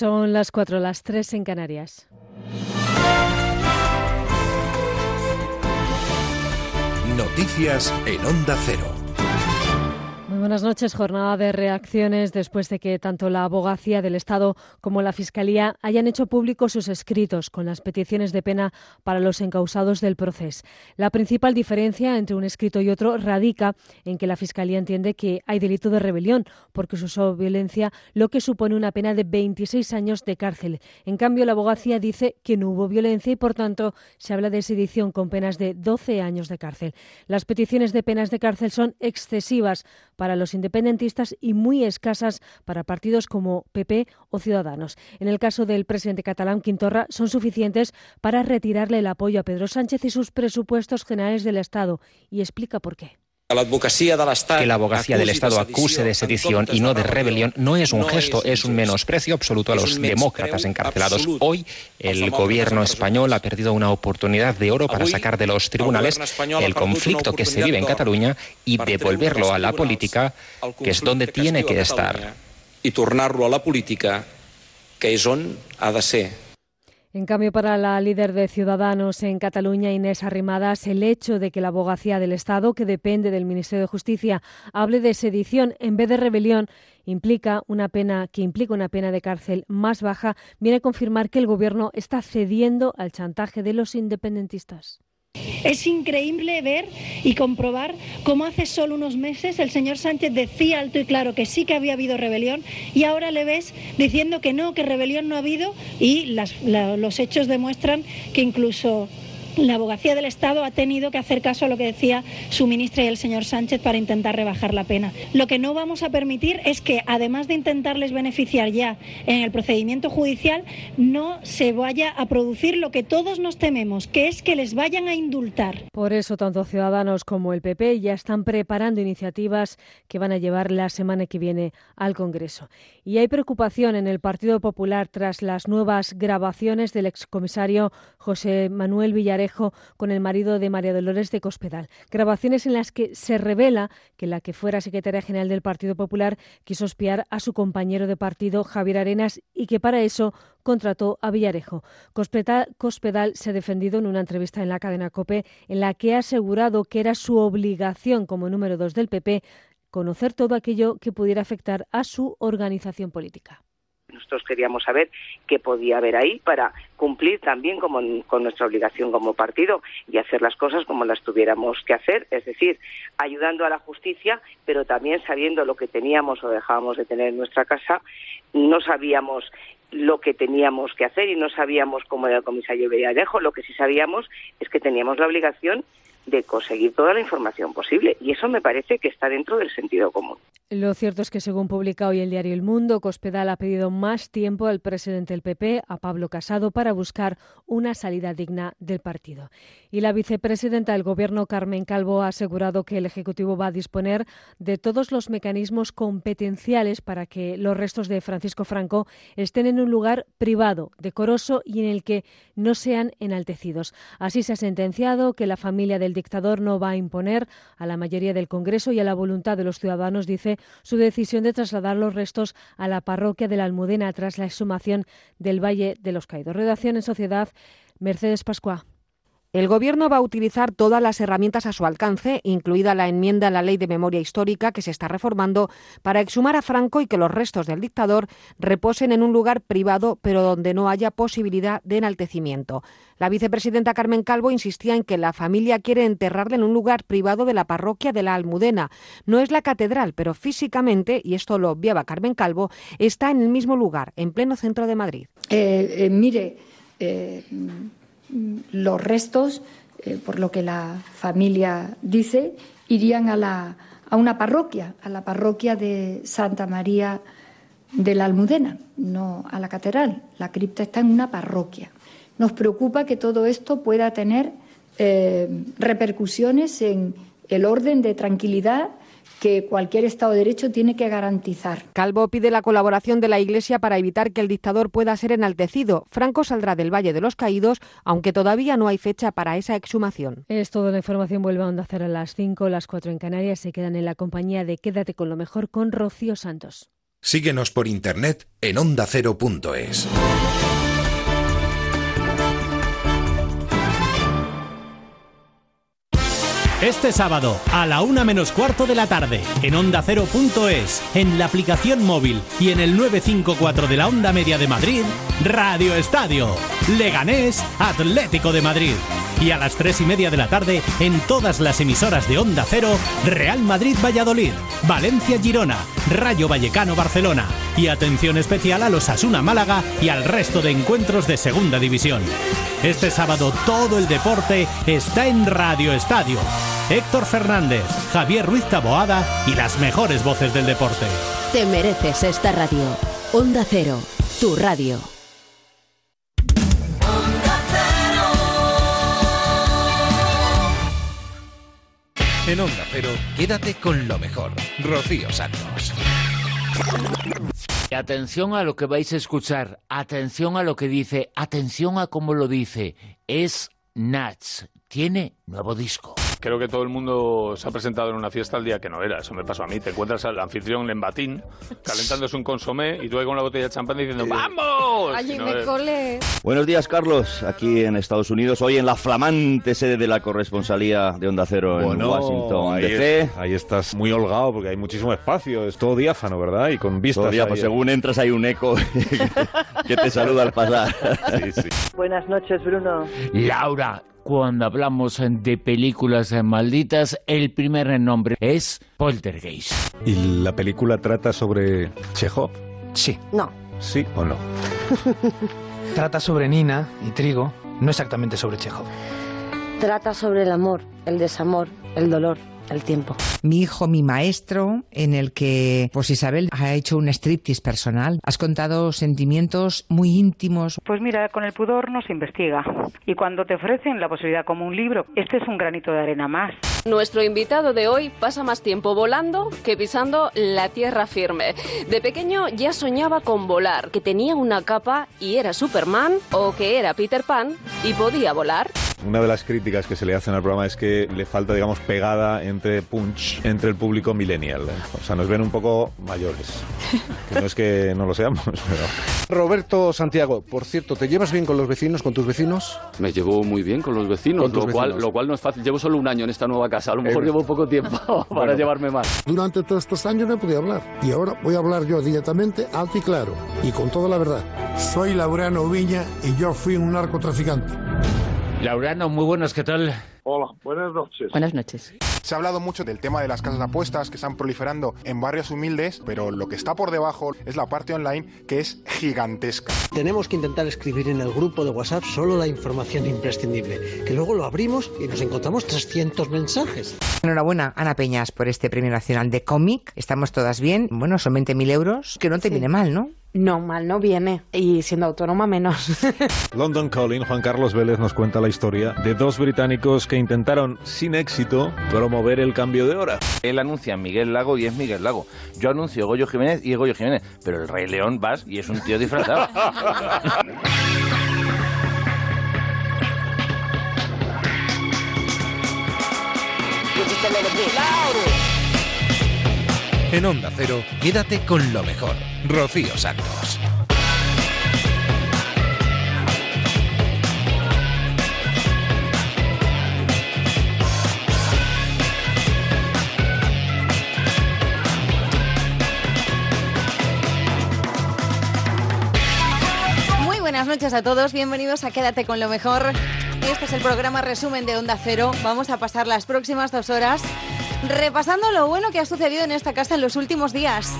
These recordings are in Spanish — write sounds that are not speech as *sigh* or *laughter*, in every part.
Son las cuatro, las tres en Canarias. Noticias en Onda Cero buenas noches. Jornada de reacciones después de que tanto la abogacía del Estado como la Fiscalía hayan hecho públicos sus escritos con las peticiones de pena para los encausados del proceso. La principal diferencia entre un escrito y otro radica en que la Fiscalía entiende que hay delito de rebelión porque se usó violencia, lo que supone una pena de 26 años de cárcel. En cambio, la abogacía dice que no hubo violencia y, por tanto, se habla de sedición con penas de 12 años de cárcel. Las peticiones de penas de cárcel son excesivas para para los independentistas y muy escasas para partidos como PP o Ciudadanos. En el caso del presidente catalán Quintorra, son suficientes para retirarle el apoyo a Pedro Sánchez y sus presupuestos generales del Estado. Y explica por qué. Que la abogacía del Estado acuse de sedición y no de rebelión no es un gesto, es un menosprecio absoluto a los demócratas encarcelados. Hoy el gobierno español ha perdido una oportunidad de oro para sacar de los tribunales el conflicto que se vive en Cataluña y devolverlo a la política, que es donde tiene que estar. Y tornarlo a la política, que es donde ha de ser. En cambio, para la líder de Ciudadanos en Cataluña, Inés Arrimadas, el hecho de que la abogacía del Estado, que depende del Ministerio de Justicia, hable de sedición en vez de rebelión, implica una pena que implica una pena de cárcel más baja, viene a confirmar que el Gobierno está cediendo al chantaje de los independentistas. Es increíble ver y comprobar cómo hace solo unos meses el señor Sánchez decía alto y claro que sí que había habido rebelión y ahora le ves diciendo que no, que rebelión no ha habido y los hechos demuestran que incluso la abogacía del Estado ha tenido que hacer caso a lo que decía su ministra y el señor Sánchez para intentar rebajar la pena. Lo que no vamos a permitir es que, además de intentarles beneficiar ya en el procedimiento judicial, no se vaya a producir lo que todos nos tememos, que es que les vayan a indultar. Por eso, tanto Ciudadanos como el PP ya están preparando iniciativas que van a llevar la semana que viene al Congreso. Y hay preocupación en el Partido Popular tras las nuevas grabaciones del excomisario José Manuel Con el marido de María Dolores de Cospedal. Grabaciones en las que se revela que la que fuera secretaria general del Partido Popular quiso espiar a su compañero de partido, Javier Arenas, y que para eso contrató a Villarejo. Cospedal, se ha defendido en una entrevista en la cadena COPE en la que ha asegurado que era su obligación como número dos del PP conocer todo aquello que pudiera afectar a su organización política. Nosotros queríamos saber qué podía haber ahí para cumplir también con nuestra obligación como partido y hacer las cosas como las tuviéramos que hacer, es decir, ayudando a la justicia, pero también sabiendo lo que teníamos o dejábamos de tener en nuestra casa, no sabíamos lo que teníamos que hacer y no sabíamos cómo era el comisario Villarejo, lo que sí sabíamos es que teníamos la obligación de conseguir toda la información posible. Y eso me parece que está dentro del sentido común. Lo cierto es que, según publica hoy el diario El Mundo, Cospedal ha pedido más tiempo al presidente del PP, a Pablo Casado, para buscar una salida digna del partido. Y la vicepresidenta del Gobierno, Carmen Calvo, ha asegurado que el Ejecutivo va a disponer de todos los mecanismos competenciales para que los restos de Francisco Franco estén en un lugar privado, decoroso y en el que no sean enaltecidos. Así se ha sentenciado que la familia del dictador no va a imponer a la mayoría del Congreso y a la voluntad de los ciudadanos, dice, su decisión de trasladar los restos a la parroquia de la Almudena tras la exhumación del Valle de los Caídos. Redacción en Sociedad, Mercedes Pascua. El Gobierno va a utilizar todas las herramientas a su alcance, incluida la enmienda a la Ley de Memoria Histórica que se está reformando, para exhumar a Franco y que los restos del dictador reposen en un lugar privado, pero donde no haya posibilidad de enaltecimiento. La vicepresidenta Carmen Calvo insistía en que la familia quiere enterrarle en un lugar privado de la parroquia de la Almudena. No es la catedral, pero físicamente, y esto lo obviaba Carmen Calvo, está en el mismo lugar, en pleno centro de Madrid. Eh, eh, mire. Eh, los restos, eh, por lo que la familia dice, irían a, la, a una parroquia, a la parroquia de Santa María de la Almudena, no a la catedral. La cripta está en una parroquia. Nos preocupa que todo esto pueda tener eh, repercusiones en el orden de tranquilidad que cualquier Estado de Derecho tiene que garantizar. Calvo pide la colaboración de la Iglesia para evitar que el dictador pueda ser enaltecido. Franco saldrá del Valle de los Caídos, aunque todavía no hay fecha para esa exhumación. Es toda la información. Vuelve a Onda Cero a las 5, las 4 en Canarias. Se quedan en la compañía de Quédate con lo mejor con Rocío Santos. Síguenos por internet en ondacero.es. Este sábado a la una menos cuarto de la tarde en onda ondacero.es, en la aplicación móvil y en el 954 de la onda media de Madrid, Radio Estadio, Leganés, Atlético de Madrid. Y a las tres y media de la tarde en todas las emisoras de Onda Cero, Real Madrid Valladolid, Valencia Girona, Rayo Vallecano Barcelona. Y atención especial a los Asuna Málaga y al resto de encuentros de Segunda División. Este sábado todo el deporte está en Radio Estadio. Héctor Fernández, Javier Ruiz Taboada y las mejores voces del deporte. Te mereces esta radio. Onda Cero, tu radio. En Onda Cero, quédate con lo mejor. Rocío Santos. Atención a lo que vais a escuchar, atención a lo que dice, atención a cómo lo dice. Es Nats, tiene nuevo disco creo que todo el mundo se ha presentado en una fiesta el día que no era. Eso me pasó a mí. Te encuentras al anfitrión en batín, calentándose un consomé y tú ahí con una botella de champán diciendo ¡Vamos! Allí me colé. Buenos días, Carlos. Aquí en Estados Unidos, hoy en la flamante sede de la corresponsalía de Onda Cero en Washington, ahí DC. ahí estás muy holgado porque hay muchísimo espacio. Es todo diáfano, ¿verdad? Y con vistas. Todo pues según entras hay un eco *laughs* que te saluda al pasar. Buenas noches, Bruno. Laura, cuando hablamos de películas malditas, el primer nombre es Poltergeist. ¿Y la película trata sobre Chekhov? Sí. No. ¿Sí o no? *laughs* trata sobre Nina y Trigo, no exactamente sobre Chekhov. Trata sobre el amor, el desamor, el dolor el tiempo. Mi hijo, mi maestro, en el que pues Isabel ha hecho un striptease personal. Has contado sentimientos muy íntimos. Pues mira, con el pudor no se investiga. Y cuando te ofrecen la posibilidad como un libro, este es un granito de arena más. Nuestro invitado de hoy pasa más tiempo volando que pisando la tierra firme. De pequeño ya soñaba con volar, que tenía una capa y era Superman o que era Peter Pan y podía volar. Una de las críticas que se le hacen al programa es que le falta, digamos, pegada entre punch entre el público millennial. ¿eh? O sea, nos ven un poco mayores. Que no es que no lo seamos, *laughs* pero... Roberto Santiago, por cierto, ¿te llevas bien con los vecinos, con tus vecinos? Me llevo muy bien con los vecinos, lo, Cual, lo cual no es fácil. Llevo solo un año en esta nueva casa, a lo mejor llevo poco tiempo *laughs* para llevarme más. Durante todos estos años no he podido hablar y ahora voy a hablar yo directamente, alto y claro, y con toda la verdad. Soy Laureano Viña y yo fui un narcotraficante. Laureano, muy buenas, ¿qué tal? Hola, buenas noches. Buenas noches. Se ha hablado mucho del tema de las casas de apuestas que están proliferando en barrios humildes, pero lo que está por debajo es la parte online que es gigantesca. Tenemos que intentar escribir en el grupo de WhatsApp solo la información imprescindible, que luego lo abrimos y nos encontramos 300 mensajes. Enhorabuena, Ana Peñas, por este Premio Nacional de Cómic. Estamos todas bien. Bueno, son 20.000 euros, que no te viene mal, ¿no? No, mal no viene. Y siendo autónoma menos. *laughs* London Calling, Juan Carlos Vélez nos cuenta la historia de dos británicos que intentaron sin éxito promover el cambio de hora. Él anuncia Miguel Lago y es Miguel Lago. Yo anuncio Goyo Jiménez y es Goyo Jiménez. Pero el Rey León vas y es un tío disfrazado. *laughs* En Onda Cero, quédate con lo mejor. Rocío Santos. Muy buenas noches a todos, bienvenidos a Quédate con lo mejor. Este es el programa resumen de Onda Cero. Vamos a pasar las próximas dos horas repasando lo bueno que ha sucedido en esta casa en los últimos días.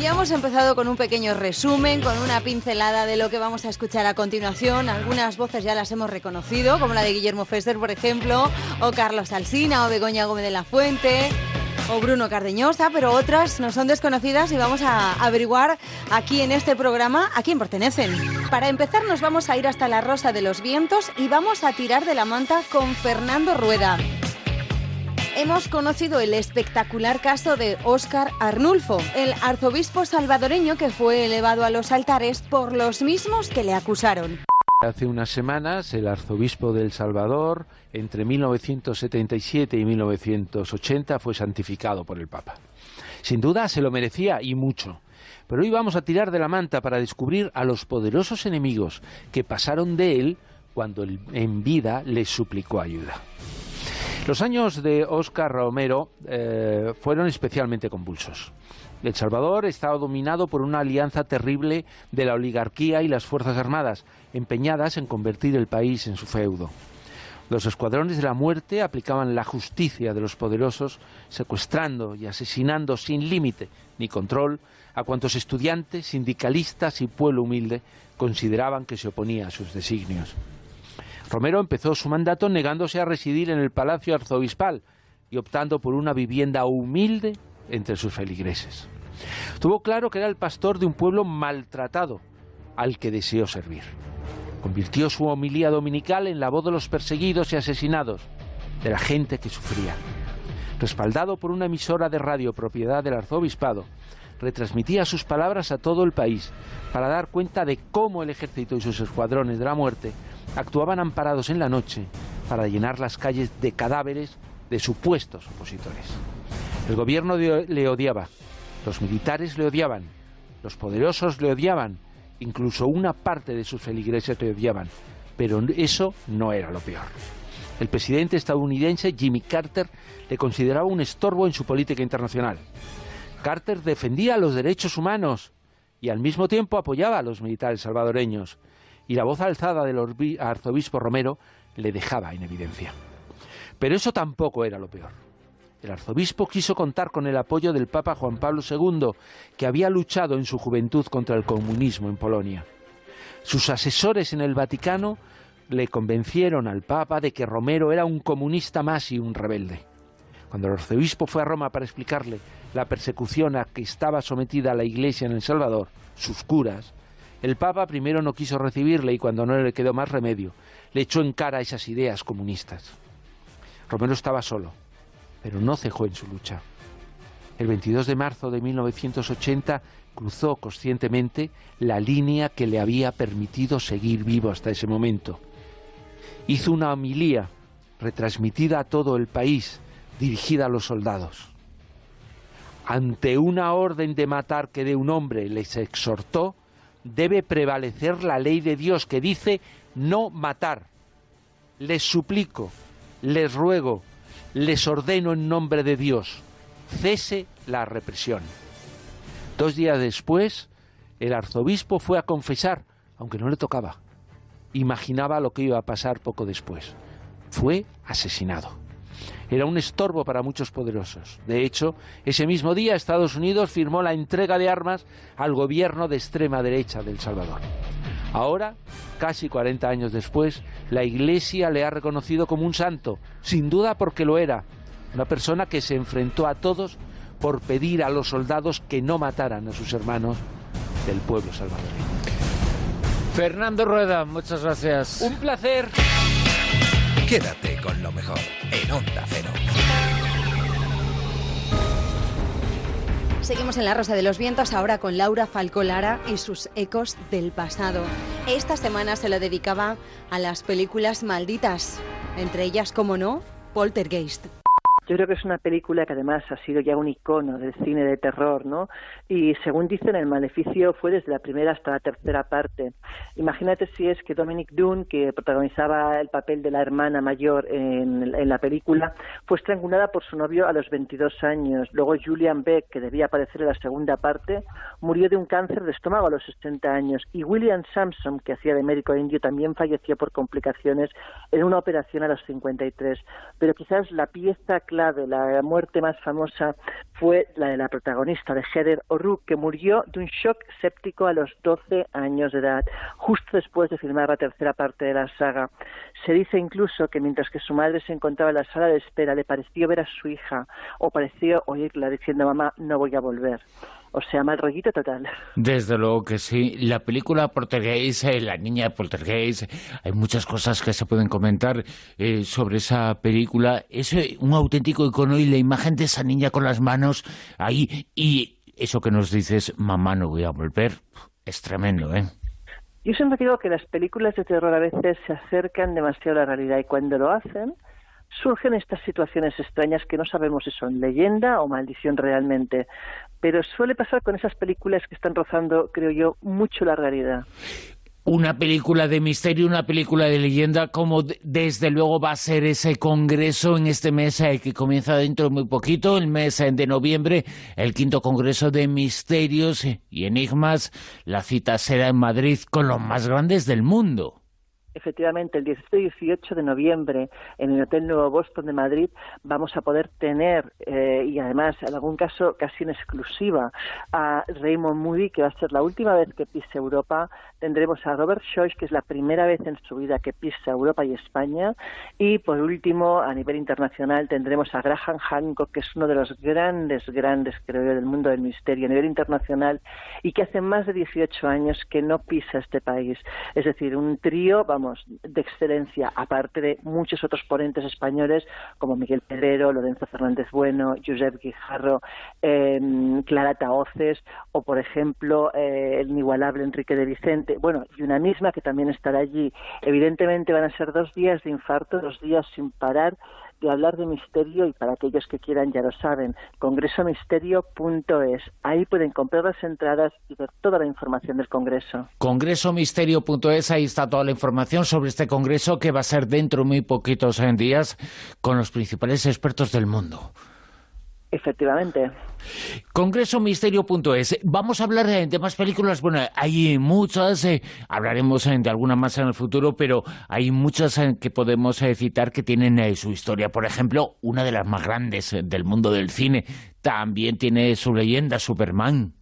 Ya hemos empezado con un pequeño resumen, con una pincelada de lo que vamos a escuchar a continuación. Algunas voces ya las hemos reconocido, como la de Guillermo Fester, por ejemplo, o Carlos Alsina, o Begoña Gómez de la Fuente, o Bruno Cardeñosa, pero otras no son desconocidas y vamos a averiguar aquí en este programa a quién pertenecen. Para empezar nos vamos a ir hasta la Rosa de los Vientos y vamos a tirar de la manta con Fernando Rueda hemos conocido el espectacular caso de Óscar Arnulfo, el arzobispo salvadoreño que fue elevado a los altares por los mismos que le acusaron. Hace unas semanas el arzobispo del Salvador, entre 1977 y 1980, fue santificado por el Papa. Sin duda se lo merecía y mucho. Pero hoy vamos a tirar de la manta para descubrir a los poderosos enemigos que pasaron de él cuando en vida les suplicó ayuda. Los años de Oscar Romero eh, fueron especialmente convulsos. El Salvador estaba dominado por una alianza terrible de la oligarquía y las Fuerzas Armadas, empeñadas en convertir el país en su feudo. Los escuadrones de la muerte aplicaban la justicia de los poderosos, secuestrando y asesinando sin límite ni control a cuantos estudiantes, sindicalistas y pueblo humilde consideraban que se oponía a sus designios. Romero empezó su mandato negándose a residir en el Palacio Arzobispal y optando por una vivienda humilde entre sus feligreses. Tuvo claro que era el pastor de un pueblo maltratado al que deseó servir. Convirtió su homilía dominical en la voz de los perseguidos y asesinados, de la gente que sufría. Respaldado por una emisora de radio propiedad del arzobispado, retransmitía sus palabras a todo el país para dar cuenta de cómo el ejército y sus escuadrones de la muerte actuaban amparados en la noche para llenar las calles de cadáveres de supuestos opositores. El gobierno le odiaba, los militares le odiaban, los poderosos le odiaban, incluso una parte de sus feligreses le odiaban, pero eso no era lo peor. El presidente estadounidense Jimmy Carter le consideraba un estorbo en su política internacional. Carter defendía los derechos humanos y al mismo tiempo apoyaba a los militares salvadoreños, y la voz alzada del arzobispo Romero le dejaba en evidencia. Pero eso tampoco era lo peor. El arzobispo quiso contar con el apoyo del Papa Juan Pablo II, que había luchado en su juventud contra el comunismo en Polonia. Sus asesores en el Vaticano le convencieron al Papa de que Romero era un comunista más y un rebelde. Cuando el arzobispo fue a Roma para explicarle la persecución a que estaba sometida la Iglesia en El Salvador, sus curas, el Papa primero no quiso recibirle y cuando no le quedó más remedio, le echó en cara esas ideas comunistas. Romero estaba solo, pero no cejó en su lucha. El 22 de marzo de 1980 cruzó conscientemente la línea que le había permitido seguir vivo hasta ese momento. Hizo una homilía retransmitida a todo el país, dirigida a los soldados. Ante una orden de matar que de un hombre les exhortó, debe prevalecer la ley de Dios que dice no matar. Les suplico, les ruego, les ordeno en nombre de Dios, cese la represión. Dos días después, el arzobispo fue a confesar, aunque no le tocaba. Imaginaba lo que iba a pasar poco después. Fue asesinado era un estorbo para muchos poderosos. De hecho, ese mismo día Estados Unidos firmó la entrega de armas al gobierno de extrema derecha de El Salvador. Ahora, casi 40 años después, la Iglesia le ha reconocido como un santo, sin duda porque lo era, una persona que se enfrentó a todos por pedir a los soldados que no mataran a sus hermanos del pueblo salvadoreño. Fernando Rueda, muchas gracias. Un placer. Quédate con lo mejor en Onda Cero. Seguimos en La Rosa de los Vientos ahora con Laura Falcolara y sus ecos del pasado. Esta semana se lo dedicaba a las películas malditas, entre ellas, como no, Poltergeist. Yo creo que es una película que además ha sido ya un icono del cine de terror, ¿no? Y según dicen, el maleficio fue desde la primera hasta la tercera parte. Imagínate si es que Dominic Dunn, que protagonizaba el papel de la hermana mayor en, la película, fue estrangulada por su novio a los 22 años. Luego Julian Beck, que debía aparecer en la segunda parte, murió de un cáncer de estómago a los 60 años. Y William Sampson, que hacía de médico indio, también falleció por complicaciones en una operación a los 53. Pero quizás la pieza de la muerte más famosa fue la de la protagonista de Heather O'Rourke, que murió de un shock séptico a los 12 años de edad, justo después de filmar la tercera parte de la saga. Se dice incluso que mientras que su madre se encontraba en la sala de espera, le pareció ver a su hija o pareció oírla diciendo, mamá, no voy a volver o sea, mal rollito total. Desde luego que sí. La película Poltergeist, eh, la niña Poltergeist, hay muchas cosas que se pueden comentar eh, sobre esa película. Es eh, un auténtico icono y la imagen de esa niña con las manos ahí y eso que nos dices, mamá, no voy a volver, es tremendo, ¿eh? Yo siempre digo que las películas de terror a veces se acercan demasiado a la realidad y cuando lo hacen surgen estas situaciones extrañas que no sabemos si son leyenda o maldición realmente. Pero suele pasar con esas películas que están rozando, creo yo, mucho la realidad una película de misterio, una película de leyenda, como desde luego va a ser ese congreso en este mes eh, que comienza dentro de muy poquito, el mes eh, de noviembre, el quinto congreso de misterios y enigmas. La cita será en Madrid con los más grandes del mundo efectivamente el 17 y 18 de noviembre en el Hotel Nuevo Boston de Madrid vamos a poder tener, eh, y además en algún caso casi en exclusiva, a Raymond Moody, que va a ser la última vez que pise Europa. Tendremos a Robert Schoch, que es la primera vez en su vida que pisa Europa y España. Y por último, a nivel internacional, tendremos a Graham Hancock, que es uno de los grandes, grandes, creo yo, del mundo del misterio a nivel internacional y que hace más de 18 años que no pisa este país. Es decir, un trío, vamos, de excelencia, aparte de muchos otros ponentes españoles como Miguel Pedrero, Lorenzo Fernández Bueno, Josep Guijarro, eh, Clara Taoces o, por ejemplo, eh, el inigualable Enrique de Vicente. Bueno, y una misma que también estará allí. Evidentemente van a ser dos días de infarto, dos días sin parar de hablar de misterio y para aquellos que quieran ya lo saben, congresomisterio.es. Ahí pueden comprar las entradas y ver toda la información del Congreso. Congresomisterio.es, ahí está toda la información sobre este Congreso que va a ser dentro de muy poquitos días con los principales expertos del mundo. Efectivamente. Congresomisterio.es. Vamos a hablar de, más películas. Bueno, hay muchas, eh, hablaremos eh, de alguna más en el futuro, pero hay muchas eh, que podemos citar que tienen su historia. Por ejemplo, una de las más grandes del mundo del cine también tiene su leyenda, Superman.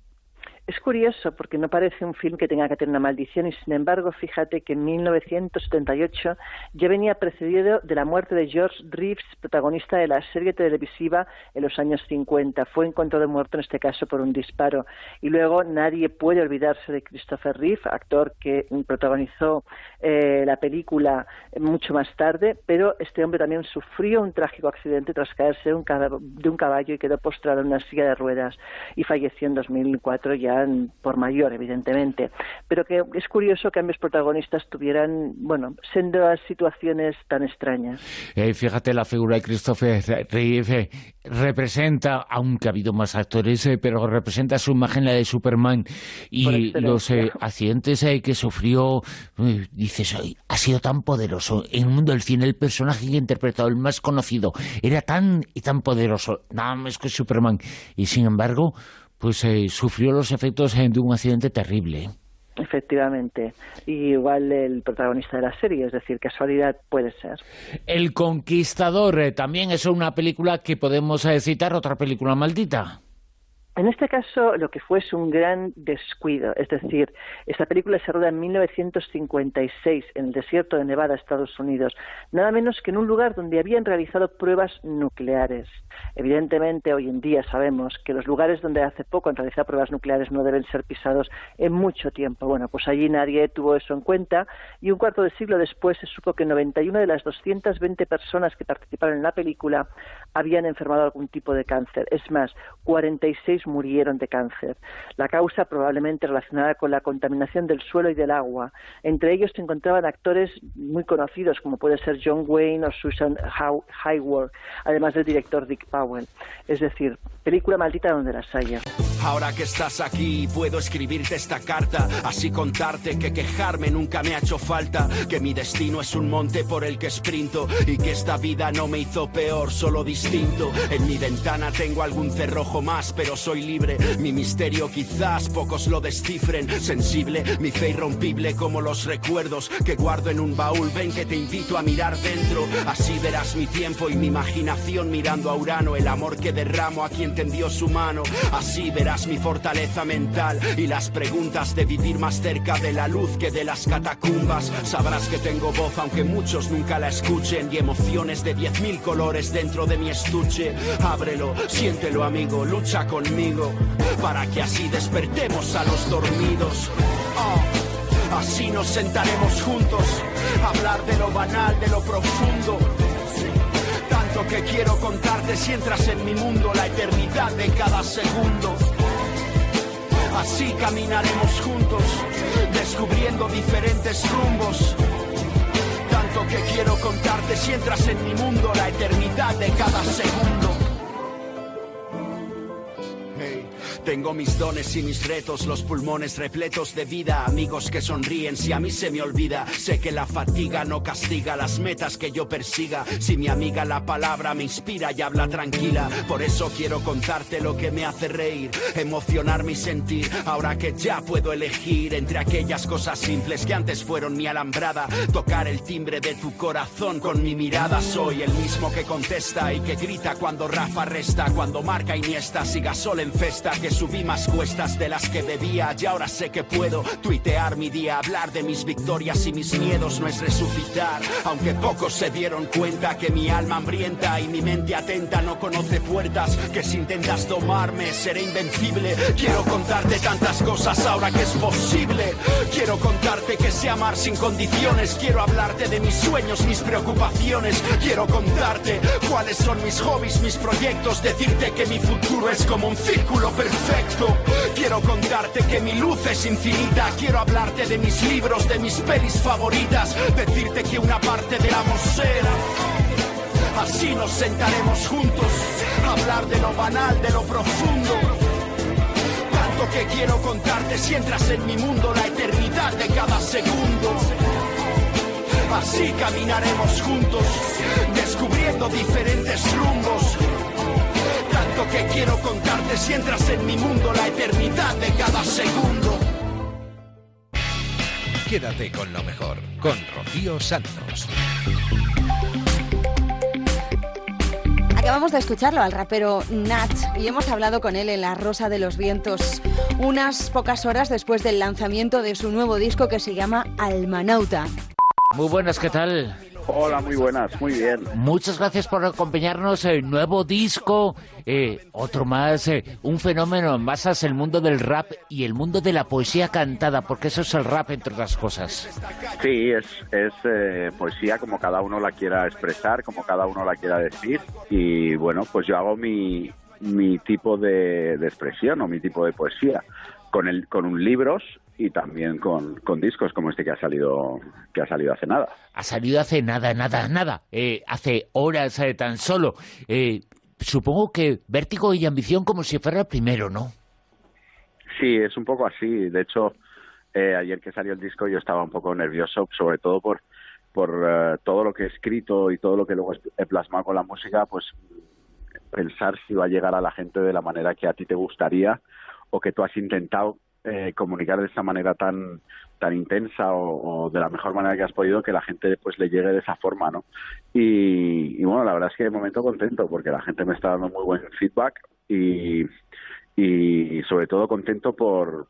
Es curioso porque no parece un film que tenga que tener una maldición y sin embargo fíjate que en 1978 ya venía precedido de la muerte de George Reeves, protagonista de la serie televisiva en los años 50. Fue encontrado muerto en este caso por un disparo. Y luego nadie puede olvidarse de Christopher Reeve, actor que protagonizó eh, la película mucho más tarde, pero este hombre también sufrió un trágico accidente tras caerse de un, caballo y quedó postrado en una silla de ruedas y falleció en 2004 ya por mayor, evidentemente, pero que es curioso que ambos protagonistas tuvieran, bueno, sendas situaciones tan extrañas. Eh, fíjate, la figura de Christopher Reeve representa, aunque ha habido más actores, eh, pero representa su imagen, la de Superman, y los eh, accidentes que sufrió, dices, ha sido tan poderoso. En el mundo del cine, el personaje que ha interpretado, el más conocido, era tan y tan poderoso, nada más que Superman, y sin embargo pues eh, sufrió los efectos de un accidente terrible. Efectivamente. Y igual el protagonista de la serie, es decir, casualidad puede ser. El Conquistador eh, también es una película que podemos eh, citar, otra película maldita. En este caso, lo que fue es un gran descuido. Es decir, esta película se roda en 1956 en el desierto de Nevada, Estados Unidos, nada menos que en un lugar donde habían realizado pruebas nucleares. Evidentemente, hoy en día sabemos que los lugares donde hace poco han realizado pruebas nucleares no deben ser pisados en mucho tiempo. Bueno, pues allí nadie tuvo eso en cuenta y un cuarto de siglo después se supo que 91 de las 220 personas que participaron en la película habían enfermado algún tipo de cáncer. Es más, 46 murieron de cáncer. La causa probablemente relacionada con la contaminación del suelo y del agua. Entre ellos se encontraban actores muy conocidos como puede ser John Wayne o Susan Hayward, además del director Dick Powell. Es decir, película maldita donde las haya. Ahora que estás aquí, puedo escribirte esta carta, así contarte que quejarme nunca me ha hecho falta, que mi destino es un monte por el que sprinto y que esta vida no me hizo peor, solo distinto. En mi ventana tengo algún cerrojo más, pero soy libre. Mi misterio quizás pocos lo descifren. Sensible, mi fe irrompible como los recuerdos que guardo en un baúl. Ven que te invito a mirar dentro. Así verás mi tiempo y mi imaginación mirando a Urano. El amor que derramo a quien tendió su mano. Así verás mi fortaleza mental y las preguntas de vivir más cerca de la luz que de las catacumbas. Sabrás que tengo voz aunque muchos nunca la escuchen y emociones de diez mil colores dentro de mi estuche. Ábrelo, siéntelo amigo, lucha conmigo para que así despertemos a los dormidos. Oh, así nos sentaremos juntos hablar de lo banal, de lo profundo. Tanto que quiero contarte si entras en mi mundo la eternidad de cada segundo. Así caminaremos juntos, descubriendo diferentes rumbos que quiero contarte si entras en mi mundo, la eternidad de cada segundo. Tengo mis dones y mis retos, los pulmones repletos de vida, amigos que sonríen si a mí se me olvida. Sé que la fatiga no castiga las metas que yo persiga. Si mi amiga la palabra me inspira y habla tranquila, por eso quiero contarte lo que me hace reír, emocionar mi sentir. Ahora que ya puedo elegir entre aquellas cosas simples que antes fueron mi alambrada, tocar el timbre de tu corazón con mi mirada. Soy el mismo que contesta y que grita cuando Rafa resta, cuando marca Iniesta, siga sol en festa que subí más cuestas de las que bebía y ahora sé que puedo tuitear mi día, hablar de mis victorias y mis miedos. No es resucitar, aunque pocos se dieron cuenta que mi alma hambrienta y mi mente atenta no conoce puertas, que si intentas tomarme seré invencible, quiero contarte tantas cosas ahora que es posible, quiero contarte que sé amar sin condiciones, quiero hablarte de mis sueños, mis preocupaciones, quiero contarte cuáles son mis hobbies, mis proyectos, decirte que mi futuro es como un círculo perfecto Quiero contarte que mi luz es infinita. Quiero hablarte de mis libros, de mis pelis favoritas. Decirte que una parte del amor será. Así nos sentaremos juntos. Hablar de lo banal, de lo profundo. Tanto que quiero contarte si entras en mi mundo la eternidad de cada segundo. Así caminaremos juntos, descubriendo diferentes rumbos que quiero contarte si entras en mi mundo la eternidad de cada segundo. Quédate con lo mejor, con Rocío Santos. Acabamos de escucharlo al rapero Nat y hemos hablado con él en La Rosa de los Vientos unas pocas horas después del lanzamiento de su nuevo disco que se llama Almanauta. Muy buenas, ¿qué tal? Hola, muy buenas, muy bien. Muchas gracias por acompañarnos. El nuevo disco, eh, otro más, eh, un fenómeno en masas, el mundo del rap y el mundo de la poesía cantada, porque eso es el rap, entre otras cosas. Sí, es, es eh, poesía como cada uno la quiera expresar, como cada uno la quiera decir. Y bueno, pues yo hago mi, mi tipo de, de expresión o mi tipo de poesía con, el, con un libros y también con, con, discos como este que ha salido que ha salido hace nada. Ha salido hace nada, nada, nada. Eh, hace horas eh, tan solo. Eh, supongo que Vértigo y Ambición como si fuera el primero, ¿no? Sí, es un poco así. De hecho, ayer que salió el disco yo estaba un poco nervioso, sobre todo por, por todo lo que he escrito y todo lo que luego he plasmado con la música, pues pensar si va a llegar a la gente de la manera que a ti te gustaría o que tú has intentado eh, comunicar de esa manera tan tan intensa o, de la mejor manera que has podido que la gente pues le llegue de esa forma no y, bueno la verdad es que de momento contento porque la gente me está dando muy buen feedback y, y sobre todo contento por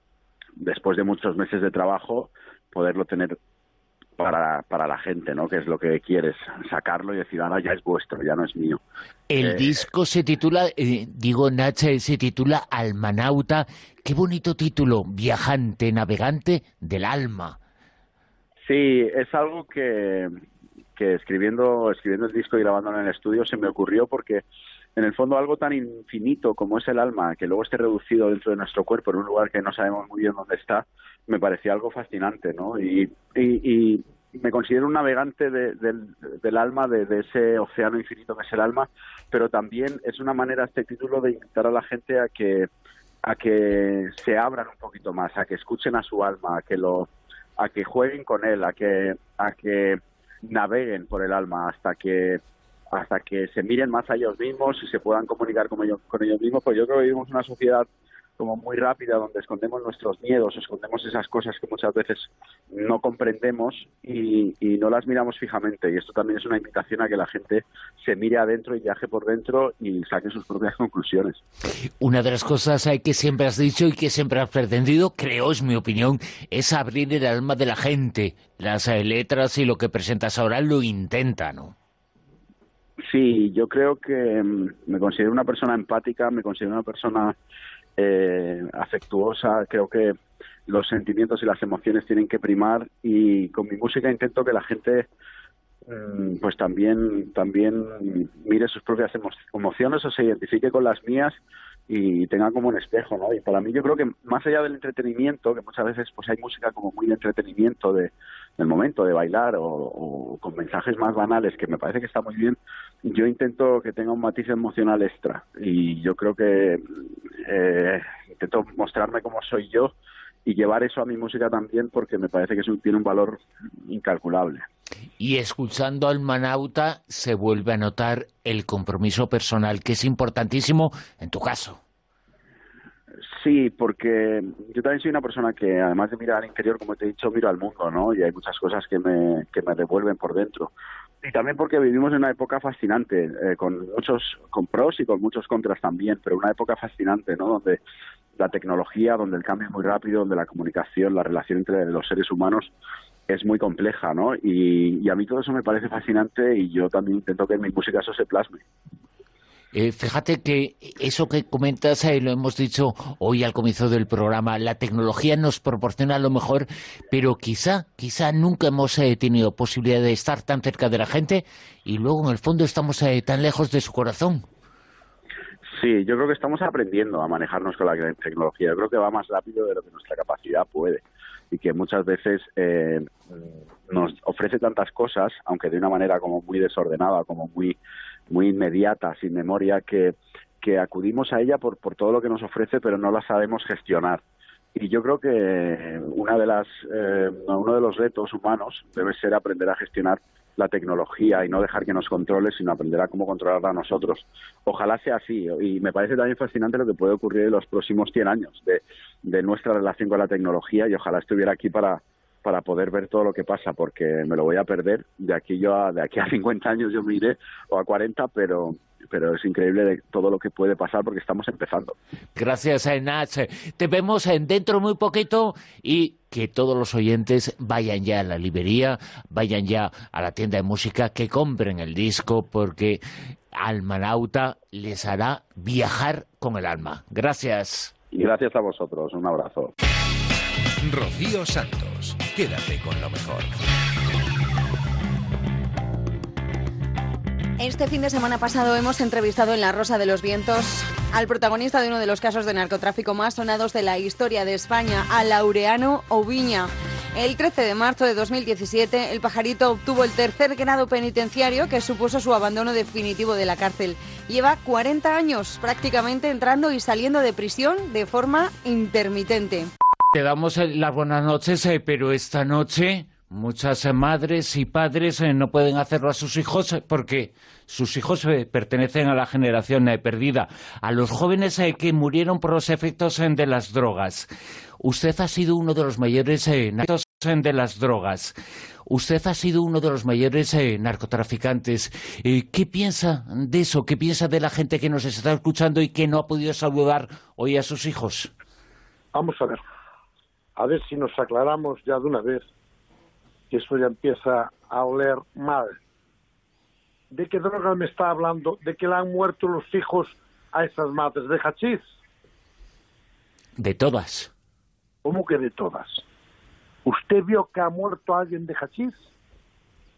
después de muchos meses de trabajo poderlo tener para, para la gente, ¿no? Que es lo que quieres, sacarlo y decir, ahora ya es vuestro, ya no es mío. El eh, disco se titula, eh, digo Nacha, se titula Almanauta. Qué bonito título, viajante, navegante del alma. Sí, es algo que, que escribiendo, escribiendo el disco y grabándolo en el estudio se me ocurrió porque en el fondo algo tan infinito como es el alma, que luego esté reducido dentro de nuestro cuerpo en un lugar que no sabemos muy bien dónde está, me parecía algo fascinante, ¿no? Y, y, me considero un navegante del alma, de, ese océano infinito que es el alma, pero también es una manera este título de invitar a la gente a que a que se abran un poquito más, a que escuchen a su alma, a que lo a que jueguen con él, a que a que naveguen por el alma hasta que hasta que se miren más a ellos mismos y se puedan comunicar con ellos, con ellos mismos, pues yo creo que vivimos una sociedad como muy rápida donde escondemos nuestros miedos, escondemos esas cosas que muchas veces no comprendemos y, no las miramos fijamente. Y esto también es una invitación a que la gente se mire adentro y viaje por dentro y saque sus propias conclusiones. Una de las cosas que siempre has dicho y que siempre has pretendido, creo, es mi opinión, es abrir el alma de la gente. Las eh, letras y lo que presentas ahora lo intenta, ¿no? Sí, yo creo que mm, me considero una persona empática, me considero una persona eh, afectuosa, creo que los sentimientos y las emociones tienen que primar y con mi música intento que la gente mm, pues también también mire sus propias emociones o se identifique con las mías y tenga como un espejo, ¿no? Y para mí yo creo que más allá del entretenimiento, que muchas veces pues hay música como muy de entretenimiento de, del momento de bailar o, con mensajes más banales, que me parece que está muy bien, yo intento que tenga un matiz emocional extra y yo creo que eh, intento mostrarme como soy yo y llevar eso a mi música también porque me parece que eso tiene un valor incalculable. Y escuchando al Manauta se vuelve a notar el compromiso personal, que es importantísimo en tu caso. Sí, porque yo también soy una persona que, además de mirar al interior, como te he dicho, miro al mundo, ¿no? Y hay muchas cosas que me, que me devuelven por dentro. Y también porque vivimos en una época fascinante, eh, con muchos con pros y con muchos contras también, pero una época fascinante, ¿no? Donde la tecnología, donde el cambio es muy rápido, donde la comunicación, la relación entre los seres humanos es muy compleja, ¿no? Y, a mí todo eso me parece fascinante y yo también intento que en mi música eso se plasme. Eh, fíjate que eso que comentas, eh, lo hemos dicho hoy al comienzo del programa, la tecnología nos proporciona lo mejor, pero quizá, quizá nunca hemos eh, tenido posibilidad de estar tan cerca de la gente y luego en el fondo estamos tan lejos de su corazón. Sí, yo creo que estamos aprendiendo a manejarnos con la tecnología. Yo creo que va más rápido de lo que nuestra capacidad puede y que muchas veces eh, nos ofrece tantas cosas, aunque de una manera como muy desordenada, como muy muy inmediata, sin memoria, que, que acudimos a ella por, por todo lo que nos ofrece, pero no la sabemos gestionar. Y yo creo que una de las, eh, uno de los retos humanos debe ser aprender a gestionar la tecnología y no dejar que nos controle, sino aprender a cómo controlarla a nosotros. Ojalá sea así. Y me parece también fascinante lo que puede ocurrir en los próximos 100 años de, de nuestra relación con la tecnología y ojalá estuviera aquí para, para poder ver todo lo que pasa, porque me lo voy a perder. De aquí yo a, de aquí a 50 años yo me iré, o a 40, pero, pero es increíble de todo lo que puede pasar porque estamos empezando. Gracias, Nach. Te vemos en dentro muy poquito y que todos los oyentes vayan ya a la librería, vayan ya a la tienda de música, que compren el disco porque Almanauta les hará viajar con el alma. Gracias. Y gracias a vosotros. Un abrazo. Rocío Santos. Quédate con lo mejor. Este fin de semana pasado hemos entrevistado en La Rosa de los Vientos al protagonista de uno de los casos de narcotráfico más sonados de la historia de España, a Laureano Oviña. El 13 de marzo de 2017, el pajarito obtuvo el tercer grado penitenciario que supuso su abandono definitivo de la cárcel. Lleva 40 años prácticamente entrando y saliendo de prisión de forma intermitente. Te damos las buenas noches, eh, pero esta noche Muchas madres y padres eh, no pueden hacerlo a sus hijos eh, porque sus hijos eh, pertenecen a la generación perdida, a los jóvenes que murieron por los efectos de las drogas. Usted ha sido uno de los mayores de las drogas. Usted ha sido uno de los mayores narcotraficantes. ¿Qué piensa de eso? ¿Qué piensa de la gente que nos está escuchando y que no ha podido saludar hoy a sus hijos? Vamos a ver. A ver si nos aclaramos ya de una vez que eso ya empieza a oler mal. ¿De qué droga me está hablando? ¿De que le han muerto los hijos a esas madres? ¿De hachís? De todas. ¿Cómo que de todas? ¿Usted vio que ha muerto alguien de hachís?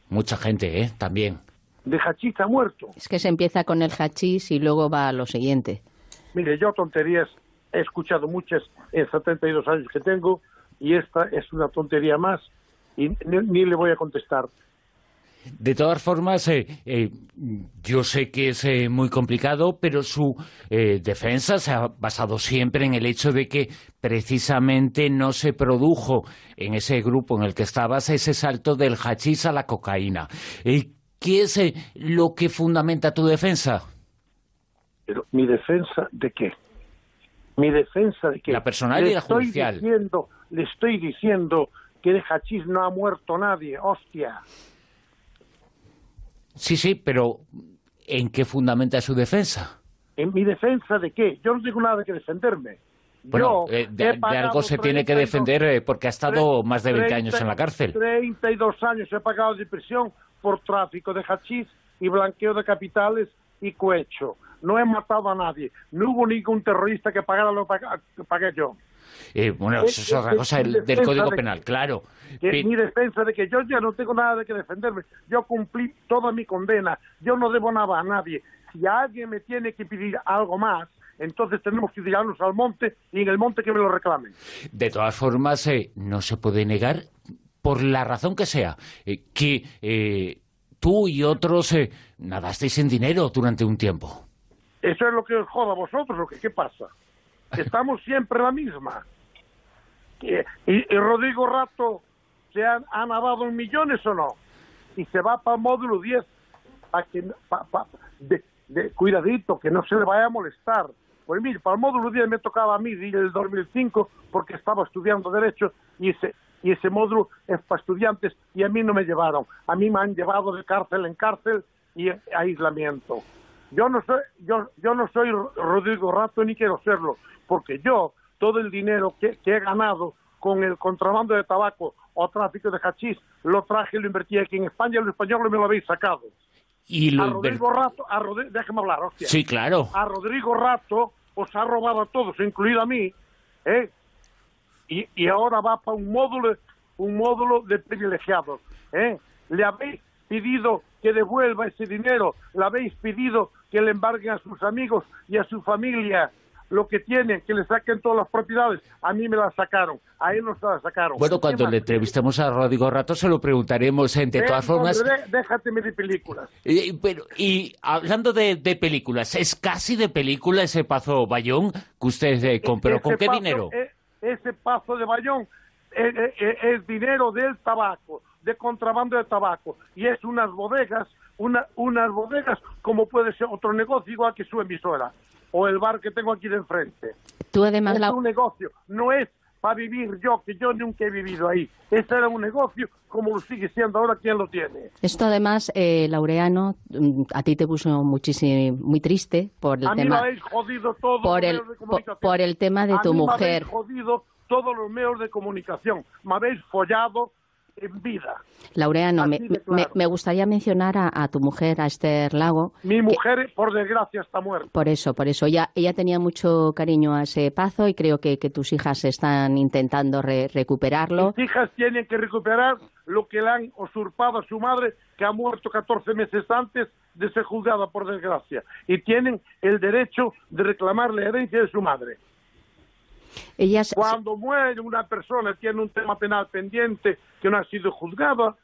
Mucha gente, ¿eh? También. ¿De hachís ha muerto? Es que se empieza con el hachís y luego va a lo siguiente. Mire, yo tonterías he escuchado muchas en 72 años que tengo y esta es una tontería más y ni, le voy a contestar. De todas formas, eh, eh, yo sé que es eh, muy complicado, pero su defensa se ha basado siempre en el hecho de que precisamente no se produjo en ese grupo en el que estabas ese salto del hachís a la cocaína. ¿Qué es lo que fundamenta tu defensa? Pero, ¿Mi defensa de qué? ¿Mi defensa de qué? La personal y la judicial. Diciendo, le estoy diciendo que de hachís no ha muerto nadie, hostia. Sí, sí, pero ¿en qué fundamenta su defensa? ¿En mi defensa de qué? Yo no tengo nada que defenderme. Bueno, eh, de, algo se tiene que defender eh, porque ha estado más de 20 años en la cárcel. 32 años he pagado de prisión por tráfico de hachís y blanqueo de capitales y cohecho. No he matado a nadie. No hubo ningún terrorista que pagara lo que pagué yo. Eh, bueno, eso es otra cosa del, Código Penal, claro. mi defensa de que yo ya no tengo nada de que defenderme. Yo cumplí toda mi condena. Yo no debo nada a nadie. si alguien me tiene que pedir algo más, entonces tenemos que tirarnos al monte y en el monte que me lo reclamen. De todas formas, eh, no se puede negar, por la razón que sea, eh, que eh, tú y otros nadasteis en dinero durante un tiempo. Eso es lo que os joda a vosotros, lo que qué pasa. *laughs* Estamos siempre la misma. Y, Rodrigo Rato se ha, nadado en millones o no. Y se va para el módulo 10 para que de, cuidadito, que no se le vaya a molestar. Pues mire, para el módulo 10 me tocaba a mí el 2005 porque estaba estudiando Derecho y ese, y ese módulo es para estudiantes y a mí no me llevaron. A mí me han llevado de cárcel en cárcel y aislamiento. Yo no soy, yo, yo no soy Rodrigo Rato ni quiero serlo, porque yo todo el dinero que, he ganado con el contrabando de tabaco o tráfico de hachís lo traje y lo invertí aquí en España, los españoles me lo habéis sacado. Y a Rodrigo Rato, a déjeme hablar, hostia. Sí, claro. A Rodrigo Rato os ha robado a todos, incluido a mí, ¿eh? Y, y ahora va para un módulo, un módulo de privilegiados, ¿eh? Le habéis pedido que devuelva ese dinero, le habéis pedido que le embarguen a sus amigos y a su familia lo que tienen, que le saquen todas las propiedades. A mí me las sacaron, a él no se las sacaron. Bueno, cuando le entrevistemos a Rodrigo Rato se lo preguntaremos. De todas formas... déjate de películas. Y, pero, y hablando de, películas, ¿es casi de película ese Pazo Bayón que usted eh, compró? ¿Con qué dinero? E, ese Pazo de Bayón eh, eh, es dinero del tabaco de contrabando de tabaco y es unas bodegas, una, unas bodegas como puede ser otro negocio igual que su emisora o el bar que tengo aquí de enfrente. Tú además es un negocio, no es para vivir yo, que yo nunca he vivido ahí. Este era un negocio como lo sigue siendo ahora quien lo tiene. Esto además, eh, Laureano, mm, a ti te puso muchísimo, muy triste por el a tema... Mí me habéis jodido todo por el, por, el tema de tu mujer. Me habéis jodido todos los medios de comunicación. Me habéis follado en vida. Laureano, me, gustaría mencionar a, tu mujer, a Esther Lago. Mi mujer, por desgracia, está muerta. Por eso, por eso. Ella, ella tenía mucho cariño a ese pazo y creo que, tus hijas están intentando recuperarlo. Mis hijas tienen que recuperar lo que le han usurpado a su madre, que ha muerto 14 meses antes de ser juzgada, por desgracia. Y tienen el derecho de reclamar la herencia de su madre. Cuando muere una persona tiene un tema penal pendiente que no ha sido juzgado,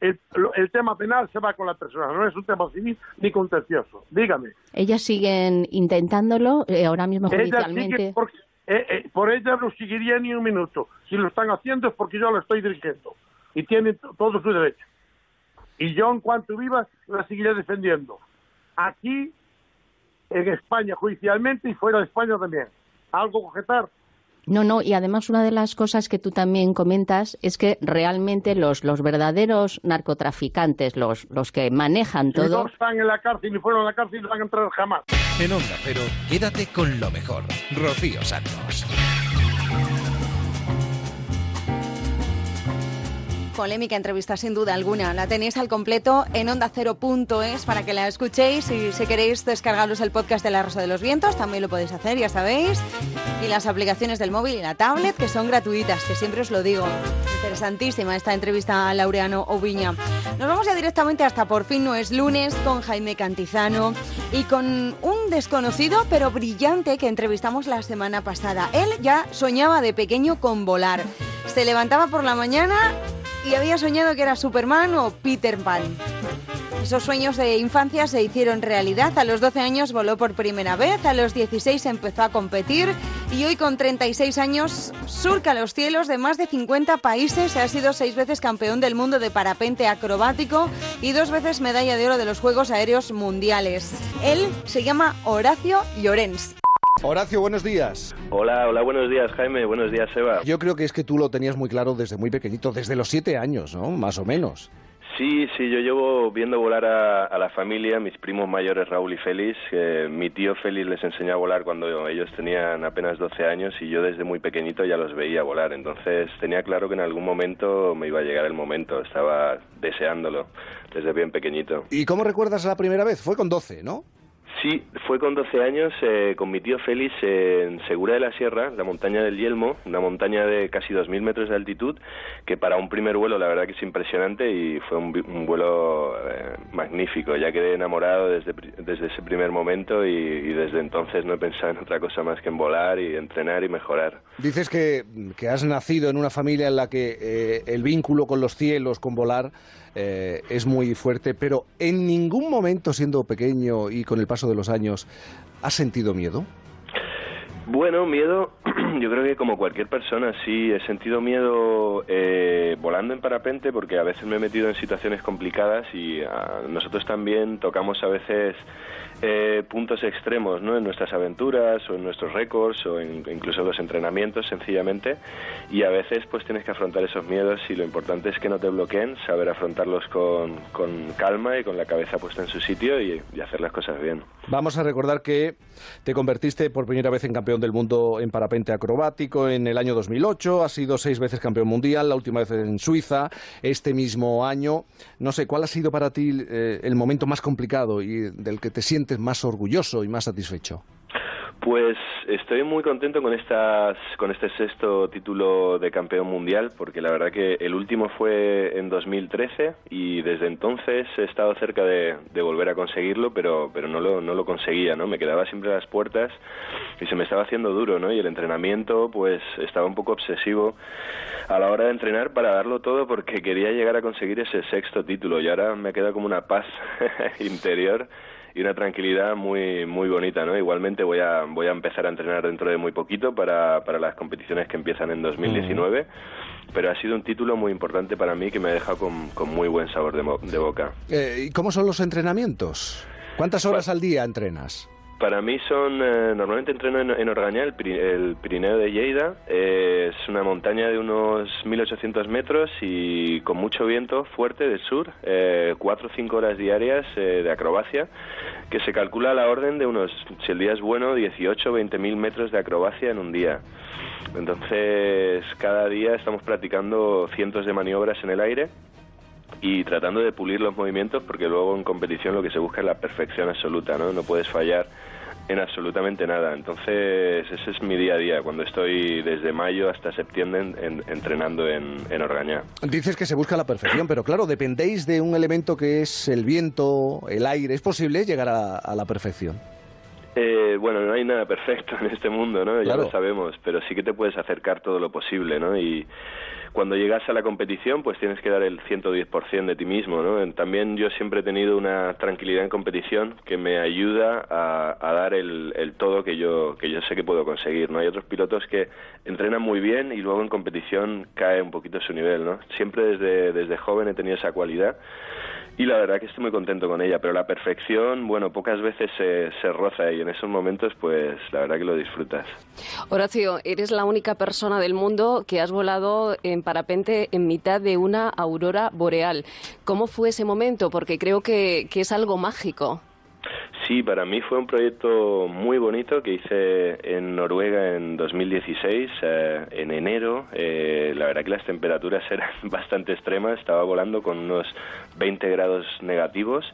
el, tema penal se va con la persona, no es un tema civil ni contencioso. Dígame. Ellas siguen intentándolo eh, ahora mismo judicialmente. Eh, eh, por ella no seguiría ni un minuto. Si lo están haciendo es porque yo lo estoy dirigiendo y tienen todo su derecho. Y yo, en cuanto viva, la seguiré defendiendo. Aquí, en España, judicialmente y fuera de España también. ¿Algo cogetar? No, no, y además una de las cosas que tú también comentas es que realmente los, los verdaderos narcotraficantes, los, los que manejan todo... Si no están en la cárcel y fueron a la cárcel no van a entrar jamás. En Onda Pero, quédate con lo mejor. Rocío Santos. Polémica entrevista, sin duda alguna. La tenéis al completo en onda0.es para que la escuchéis. Y si queréis descargaros el podcast de La Rosa de los Vientos, también lo podéis hacer, ya sabéis. Y las aplicaciones del móvil y la tablet, que son gratuitas, que siempre os lo digo. Interesantísima esta entrevista a Laureano Oviña. Nos vamos ya directamente hasta por fin no es lunes con Jaime Cantizano y con un desconocido pero brillante que entrevistamos la semana pasada. Él ya soñaba de pequeño con volar. Se levantaba por la mañana y había soñado que era Superman o Peter Pan. Esos sueños de infancia se hicieron realidad. A los 12 años voló por primera vez, a los 16 empezó a competir y hoy con 36 años surca los cielos de más de 50 países. Ha sido seis veces campeón del mundo de parapente acrobático y dos veces medalla de oro de los Juegos Aéreos Mundiales. Él se llama Horacio Llorens. Horacio, buenos días. Hola, hola, buenos días, Jaime. Buenos días, Eva. Yo creo que es que tú lo tenías muy claro desde muy pequeñito, desde los siete años, ¿no? Más o menos. Sí, sí, yo llevo viendo volar a, la familia, mis primos mayores Raúl y Félix. mi tío Félix les enseñó a volar cuando ellos tenían apenas 12 años y yo desde muy pequeñito ya los veía volar. Entonces tenía claro que en algún momento me iba a llegar el momento, estaba deseándolo desde bien pequeñito. ¿Y cómo recuerdas la primera vez? Fue con 12, ¿no? Sí, fue con 12 años eh, con mi tío Félix en Segura de la Sierra, la montaña del Yelmo, una montaña de casi 2.000 metros de altitud, que para un primer vuelo la verdad que es impresionante y fue un, vuelo eh, magnífico. Ya quedé enamorado desde, desde ese primer momento y, desde entonces no he pensado en otra cosa más que en volar y entrenar y mejorar. Dices que, que has nacido en una familia en la que eh, el vínculo con los cielos, con volar, es muy fuerte, pero en ningún momento siendo pequeño y con el paso de los años, ¿has sentido miedo? Bueno, miedo, *clears throat* yo creo que como cualquier persona sí he sentido miedo eh, volando en parapente porque a veces me he metido en situaciones complicadas y ah, nosotros también tocamos a veces eh, puntos extremos ¿no? en nuestras aventuras o en nuestros récords o en, incluso los entrenamientos sencillamente y a veces pues tienes que afrontar esos miedos y lo importante es que no te bloqueen, saber afrontarlos con, con calma y con la cabeza puesta en su sitio y, y, hacer las cosas bien. Vamos a recordar que te convertiste por primera vez en campeón del mundo en parapente acrobático en el año 2008, has sido seis veces campeón mundial, la última vez en Suiza, este mismo año. No sé, ¿cuál ha sido para ti eh, el momento más complicado y del que te sientes más orgulloso y más satisfecho? Pues estoy muy contento con estas, con este sexto título de campeón mundial, porque la verdad que el último fue en 2013 y desde entonces he estado cerca de, volver a conseguirlo, pero, pero no lo, no lo conseguía, ¿no? Me quedaba siempre a las puertas y se me estaba haciendo duro, ¿no? Y el entrenamiento, pues estaba un poco obsesivo a la hora de entrenar para darlo todo porque quería llegar a conseguir ese sexto título y ahora me queda como una paz *laughs* interior y una tranquilidad muy muy bonita, ¿no? Igualmente voy a voy a empezar a entrenar dentro de muy poquito para, para las competiciones que empiezan en 2019, pero ha sido un título muy importante para mí que me ha dejado con, con muy buen sabor de, de boca. Eh, ¿Y cómo son los entrenamientos? ¿Cuántas horas al día entrenas? Para mí son, eh, normalmente entreno en, Orgaña, el, Pirineo de Lleida. Eh, es una montaña de unos 1800 metros y con mucho viento fuerte del sur, eh, cuatro o cinco horas diarias de acrobacia, que se calcula a la orden de unos, si el día es bueno, 18 o 20 mil metros de acrobacia en un día. Entonces, cada día estamos practicando cientos de maniobras en el aire y tratando de pulir los movimientos porque luego en competición lo que se busca es la perfección absoluta, ¿no? No puedes fallar en absolutamente nada. Entonces, ese es mi día a día, cuando estoy desde mayo hasta septiembre entrenando en, en Orgañá. Dices que se busca la perfección, pero claro, dependéis de un elemento que es el viento, el aire. ¿Es posible llegar a, la perfección? Eh, bueno, no hay nada perfecto en este mundo, ¿no? Ya lo sabemos, pero sí que te puedes acercar todo lo posible, ¿no? Y cuando llegas a la competición, pues tienes que dar el 110% de ti mismo, ¿no? También yo siempre he tenido una tranquilidad en competición que me ayuda a, dar el, el, todo que yo, que yo sé que puedo conseguir, ¿no? Hay otros pilotos que entrenan muy bien y luego en competición cae un poquito su nivel, ¿no? Siempre desde, desde joven he tenido esa cualidad y la verdad que estoy muy contento con ella, pero la perfección, bueno, pocas veces se, se roza y en esos momentos, pues la verdad que lo disfrutas. Horacio, eres la única persona del mundo que has volado en parapente en mitad de una aurora boreal. ¿Cómo fue ese momento? Porque creo que, es algo mágico. Sí, para mí fue un proyecto muy bonito que hice en Noruega en 2016, eh, en enero. Eh, la verdad que las temperaturas *laughs* eran bastante extremas, estaba volando con unos 20 grados negativos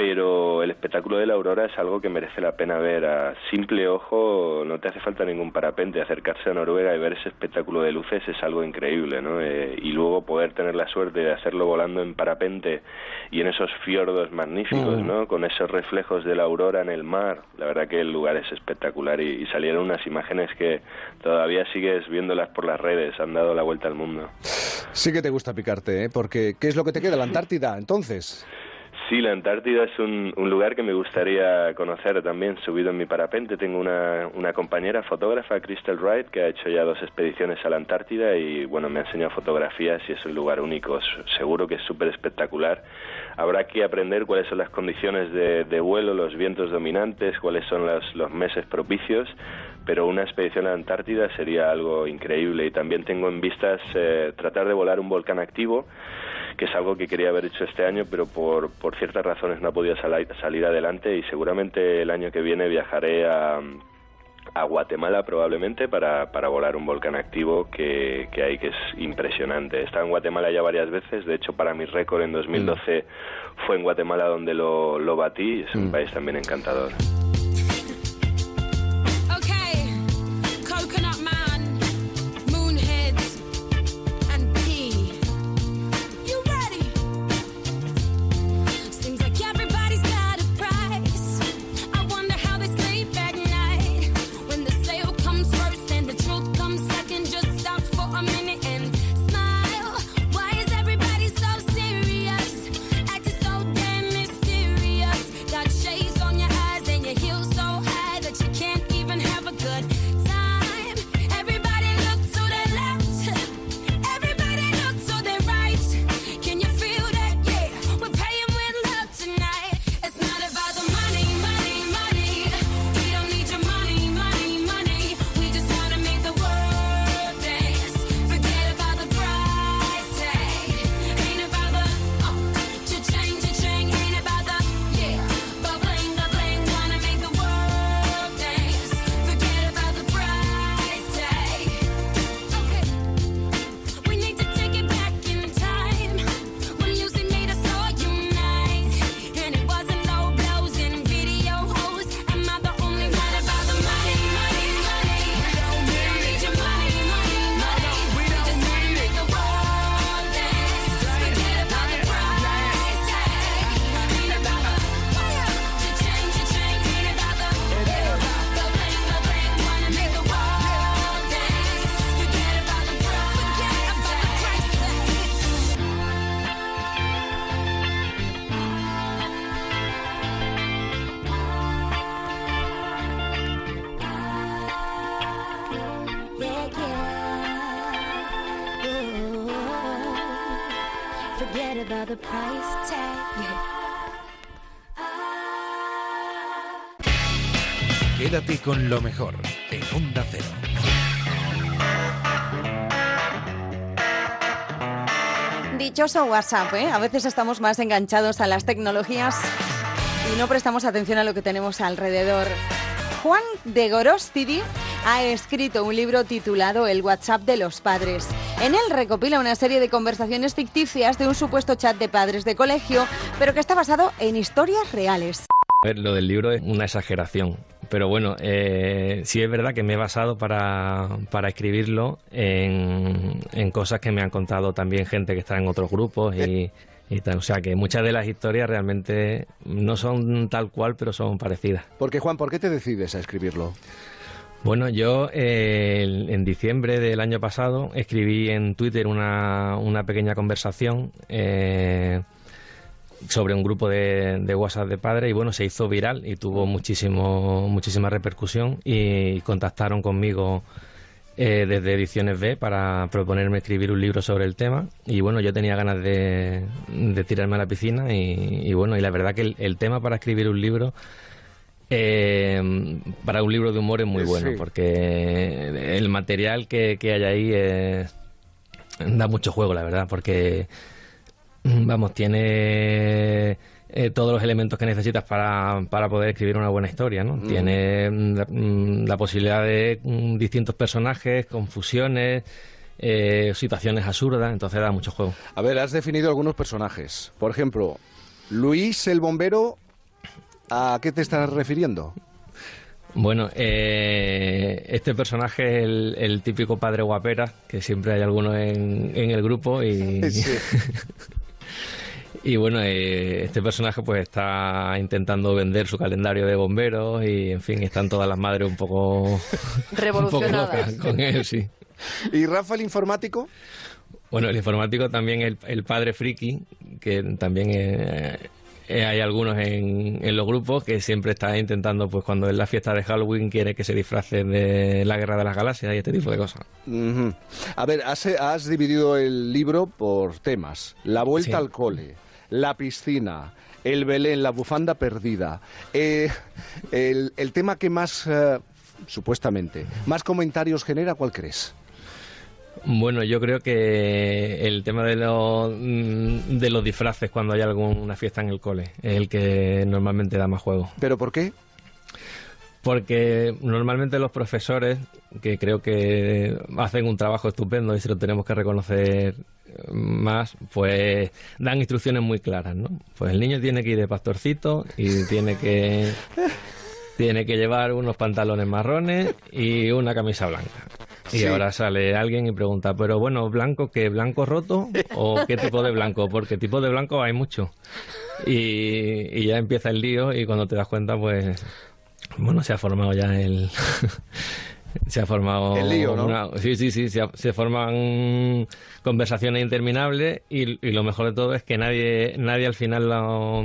pero el espectáculo de la aurora es algo que merece la pena ver a simple ojo, no te hace falta ningún parapente, acercarse a Noruega y ver ese espectáculo de luces es algo increíble, ¿no? Eh, y luego poder tener la suerte de hacerlo volando en parapente y en esos fiordos magníficos, mm. ¿no? Con esos reflejos de la aurora en el mar, la verdad que el lugar es espectacular y, y salieron unas imágenes que todavía sigues viéndolas por las redes, han dado la vuelta al mundo. Sí que te gusta picarte, ¿eh? Porque ¿qué es lo que te queda? La Antártida, entonces. Sí, la Antártida es un, lugar que me gustaría conocer también, subido en mi parapente. Tengo una, compañera fotógrafa, Crystal Wright, que ha hecho ya dos expediciones a la Antártida y bueno, me ha enseñado fotografías y es un lugar único. Seguro que es súper espectacular. Habrá que aprender cuáles son las condiciones de, vuelo, los vientos dominantes, cuáles son los, los meses propicios, pero una expedición a la Antártida sería algo increíble y también tengo en vistas eh, tratar de volar un volcán activo que es algo que quería haber hecho este año, pero por, por ciertas razones no ha podido salir adelante y seguramente el año que viene viajaré a, a Guatemala probablemente para, para volar un volcán activo que, que hay que es impresionante. He estado en Guatemala ya varias veces, de hecho para mi récord en 2012 mm. fue en Guatemala donde lo, lo batí, es un mm. país también encantador. Quédate con lo mejor en Onda Cero. Dichoso WhatsApp, ¿eh? A veces estamos más enganchados a las tecnologías y no prestamos atención a lo que tenemos alrededor. Juan de Gorostidi ha escrito un libro titulado El WhatsApp de los padres. En él recopila una serie de conversaciones ficticias de un supuesto chat de padres de colegio, pero que está basado en historias reales. A ver, lo del libro es una exageración, pero bueno, eh, sí es verdad que me he basado para, para escribirlo en, en, cosas que me han contado también gente que está en otros grupos y, y tal. O sea que muchas de las historias realmente no son tal cual, pero son parecidas. Porque Juan, ¿por qué te decides a escribirlo? Bueno, yo eh, en diciembre del año pasado escribí en Twitter una, una pequeña conversación eh, sobre un grupo de, de, WhatsApp de padres y bueno, se hizo viral y tuvo muchísimo, muchísima repercusión y contactaron conmigo eh, desde Ediciones B para proponerme escribir un libro sobre el tema y bueno, yo tenía ganas de, de tirarme a la piscina y, bueno, y la verdad que el tema para escribir un libro eh, para un libro de humor es muy bueno, porque el material que, hay ahí da mucho juego, la verdad, porque, vamos, tiene eh, todos los elementos que necesitas para, para, poder escribir una buena historia, ¿no? Mm. Tiene mm, la, posibilidad de mm, distintos personajes, confusiones, eh, situaciones absurdas, entonces da mucho juego. A ver, has definido algunos personajes. Por ejemplo, Luis el bombero ¿A qué te estás refiriendo? Bueno, eh, este personaje es el, típico padre guapera, que siempre hay alguno en, el grupo y... *laughs* *laughs* y bueno, eh, este personaje pues está intentando vender su calendario de bomberos y en fin, están todas las madres un poco... *laughs* Revolucionadas. con él, sí. ¿Y Rafa el informático? Bueno, el informático también el, el padre friki, que también es eh, hay algunos en, los grupos que siempre están intentando, pues cuando es la fiesta de Halloween, quiere que se disfracen de la guerra de las galaxias y este tipo de cosas. A ver, has, dividido el libro por temas. La vuelta al cole, la piscina, el Belén, la bufanda perdida. Eh, el, tema que más, eh, supuestamente, más comentarios genera, ¿cuál crees? Bueno, yo creo que el tema de, mm, de los disfraces cuando hay alguna fiesta en el cole es el que normalmente da más juego. ¿Pero por qué? porque normalmente los profesores, que creo que hacen un trabajo estupendo y se lo tenemos que reconocer más, pues dan instrucciones muy claras, ¿no? Pues el niño tiene que ir de pastorcito y tiene que *laughs* tiene que llevar unos pantalones marrones y una camisa blanca. Y Sí. ahora sale alguien y pregunta, pero bueno, ¿blanco qué? ¿Blanco roto? ¿O qué tipo de blanco? Porque tipo de blanco hay mucho. Y, y ya empieza el lío y cuando te das cuenta, pues, bueno, se ha formado ya el... *laughs* Se ha formado... El lío, ¿no? una- sí, sí, sí, se, ha- se forman conversaciones interminables y, y lo mejor de todo es que nadie nadie al final la,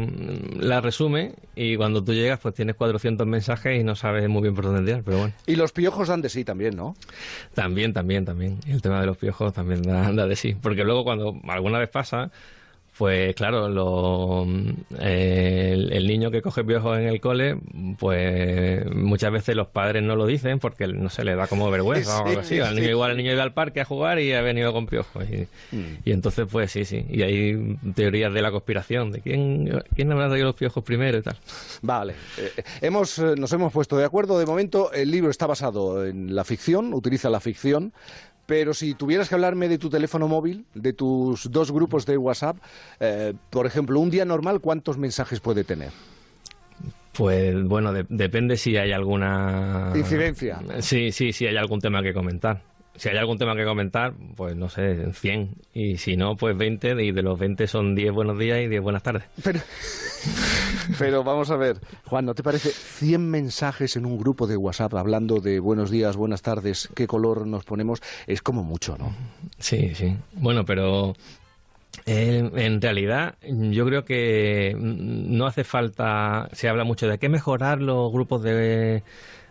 la resume y cuando tú llegas pues tienes 400 mensajes y no sabes muy bien por dónde tirar, pero bueno. Y los piojos dan de sí también, ¿no? También, también, también. El tema de los piojos también da, da de sí. Porque luego cuando alguna vez pasa, pues claro, lo, eh, el, el niño que coge piojos en el cole, pues muchas veces los padres no lo dicen porque, no sé, le da como vergüenza o *laughs* algo así. Sí, Al niño sí. igual el niño iba al parque a jugar y ha venido con piojos. Y, y entonces, pues sí, sí. Y hay teorías de la conspiración, de quién, quién habrá traído los piojos primero y tal. Vale. Eh, hemos, eh, nos hemos puesto de acuerdo. De momento, el libro está basado en la ficción, utiliza la ficción. Pero si tuvieras que hablarme de tu teléfono móvil, de tus dos grupos de WhatsApp, eh, por ejemplo, un día normal, ¿cuántos mensajes puede tener? Pues bueno, de- depende si hay alguna... Incidencia. Sí, sí, sí hay algún tema que comentar. Si hay algún tema que comentar, pues no sé, 100. Y si no, pues 20. Y de los 20 son 10 buenos días y 10 buenas tardes. Pero, *laughs* pero vamos a ver, Juan, ¿no te parece 100 mensajes en un grupo de WhatsApp hablando de buenos días, buenas tardes, qué color nos ponemos? Es como mucho, ¿no? Sí, sí. Bueno, pero eh, en realidad yo creo que no hace falta, se habla mucho de que mejorar los grupos de...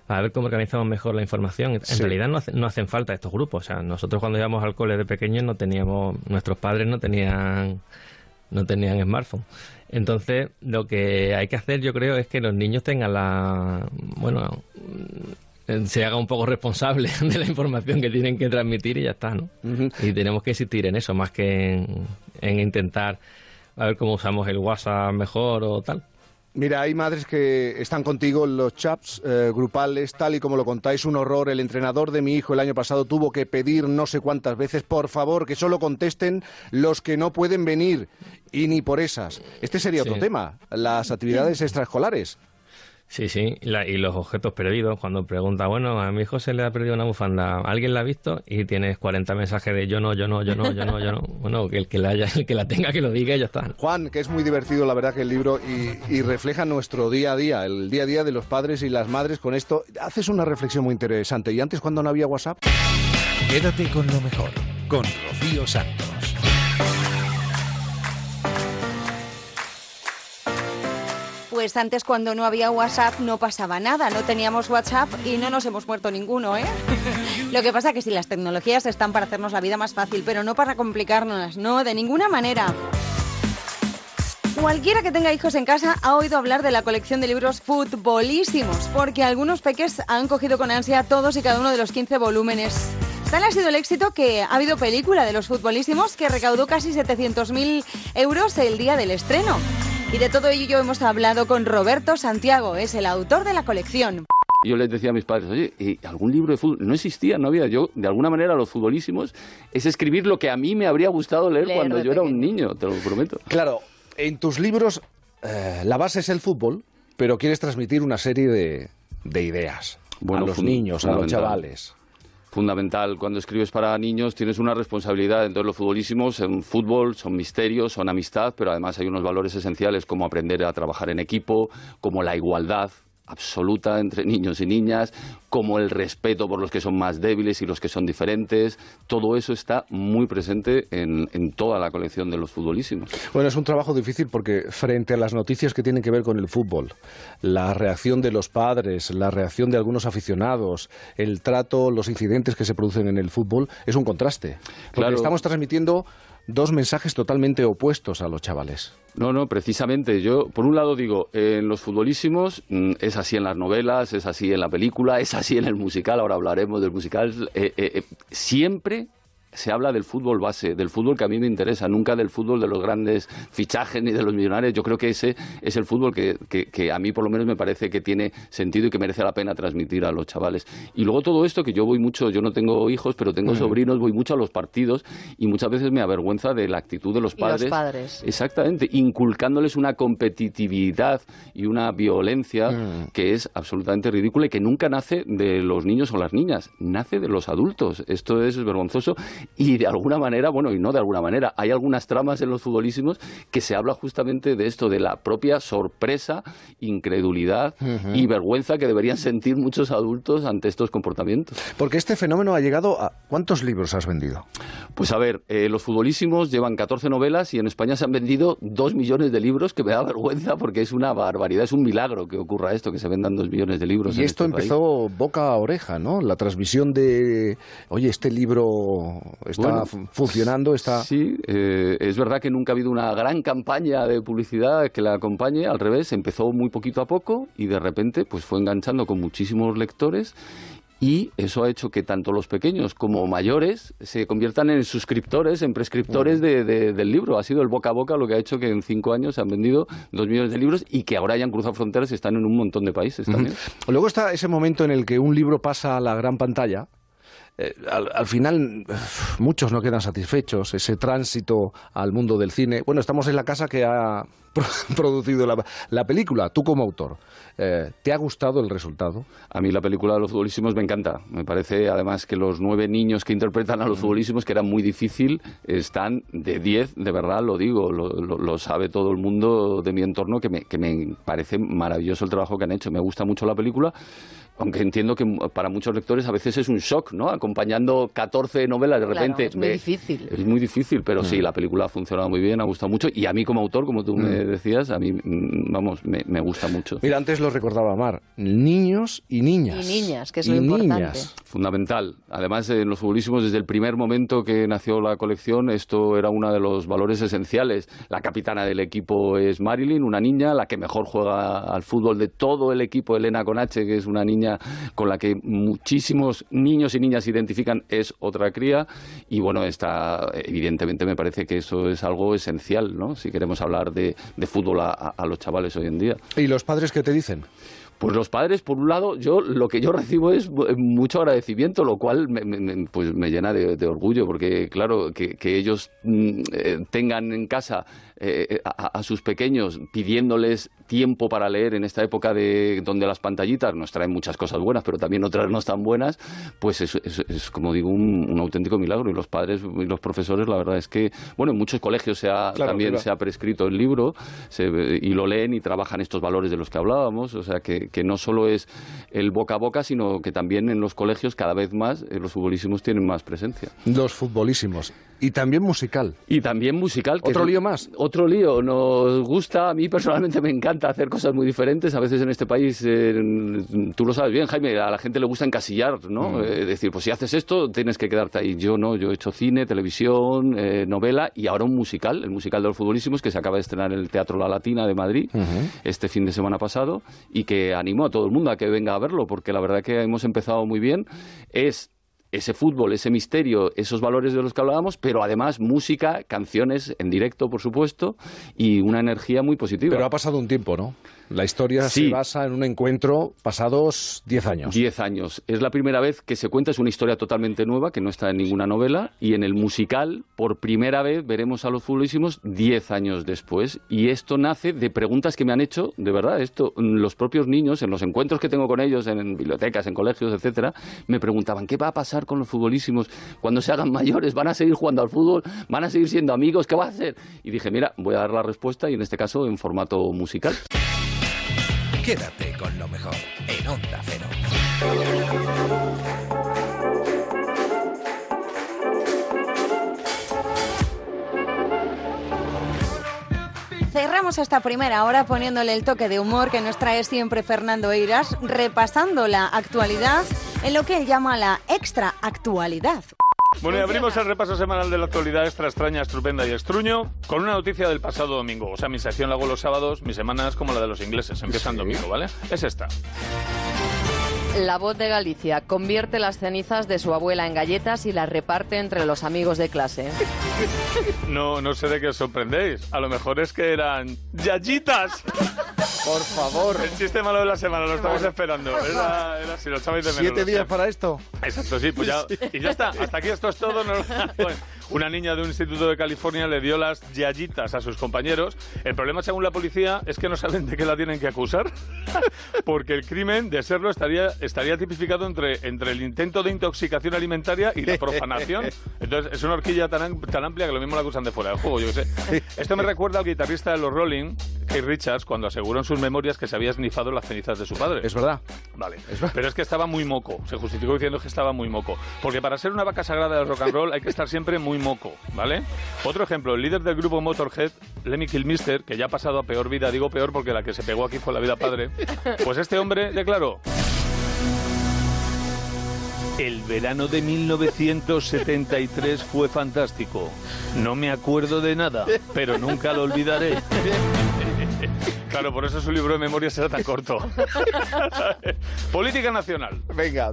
A ver cómo organizamos mejor la información. En Sí. realidad no, hace- no hacen falta estos grupos. O sea, nosotros cuando íbamos al cole de pequeños no teníamos, nuestros padres no tenían, no tenían smartphone. Entonces, lo que hay que hacer, yo creo, es que los niños tengan la, bueno, mm, se haga un poco responsable *laughs* de la información que tienen que transmitir y ya está, ¿no? Y tenemos que insistir en eso más que en, en intentar a ver cómo usamos el WhatsApp mejor o tal. Mira, hay madres que están contigo en los chats eh, grupales, tal y como lo contáis, un horror. El entrenador de mi hijo el año pasado tuvo que pedir no sé cuántas veces, por favor, que solo contesten los que no pueden venir. Y ni por esas. Este sería otro Sí. tema, las actividades extraescolares. Sí, sí, y, la- y los objetos perdidos, cuando pregunta, bueno, a mi hijo se le ha perdido una bufanda, ¿alguien la ha visto? Y tienes 40 mensajes de yo no, yo no, yo no, yo no, yo no. *laughs* Bueno, que el que la, haya, el que la tenga que lo diga y ya está. Juan, que es muy divertido, la verdad, que el libro y, y refleja nuestro día a día, el día a día de los padres y las madres con esto. Haces una reflexión muy interesante. ¿Y antes, cuando no había WhatsApp? Quédate con lo mejor, con Rocío Santos. Pues antes cuando no había WhatsApp no pasaba nada, no teníamos WhatsApp y no nos hemos muerto ninguno, ¿eh? *laughs* Lo que pasa que si las tecnologías están para hacernos la vida más fácil, pero no para complicarnos, no, de ninguna manera. Cualquiera que tenga hijos en casa ha oído hablar de la colección de libros futbolísimos, porque algunos peques han cogido con ansia todos y cada uno de los 15 volúmenes. Tal ha sido el éxito que ha habido película de los futbolísimos que recaudó casi 700.000 euros el día del estreno. Y de todo ello hemos hablado con Roberto Santiago, es el autor de la colección. Yo les decía a mis padres, oye, ¿y algún libro de fútbol? No existía, no había. Yo, de alguna manera, los futbolísimos es escribir lo que a mí me habría gustado leer, Leer cuando yo era un niño, te lo prometo. Claro, en tus libros eh, la base es el fútbol, pero quieres transmitir una serie de, de ideas a los niños, a los chavales. Fundamental, cuando escribes para niños tienes una responsabilidad. Entonces, los futbolísimos son fútbol, son misterios, son amistad, pero además hay unos valores esenciales como aprender a trabajar en equipo, como la igualdad absoluta entre *laughs* niños y niñas, como el respeto por los que son más débiles y los que son diferentes. Todo eso está muy presente en, en toda la colección de los futbolísimos. Bueno, es un trabajo difícil porque frente a las noticias que tienen que ver con el fútbol, la reacción de los padres, la reacción de algunos aficionados, el trato, los incidentes que se producen en el fútbol, es un contraste. Porque Claro. estamos transmitiendo dos mensajes totalmente opuestos a los chavales. No, no, precisamente. Yo, por un lado, digo, en los futbolísimos mm, es así en las novelas, es así en la película, es así en el musical. Ahora hablaremos del musical. eh, eh, eh, siempre se habla del fútbol base, del fútbol que a mí me interesa, nunca del fútbol de los grandes fichajes ni de los millonarios. Yo creo que ese es el fútbol que, que, a mí por lo menos me parece que tiene sentido y que merece la pena transmitir a los chavales. Y luego todo esto, que yo voy mucho, yo no tengo hijos, pero tengo sobrinos, voy mucho a los partidos y muchas veces me avergüenza de la actitud de los padres. los padres. Exactamente, inculcándoles una competitividad y una violencia mm. que es absolutamente ridícula y que nunca nace de los niños o las niñas, nace de los adultos. Esto es vergonzoso y de alguna manera, bueno, y no de alguna manera, hay algunas tramas en los futbolísimos que se habla justamente de esto, de la propia sorpresa, incredulidad y vergüenza que deberían sentir muchos adultos ante estos comportamientos. Porque este fenómeno ha llegado a... ¿Cuántos libros has vendido? Pues a ver, eh, los futbolísimos llevan 14 novelas y en España se han vendido 2 millones de libros, que me da *laughs* vergüenza porque es una barbaridad, es un milagro que ocurra esto, que se vendan 2 millones de libros. Y esto este empezó boca a oreja, ¿no? La transmisión de, oye, este libro está funcionando, está... Sí, eh, es verdad que nunca ha habido una gran campaña de publicidad que la acompañe, al revés, empezó muy poquito a poco y de repente pues fue enganchando con muchísimos lectores y eso ha hecho que tanto los pequeños como mayores se conviertan en suscriptores, en prescriptores del libro. Ha sido el boca a boca lo que ha hecho que en cinco años se han vendido dos millones de libros y que ahora hayan cruzado fronteras y están en un montón de países también. Luego está ese momento en el que un libro pasa a la gran pantalla eh, al, final muchos no quedan satisfechos, ese tránsito al mundo del cine. Bueno, estamos en la casa que ha *laughs* producido la, película, tú como autor. Eh, ¿Te ha gustado el resultado? A mí la película de los futbolísimos me encanta. Me parece además que los nueve niños que interpretan a los mm. futbolísimos, que era muy difícil, están de diez, de verdad lo digo, lo, sabe todo el mundo de mi entorno, que me, que me parece maravilloso el trabajo que han hecho. Me gusta mucho la película aunque entiendo que para muchos lectores a veces es un shock, ¿no? Acompañando 14 novelas de repente. es muy difícil. Es muy difícil, pero sí, mm. la película ha funcionado muy bien, ha gustado mucho. Y a mí como autor, como tú me mm. decías, a mí, mm, vamos, me, gusta mucho. Mira, antes lo recordaba Mar, niños y niñas. Y niñas, que es lo importante. Fundamental. Además, en los futbolísimos, desde el primer momento que nació la colección, esto era uno de los valores esenciales. La capitana del equipo es Marilyn, una niña, la que mejor juega al fútbol de todo el equipo, Elena Conache, que es una niña con la que muchísimos niños y niñas identifican es otra cría y bueno, está, evidentemente me parece que eso es algo esencial, ¿no? Si queremos hablar de, fútbol a, los chavales hoy en día. ¿Y los padres qué te dicen? Pues los padres, por un lado, yo lo que yo recibo es mucho agradecimiento, lo cual me, pues me llena de, orgullo, porque claro, que, ellos mm, eh, tengan en casa eh, a, sus pequeños pidiéndoles tiempo para leer en esta época de donde las pantallitas nos traen muchas cosas buenas, pero también otras no tan buenas, pues es, es, como digo, un, auténtico milagro. Y los padres y los profesores, la verdad es que, bueno, en muchos colegios se ha, también se ha prescrito el libro y lo leen y trabajan estos valores de los que hablábamos, o sea que, que no solo es el boca a boca, sino que también en los colegios cada vez más eh, los futbolísimos tienen más presencia. Los futbolísimos. Y también musical. Y también musical. ¿Otro lío más? Otro lío. Nos gusta, a mí personalmente me encanta hacer cosas muy diferentes. A veces en este país, tú lo sabes bien, Jaime, a la gente le gusta encasillar, ¿no? Mm. Es decir, pues si haces esto, tienes que quedarte ahí. Yo no, yo he hecho cine, televisión, eh, novela y ahora un musical, el musical de los futbolísimos, que se acaba de estrenar en el Teatro La Latina de Madrid este fin de semana pasado y que animo a todo el mundo a que venga a verlo, porque la verdad que hemos empezado muy bien. Es ese fútbol, ese misterio, esos valores de los que hablábamos, pero además música, canciones en directo, por supuesto, y una energía muy positiva. Pero ha pasado un tiempo, ¿no? La historia se basa en un encuentro pasados 10 años. 10 años. Es la primera vez que se cuenta, es una historia totalmente nueva, que no está en ninguna novela, y en el musical, por primera vez, veremos a los futbolísimos 10 años después. Y esto nace de preguntas que me han hecho, de verdad, esto, los propios niños, en los encuentros que tengo con ellos, en bibliotecas, en colegios, etcétera, me preguntaban, ¿qué va a pasar con los futbolísimos cuando se hagan mayores? ¿Van a seguir jugando al fútbol? ¿Van a seguir siendo amigos? ¿Qué va a hacer? Y dije, mira, voy a dar la respuesta, y en este caso en formato musical. Quédate con lo mejor en Onda Cero. Cerramos esta primera hora poniéndole el toque de humor que nos trae siempre Fernando Eiras, repasando la actualidad en lo que él llama la extra actualidad. Bueno, y abrimos el repaso semanal de la actualidad extra extraña, estupenda y estruño con una noticia del pasado domingo. O sea, mi sección la hago los sábados, mis semanas como la de los ingleses, empiezan domingo, ¿vale? Es esta. La voz de Galicia convierte las cenizas de su abuela en galletas y las reparte entre los amigos de clase. No, no sé de qué os sorprendéis. A lo mejor es que eran yayitas. Por favor. El chiste malo de la semana, lo estamos esperando. Era, era si lo echabais de menos. Siete días para esto. Exacto, sí, pues ya, *laughs* y ya está. Hasta aquí esto es todo. No- *laughs* Bueno, una niña de un instituto de California le dio las yayitas a sus compañeros. El problema, según la policía, es que no saben de qué la tienen que acusar. *laughs* Porque el crimen, de serlo, estaría, estaría tipificado entre, entre el intento de intoxicación alimentaria y la profanación. Entonces, es una horquilla tan, tan amplia que lo mismo la acusan de fuera del juego, yo qué sé. Esto me recuerda al guitarrista de los Rolling, Keith Richards, cuando aseguró en sus memorias que se había esnifado las cenizas de su padre. Es verdad. Vale. Pero es que estaba muy moco. Se justificó diciendo que estaba muy moco. Porque para ser una vaca sagrada del rock and roll hay que estar siempre muy moco, ¿vale? Otro ejemplo, el líder del grupo Motorhead, Lemmy Kilmister, que ya ha pasado a peor vida, digo peor porque la que se pegó aquí fue la vida padre, pues este hombre declaró... El verano de 1973 fue fantástico. No me acuerdo de nada, pero nunca lo olvidaré. Claro, por eso su libro de memorias era tan corto. *laughs* Política nacional. Venga.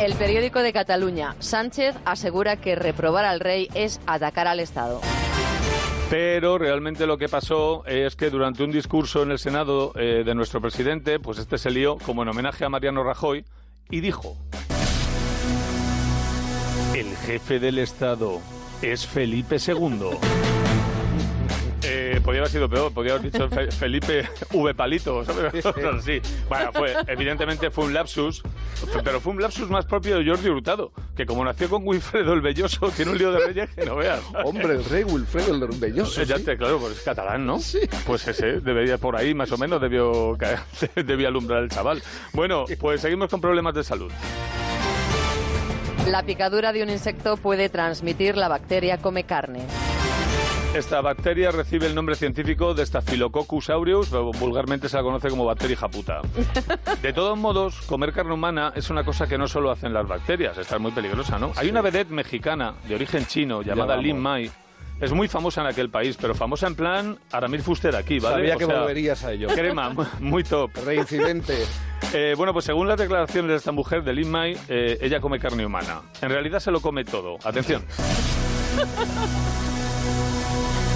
El periódico de Cataluña, Sánchez asegura que reprobar al rey es atacar al Estado. Pero realmente lo que pasó es que durante un discurso en el Senado eh, de nuestro presidente, pues este se lió como en homenaje a Mariano Rajoy y dijo: El jefe del Estado es Felipe II. Eh, podría haber sido peor, podría haber dicho Fe- Felipe V. Palito, así. *laughs* Bueno, fue, evidentemente fue un lapsus, pero fue un lapsus más propio de Jordi Hurtado, que como nació con Wilfredo el Belloso, *laughs* tiene un lío de reyes que no veas. Hombre, el rey Wilfredo el Belloso. Ya sí. te, claro, pues es catalán, ¿no? Sí. Pues ese debería por ahí más o menos debió caer, *laughs* debía alumbrar el chaval. Bueno, pues seguimos con problemas de salud. La picadura de un insecto puede transmitir la bacteria come carne. Esta bacteria recibe el nombre científico de Staphylococcus aureus, pero vulgarmente se la conoce como bacteria japuta. *laughs* De todos modos, comer carne humana es una cosa que no solo hacen las bacterias, esta es muy peligrosa, ¿no? Hay una vedette mexicana de origen chino llamada. Lin Mai. Es muy famosa en aquel país, pero famosa en plan Aramir Fuster aquí, ¿vale? Sabía O que sea, volverías a ello. Crema, muy top. Reincidente. *laughs* Eh, bueno, pues según las declaraciones de esta mujer, de Lin Mai, eh, ella come carne humana. En realidad se lo come todo. Atención. *laughs*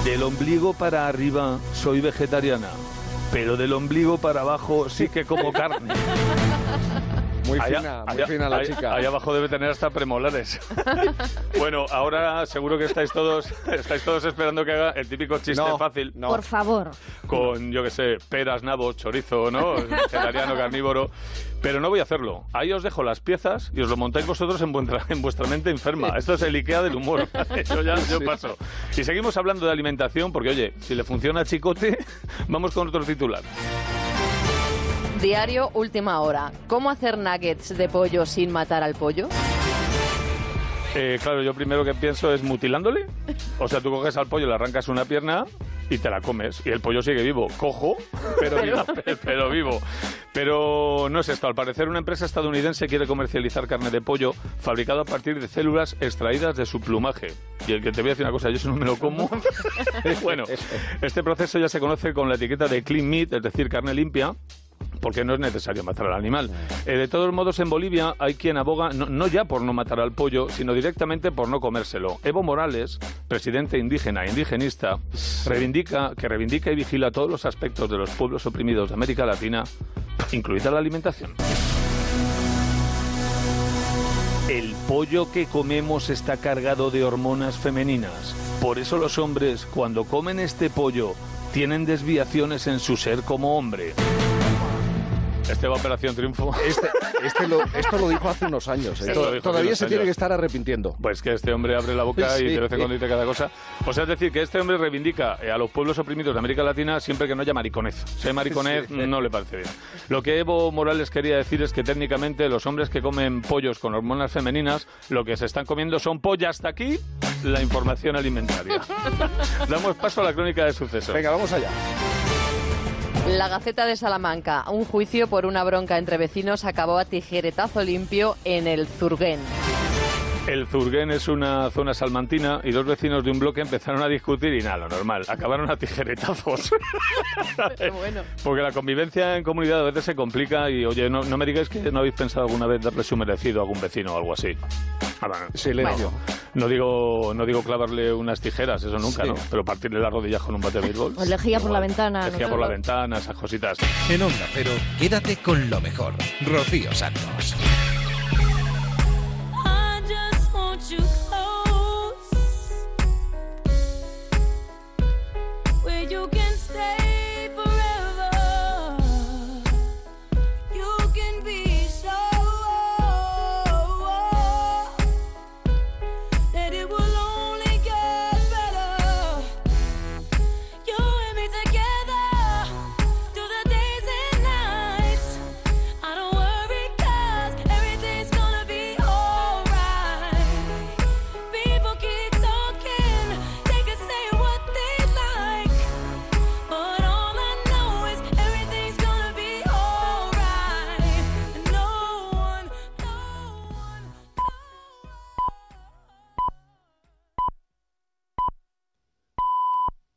Del ombligo para arriba soy vegetariana, pero del ombligo para abajo sí que como carne. *laughs* Muy Allá- fina, muy allá- fina la chica. Ahí abajo debe tener hasta premolares. *laughs* bueno, ahora seguro que estáis todos, estáis todos esperando que haga el típico chiste No, fácil Por favor. con, yo que sé, peras, nabos, chorizo, ¿no? *laughs* Vegetariano, carnívoro. Pero no voy a hacerlo. Ahí os dejo las piezas y os lo montáis vosotros en vuestra, en vuestra mente enferma. Esto es el Ikea del humor. *laughs* Yo ya yo Sí. paso. Y seguimos hablando de alimentación porque, oye, si le funciona a Chicote, vamos con otro titular. Diario Última Hora. ¿Cómo hacer nuggets de pollo sin matar al pollo? Eh, claro, yo primero que pienso es mutilándole. O sea, tú coges al pollo, le arrancas una pierna y te la comes. Y el pollo sigue vivo. Cojo, pero, vivo, *laughs* pero vivo. Pero no es esto. Al parecer, una empresa estadounidense quiere comercializar carne de pollo fabricada a partir de células extraídas de su plumaje. Y el que te voy a decir una cosa, yo eso no me lo como. *laughs* bueno, este proceso ya se conoce con la etiqueta de clean meat, es decir, carne limpia porque no es necesario matar al animal. Eh, de todos modos, en Bolivia hay quien aboga no, no ya por no matar al pollo, sino directamente por no comérselo. Evo Morales, presidente indígena e indigenista, reivindica, que reivindica y vigila todos los aspectos de los pueblos oprimidos de América Latina, incluida la alimentación. El pollo que comemos está cargado de hormonas femeninas. Por eso los hombres, cuando comen este pollo, tienen desviaciones en su ser como hombre. Este va a Operación Triunfo. Este, este lo- esto lo dijo hace unos años. ¿eh? Todavía se tiene años. que estar arrepintiendo. Pues que este hombre abre la boca *laughs* Sí. y de vez en cuando dice cada cosa. O sea, es decir, que este hombre reivindica eh, a los pueblos oprimidos de América Latina siempre que no haya mariconez. Si hay mariconez, *laughs* Sí. no le parece bien. Lo que Evo Morales quería decir es que técnicamente los hombres que comen pollos con hormonas femeninas, lo que se están comiendo son pollas. Hasta aquí la información alimentaria. *laughs* Damos paso a la crónica de sucesos. Venga, vamos allá. La Gaceta de Salamanca. Un juicio por una bronca entre vecinos acabó a tijeretazo limpio en el Zurguén. El Zurguén es una zona salmantina y dos vecinos de un bloque empezaron a discutir y nada, lo normal, acabaron a tijeretazos. *laughs* Porque la convivencia en comunidad a veces se complica y, oye, no, no me digáis que no habéis pensado alguna vez darle su merecido a algún vecino o algo así. Ahora, Silencio. No digo, no digo clavarle unas tijeras, eso nunca, Sí. ¿no? Pero partirle las rodillas con un bate de béisbol. O lejía por la ventana. Lejía no por la ventana, esas cositas. En Onda Cero, quédate con lo mejor. Rocío Santos. You can stay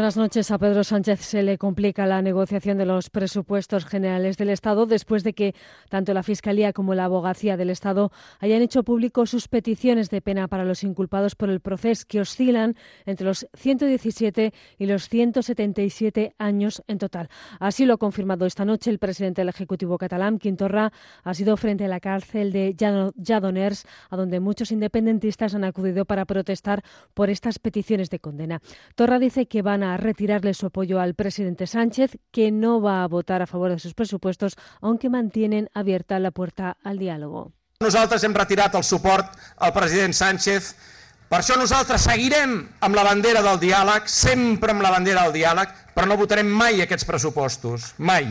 Buenas noches. A Pedro Sánchez se le complica la negociación de los presupuestos generales del Estado después de que tanto la Fiscalía como la Abogacía del Estado hayan hecho público sus peticiones de pena para los inculpados por el proceso que oscilan entre los 117 y los 177 años en total. Así lo ha confirmado esta noche el presidente del Ejecutivo catalán, Quintorra, ha sido frente a la cárcel de Lledoners, a donde muchos independentistas han acudido para protestar por estas peticiones de condena. Torra dice que van a retirarle su apoyo al presidente Sánchez, que no va a votar a favor de sus presupuestos, aunque mantienen abierta la puerta al diálogo. Nosaltres hem retirat el suport al president Sánchez. Per això nosaltres seguirem amb la bandera del diàleg, sempre amb la bandera del diàleg, però no votarem mai aquests pressupostos. Mai.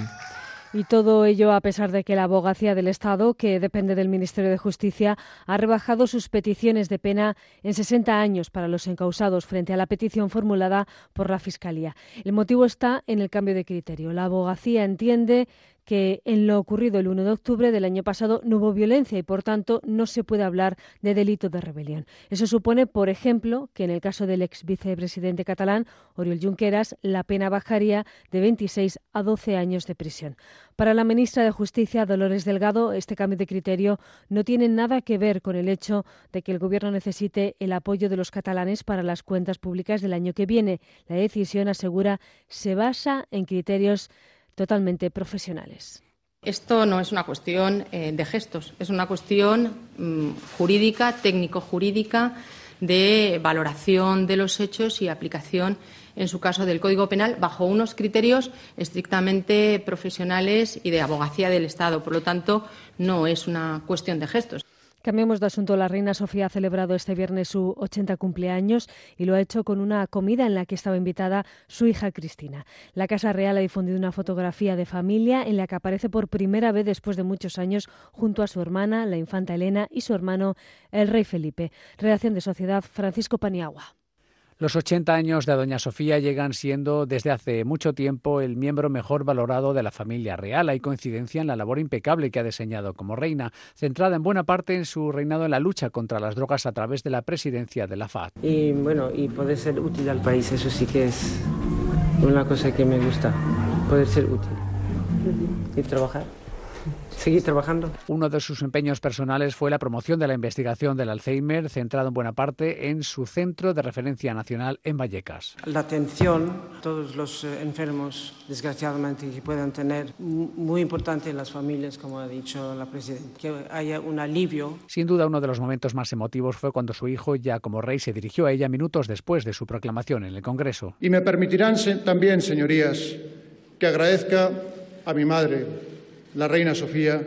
Y todo ello a pesar de que la abogacía del Estado, que depende del Ministerio de Justicia, ha rebajado sus peticiones de pena en 60 años para los encausados frente a la petición formulada por la Fiscalía. El motivo está en el cambio de criterio. La abogacía entiende que en lo ocurrido el 1 de octubre del año pasado no hubo violencia y, por tanto, no se puede hablar de delito de rebelión. Eso supone, por ejemplo, que en el caso del ex vicepresidente catalán, Oriol Junqueras, la pena bajaría de 26 a 12 años de prisión. Para la ministra de Justicia, Dolores Delgado, este cambio de criterio no tiene nada que ver con el hecho de que el Gobierno necesite el apoyo de los catalanes para las cuentas públicas del año que viene. La decisión, asegura, se basa en criterios totalmente profesionales. Esto no es una cuestión eh, de gestos, es una cuestión mm, jurídica, técnico-jurídica, de valoración de los hechos y aplicación, en su caso, del Código Penal bajo unos criterios estrictamente profesionales y de abogacía del Estado. Por lo tanto, no es una cuestión de gestos. Cambiemos de asunto. La reina Sofía ha celebrado este viernes su 80 cumpleaños y lo ha hecho con una comida en la que estaba invitada su hija Cristina. La Casa Real ha difundido una fotografía de familia en la que aparece por primera vez después de muchos años junto a su hermana, la infanta Elena, y su hermano, el rey Felipe. Redacción de Sociedad, Francisco Paniagua. Los 80 años de Doña Sofía llegan siendo desde hace mucho tiempo el miembro mejor valorado de la familia real. Hay coincidencia en la labor impecable que ha diseñado como reina, centrada en buena parte en su reinado en la lucha contra las drogas a través de la presidencia de la FAD. Y bueno, y poder ser útil al país, eso sí que es una cosa que me gusta, poder ser útil y trabajar. Seguir trabajando. Uno de sus empeños personales fue la promoción de la investigación del Alzheimer, centrado en buena parte en su centro de referencia nacional en Vallecas. La atención a todos los eh, enfermos, desgraciadamente, que puedan tener, muy importante en las familias, como ha dicho la presidenta, que haya un alivio Sin duda, uno de los momentos más emotivos fue cuando su hijo, ya como rey, se dirigió a ella minutos después de su proclamación en el Congreso. Y me permitirán también, señorías, que agradezca a mi madre, la reina Sofía,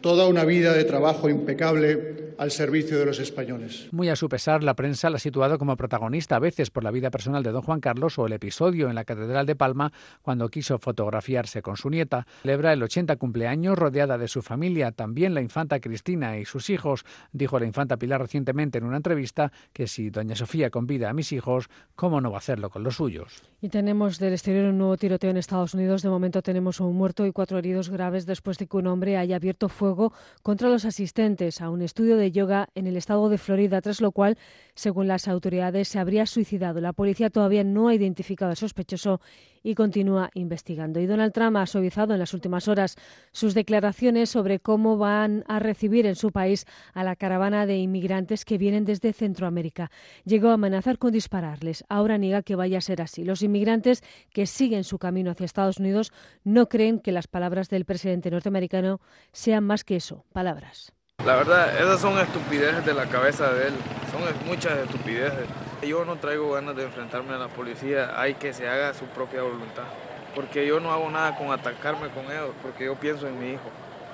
toda una vida de trabajo impecable al servicio de los españoles. Muy a su pesar, la prensa la ha situado como protagonista a veces por la vida personal de don Juan Carlos o el episodio en la Catedral de Palma cuando quiso fotografiarse con su nieta. Celebra el 80 cumpleaños rodeada de su familia, también la infanta Cristina y sus hijos. Dijo la infanta Pilar recientemente en una entrevista que si doña Sofía convida a mis hijos, ¿cómo no va a hacerlo con los suyos? Y tenemos del exterior un nuevo tiroteo en Estados Unidos. De momento tenemos un muerto y cuatro heridos graves después de que un hombre haya abierto fuego contra los asistentes a un estudio de yoga en el estado de Florida, tras lo cual, según las autoridades, se habría suicidado. La policía todavía no ha identificado al sospechoso y continúa investigando. Y Donald Trump ha suavizado en las últimas horas sus declaraciones sobre cómo van a recibir en su país a la caravana de inmigrantes que vienen desde Centroamérica. Llegó a amenazar con dispararles. Ahora niega que vaya a ser así. Los inmigrantes que siguen su camino hacia Estados Unidos no creen que las palabras del presidente norteamericano sean más que eso, palabras. La verdad, esas son estupideces de la cabeza de él. Son muchas estupideces. Yo no traigo ganas de enfrentarme a la policía. Hay que se haga su propia voluntad. Porque yo no hago nada con atacarme con ellos, porque yo pienso en mi hijo.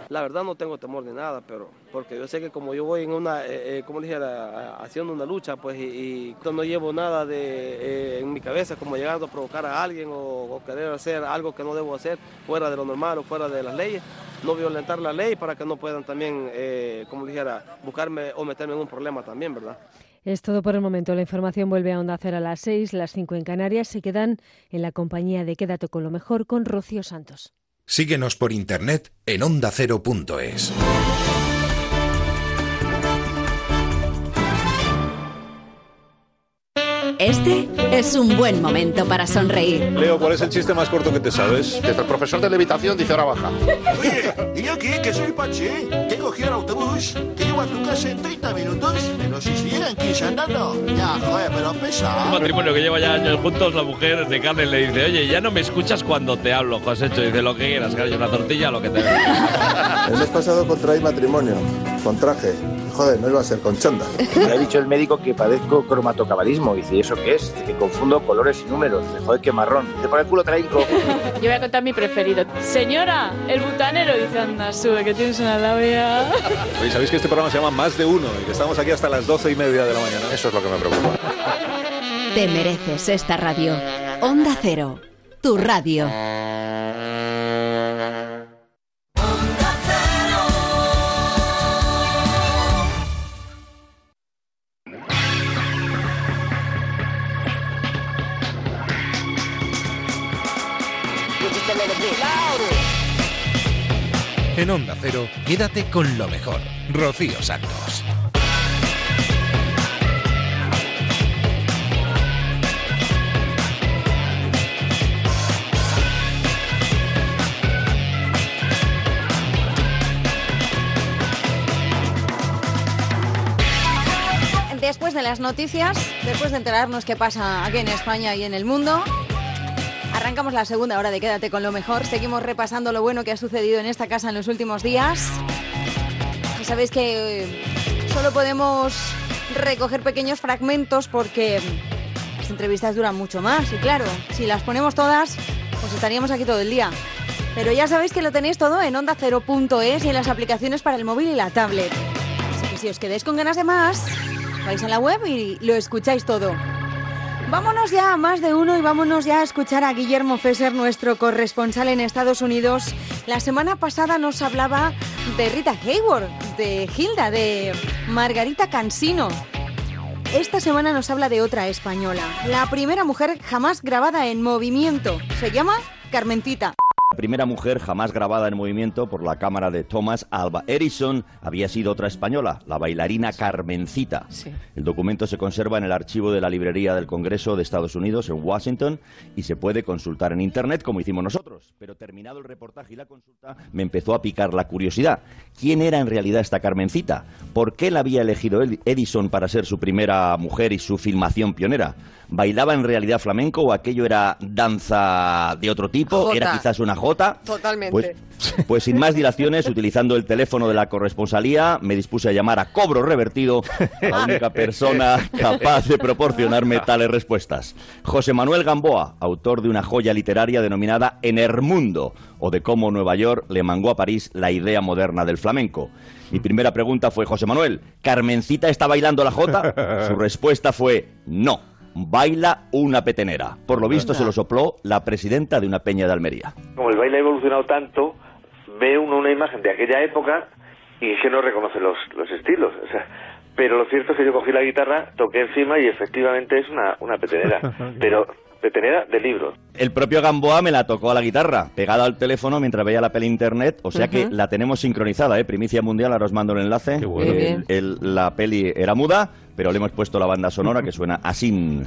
La verdad no tengo temor de nada, pero porque yo sé que como yo voy en una, eh, eh, como dijera, haciendo una lucha, pues y, no llevo nada de, eh, en mi cabeza como llegando a provocar a alguien o, o, querer hacer algo que no debo hacer fuera de lo normal o fuera de las leyes, no violentar la ley para que no puedan también, eh, como dijera, buscarme o meterme en un problema también, ¿verdad? Es todo por el momento. La información vuelve a Onda Cero a las 6, las 5 en Canarias. Se quedan en la compañía de Quédate con lo mejor con Rocío Santos. Síguenos por internet en ondacero.es. Este es un buen momento para sonreír. Leo, ¿cuál es el chiste más corto que te sabes? Desde el profesor de levitación dice hora baja. Oye, ¿y yo qué? Que soy Pache. Cogido el autobús. Que llego a tu casa en 30 minutos. Pero si si llegan 15 andando. Ya, joder, pero pesa. Un matrimonio que lleva ya años juntos, la mujer de Carmen le dice, oye, ya no me escuchas cuando te hablo, José. Dice lo que quieras, que una tortilla, lo que te *laughs* El mes pasado contraí matrimonio. Con traje. Joder, no iba a ser con chonda. Me ha dicho el médico que padezco cromatocabalismo. Dice, ¿y eso qué es? Dice, que confundo colores y números. Dice, joder, qué marrón. Dice, por el culo traigo. *laughs* Yo voy a contar mi preferido. Señora, el butanero. Dice, anda, sube, que tienes una labia. *laughs* Oye, ¿sabéis que este programa se llama Más de Uno? Y que estamos aquí hasta las doce y media de la mañana. Eso es lo que me preocupa. Te mereces esta radio. Onda Cero, tu radio. En Onda Cero, quédate con lo mejor. Rocío Santos. Después de las noticias, después de enterarnos qué pasa aquí en España y en el mundo, Arrancamos la segunda hora de Quédate con lo mejor. Seguimos repasando lo bueno que ha sucedido en esta casa en los últimos días. Y sabéis que solo podemos recoger pequeños fragmentos porque las entrevistas duran mucho más. Y claro, si las ponemos todas, pues estaríamos aquí todo el día. Pero ya sabéis que lo tenéis todo en onda0.es y en las aplicaciones para el móvil y la tablet. Así que si os quedáis con ganas de más, vais a la web y lo escucháis todo. Vámonos ya a más de uno y vámonos ya a escuchar a Guillermo Fesser, nuestro corresponsal en Estados Unidos. La semana pasada nos hablaba de Rita Hayward, de Hilda, de Margarita Cansino. Esta semana nos habla de otra española, la primera mujer jamás grabada en movimiento. Se llama Carmencita. Primera mujer jamás grabada en movimiento por la cámara de Thomas Alba Edison había sido otra española, la bailarina Carmencita. Sí. El documento se conserva en el archivo de la Librería del Congreso de Estados Unidos en Washington y se puede consultar en Internet como hicimos nosotros. Pero terminado el reportaje y la consulta, me empezó a picar la curiosidad. ¿Quién era en realidad esta Carmencita? ¿Por qué la había elegido Edison para ser su primera mujer y su filmación pionera? ¿Bailaba en realidad flamenco o aquello era danza de otro tipo? Jota. ¿Era quizás una jota? Totalmente. Pues, pues sin más dilaciones, utilizando el teléfono de la corresponsalía, me dispuse a llamar a cobro revertido a la única persona capaz de proporcionarme tales respuestas. José Manuel Gamboa, autor de una joya literaria denominada En Primermundo o de cómo Nueva York le mangó a París la idea moderna del flamenco. Mi primera pregunta fue, José Manuel, ¿Carmencita está bailando la jota? Su respuesta fue, no, baila una petenera. Por lo visto se lo sopló la presidenta de una peña de Almería. Como el baile ha evolucionado tanto, ve uno una imagen de aquella época y es que no reconoce los, los estilos. O sea, pero lo cierto es que yo cogí la guitarra, toqué encima y efectivamente es una, una petenera. *laughs* pero petenera de libros. El propio Gamboa me la tocó a la guitarra, pegada al teléfono mientras veía la peli internet, o sea que Ujú. la tenemos sincronizada, ¿eh? Primicia mundial, ahora os mando el enlace. bueno. Qué bien. El- la peli era muda, pero le hemos puesto la banda sonora que suena así.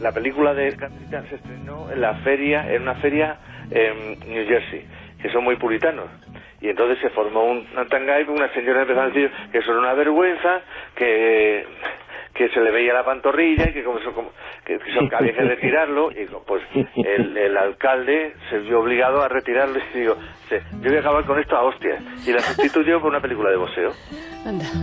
La película de Carmencita se estrenó en la feria, en una feria en New Jersey, que son muy puritanos. Y entonces se formó un- una tanga y una señora empezó a decir que eso era una vergüenza, que, que se le veía la pantorrilla y que, como eso, como- que, que había que retirarlo. Y pues el, el alcalde se vio obligado a retirarlo y digo, "Sí, yo voy a acabar con esto a hostias. Y la sustituyó por una película de boxeo.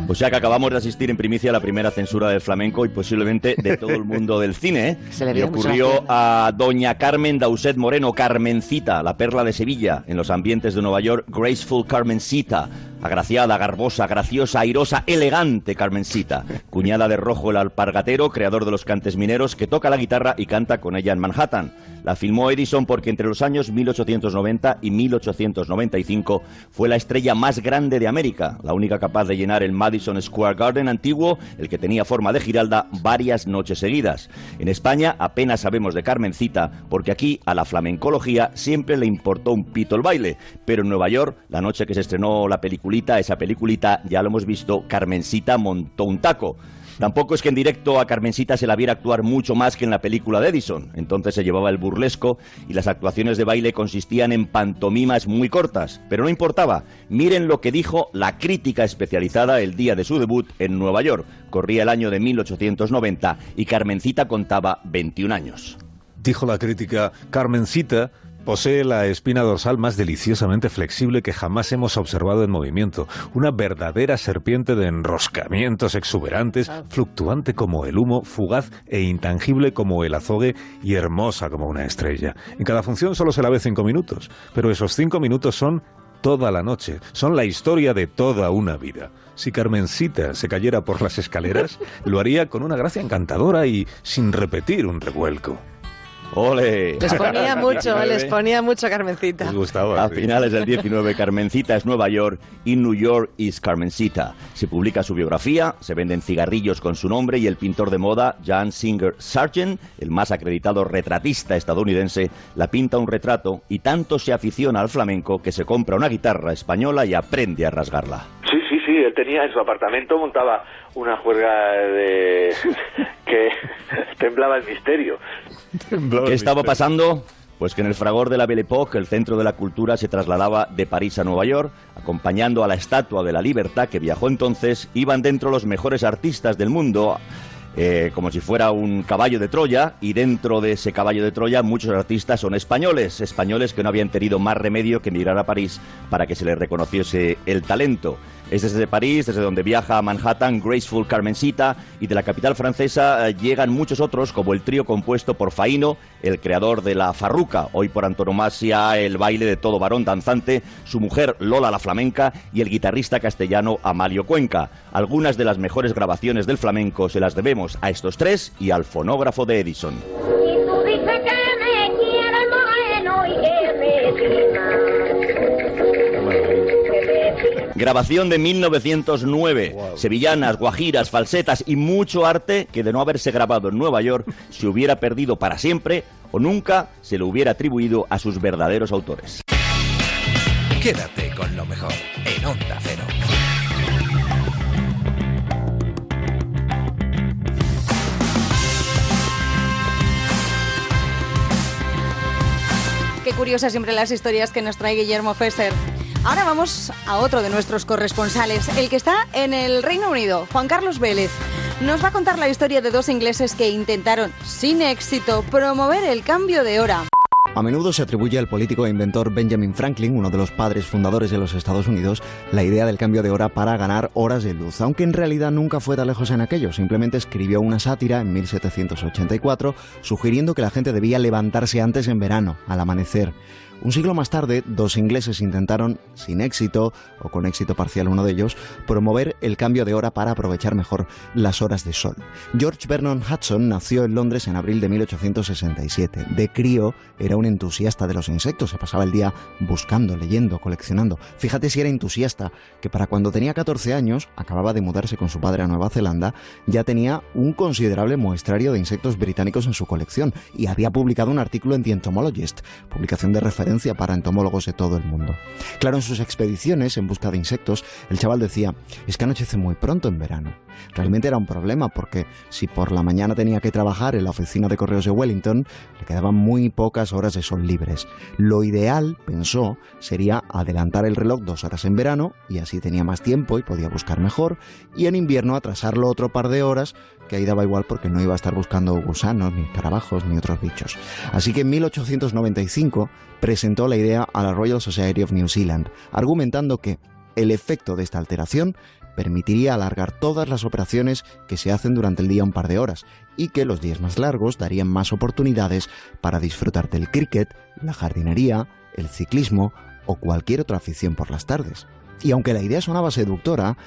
O sea que acabamos de asistir en primicia a la primera censura del flamenco y posiblemente de todo el mundo del cine. ¿eh? *laughs* Se le Le ocurrió a doña Carmen Dauset Moreno, Carmencita, la perla de Sevilla, en los ambientes de Nueva York, Graceful Carmencita. Agraciada, garbosa, graciosa, airosa, elegante Carmencita. Cuñada de Rojo el Alpargatero, creador de los cantes mineros, que toca la guitarra y canta con ella en Manhattan. La filmó Edison porque entre los años 1890 y 1895 fue la estrella más grande de América, la única capaz de llenar el Madison Square Garden antiguo, el que tenía forma de giralda, varias noches seguidas. En España apenas sabemos de Carmencita porque aquí a la flamencología siempre le importó un pito el baile, pero en Nueva York, la noche que se estrenó la esa peliculita, ya lo hemos visto, Carmencita montó un taco. Tampoco es que en directo a Carmencita se la viera actuar mucho más que en la película de Edison. Entonces se llevaba el burlesco y las actuaciones de baile consistían en pantomimas muy cortas. Pero no importaba. Miren lo que dijo la crítica especializada el día de su debut en Nueva York. Corría el año de 1890 y Carmencita contaba 21 años. Dijo la crítica, Carmencita posee la espina dorsal más deliciosamente flexible que jamás hemos observado en movimiento. Una verdadera serpiente de enroscamientos exuberantes, fluctuante como el humo, fugaz e intangible como el azogue y hermosa como una estrella. En cada función solo se la ve cinco minutos, pero esos cinco minutos son toda la noche, son la historia de toda una vida. Si Carmencita se cayera por las escaleras, *laughs* lo haría con una gracia encantadora y sin repetir un revuelco. ¡Ole! Les ponía *laughs* mucho, les ponía mucho Carmencita. A finales del 19, Carmencita es Nueva York y New York is Carmencita. Se publica su biografía, se venden cigarrillos con su nombre y el pintor de moda Jan Singer Sargent, el más acreditado retratista estadounidense, la pinta un retrato y tanto se aficiona al flamenco que se compra una guitarra española y aprende a rasgarla. Sí, sí, sí, él tenía en su apartamento montaba una juerga de *laughs* que temblaba el misterio. ¿Qué estaba pasando? Pues que en el fragor de la Belle Époque, el centro de la cultura se trasladaba de París a Nueva York, acompañando a la Estatua de la Libertad que viajó entonces, iban dentro los mejores artistas del mundo, eh, como si fuera un caballo de Troya, y dentro de ese caballo de Troya muchos artistas son españoles, españoles que no habían tenido más remedio que emigrar a París para que se les reconociese el talento. Es desde París, desde donde viaja a Manhattan Graceful Carmencita, y de la capital francesa eh, llegan muchos otros, como el trío compuesto por Faino, el creador de la farruca, hoy por antonomasia el baile de todo varón danzante, su mujer Lola la flamenca y el guitarrista castellano Amalio Cuenca. Algunas de las mejores grabaciones del flamenco se las debemos a estos tres y al fonógrafo de Edison. Tú dices que me moreno y que me Grabación de 1909. Sevillanas, guajiras, falsetas y mucho arte que de no haberse grabado en Nueva York se hubiera perdido para siempre o nunca se le hubiera atribuido a sus verdaderos autores. Quédate con lo mejor en Onda Cero. Qué curiosas siempre las historias que nos trae Guillermo Fesser. Ahora vamos a otro de nuestros corresponsales, el que está en el Reino Unido, Juan Carlos Vélez. Nos va a contar la historia de dos ingleses que intentaron, sin éxito, promover el cambio de hora. A menudo se atribuye al político e inventor Benjamin Franklin, uno de los padres fundadores de los Estados Unidos, la idea del cambio de hora para ganar horas de luz, aunque en realidad nunca fue tan lejos en aquello, simplemente escribió una sátira en 1784 sugiriendo que la gente debía levantarse antes en verano, al amanecer. Un siglo más tarde, dos ingleses intentaron, sin éxito, o con éxito parcial uno de ellos, promover el cambio de hora para aprovechar mejor las horas de sol. George Vernon Hudson nació en Londres en abril de 1867. De crío era un entusiasta de los insectos, se pasaba el día buscando, leyendo, coleccionando. Fíjate si era entusiasta, que para cuando tenía 14 años, acababa de mudarse con su padre a Nueva Zelanda, ya tenía un considerable muestrario de insectos británicos en su colección y había publicado un artículo en The Entomologist, publicación de referencia para entomólogos de todo el mundo. Claro, en sus expediciones en busca de insectos, el chaval decía, es que anochece muy pronto en verano. Realmente era un problema porque si por la mañana tenía que trabajar en la oficina de correos de Wellington, le quedaban muy pocas horas de sol libres. Lo ideal, pensó, sería adelantar el reloj dos horas en verano y así tenía más tiempo y podía buscar mejor, y en invierno atrasarlo otro par de horas, que ahí daba igual porque no iba a estar buscando gusanos, ni carabajos, ni otros bichos. Así que en 1895 presentó la idea a la Royal Society of New Zealand, argumentando que el efecto de esta alteración permitiría alargar todas las operaciones que se hacen durante el día un par de horas y que los días más largos darían más oportunidades para disfrutar del cricket, la jardinería, el ciclismo o cualquier otra afición por las tardes. Y aunque la idea sonaba seductora,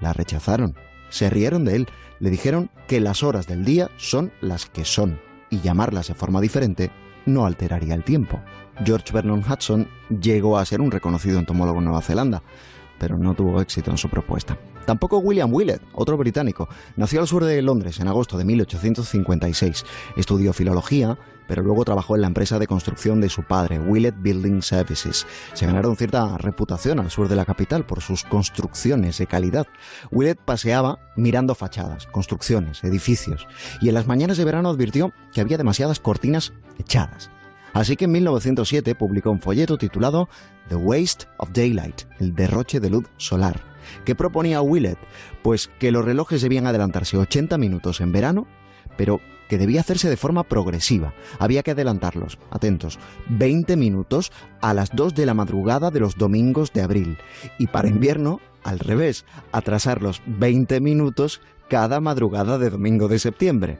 la rechazaron, se rieron de él, le dijeron que las horas del día son las que son y llamarlas de forma diferente no alteraría el tiempo. George Vernon Hudson llegó a ser un reconocido entomólogo en Nueva Zelanda, pero no tuvo éxito en su propuesta. Tampoco William Willett, otro británico, nació al sur de Londres en agosto de 1856. Estudió filología, pero luego trabajó en la empresa de construcción de su padre, Willett Building Services. Se ganaron cierta reputación al sur de la capital por sus construcciones de calidad. Willett paseaba mirando fachadas, construcciones, edificios, y en las mañanas de verano advirtió que había demasiadas cortinas echadas. Así que en 1907 publicó un folleto titulado The Waste of Daylight, el derroche de luz solar, que proponía Willett, pues que los relojes debían adelantarse 80 minutos en verano, pero que debía hacerse de forma progresiva. Había que adelantarlos, atentos, 20 minutos a las 2 de la madrugada de los domingos de abril. Y para invierno, al revés, atrasarlos 20 minutos cada madrugada de domingo de septiembre.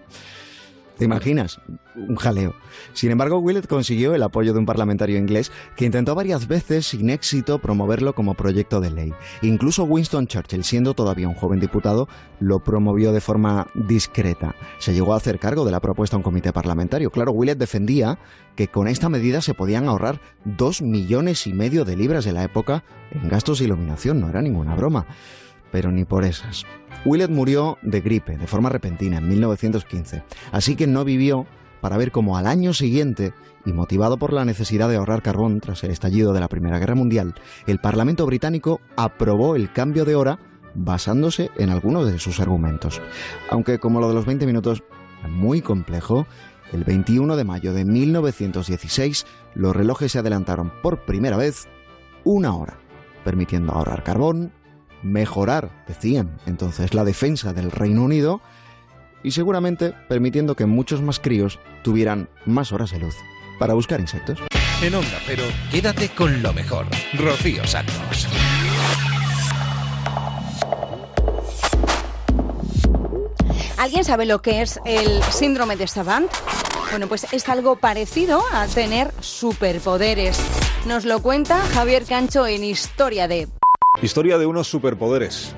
¿Te imaginas? Un jaleo. Sin embargo, Willett consiguió el apoyo de un parlamentario inglés que intentó varias veces sin éxito promoverlo como proyecto de ley. Incluso Winston Churchill, siendo todavía un joven diputado, lo promovió de forma discreta. Se llegó a hacer cargo de la propuesta a un comité parlamentario. Claro, Willett defendía que con esta medida se podían ahorrar dos millones y medio de libras de la época en gastos de iluminación. No era ninguna broma pero ni por esas. Willett murió de gripe de forma repentina en 1915, así que no vivió para ver cómo al año siguiente, y motivado por la necesidad de ahorrar carbón tras el estallido de la Primera Guerra Mundial, el Parlamento británico aprobó el cambio de hora basándose en algunos de sus argumentos. Aunque como lo de los 20 minutos muy complejo, el 21 de mayo de 1916 los relojes se adelantaron por primera vez una hora, permitiendo ahorrar carbón, mejorar, decían entonces, la defensa del Reino Unido y seguramente permitiendo que muchos más críos tuvieran más horas de luz para buscar insectos. En Onda Pero, quédate con lo mejor. Rocío Santos. ¿Alguien sabe lo que es el síndrome de Savant? Bueno, pues es algo parecido a tener superpoderes. Nos lo cuenta Javier Cancho en Historia de Historia de unos superpoderes.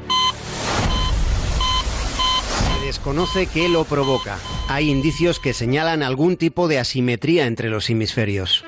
Se desconoce qué lo provoca. Hay indicios que señalan algún tipo de asimetría entre los hemisferios.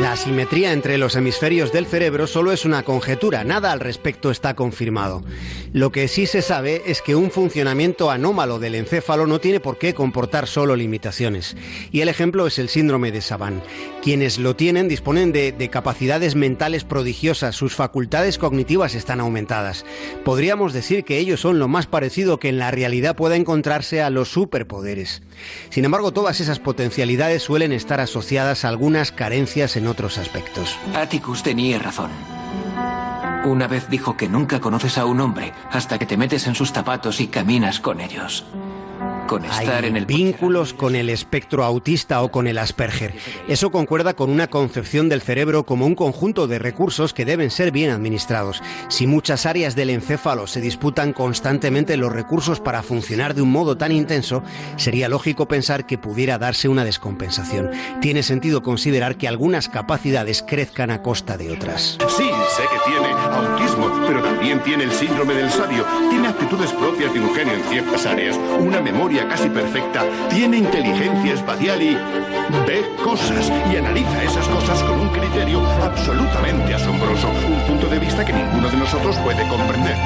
La asimetría entre los hemisferios del cerebro solo es una conjetura, nada al respecto está confirmado. Lo que sí se sabe es que un funcionamiento anómalo del encéfalo no tiene por qué comportar solo limitaciones. Y el ejemplo es el síndrome de Savant. Quienes lo tienen disponen de, de capacidades mentales prodigiosas, sus facultades cognitivas están aumentadas. Podríamos decir que ellos son lo más parecido que en la realidad pueda encontrarse a los superpoderes. Sin embargo, todas esas potencialidades suelen estar asociadas a algunas carencias en otros aspectos. Atticus tenía razón. Una vez dijo que nunca conoces a un hombre hasta que te metes en sus zapatos y caminas con ellos. Con estar Hay en el vínculos con el espectro autista o con el Asperger. Eso concuerda con una concepción del cerebro como un conjunto de recursos que deben ser bien administrados. Si muchas áreas del encéfalo se disputan constantemente los recursos para funcionar de un modo tan intenso, sería lógico pensar que pudiera darse una descompensación. Tiene sentido considerar que algunas capacidades crezcan a costa de otras. Sí, sé que tiene autismo, pero también tiene el síndrome del sabio. Tiene actitudes propias de un genio en ciertas áreas, una memoria casi perfecta, tiene inteligencia espacial y ve cosas y analiza esas cosas con un criterio absolutamente asombroso, un punto de vista que ninguno de nosotros puede comprender.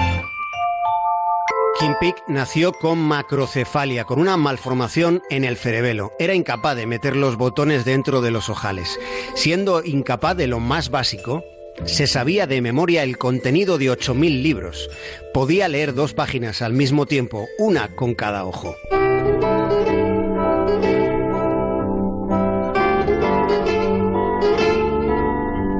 Kim Peek nació con macrocefalia, con una malformación en el cerebelo. Era incapaz de meter los botones dentro de los ojales. Siendo incapaz de lo más básico, se sabía de memoria el contenido de 8.000 libros. Podía leer dos páginas al mismo tiempo, una con cada ojo.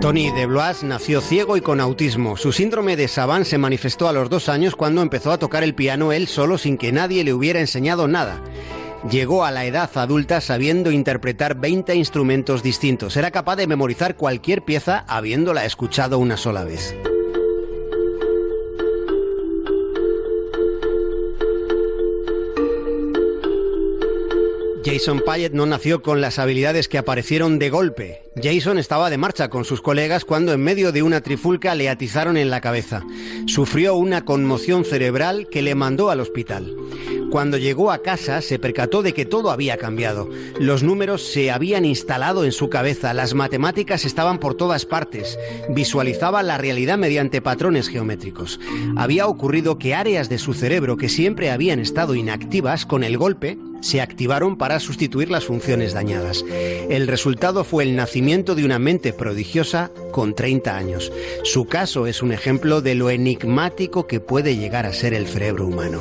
Tony de Blois nació ciego y con autismo. Su síndrome de Savant se manifestó a los dos años cuando empezó a tocar el piano él solo sin que nadie le hubiera enseñado nada. Llegó a la edad adulta sabiendo interpretar 20 instrumentos distintos. Era capaz de memorizar cualquier pieza habiéndola escuchado una sola vez. Jason Payet no nació con las habilidades que aparecieron de golpe. Jason estaba de marcha con sus colegas cuando en medio de una trifulca le atizaron en la cabeza. Sufrió una conmoción cerebral que le mandó al hospital. Cuando llegó a casa se percató de que todo había cambiado. Los números se habían instalado en su cabeza, las matemáticas estaban por todas partes. Visualizaba la realidad mediante patrones geométricos. Había ocurrido que áreas de su cerebro que siempre habían estado inactivas con el golpe se activaron para sustituir las funciones dañadas. El resultado fue el nacimiento de una mente prodigiosa con 30 años. Su caso es un ejemplo de lo enigmático que puede llegar a ser el cerebro humano.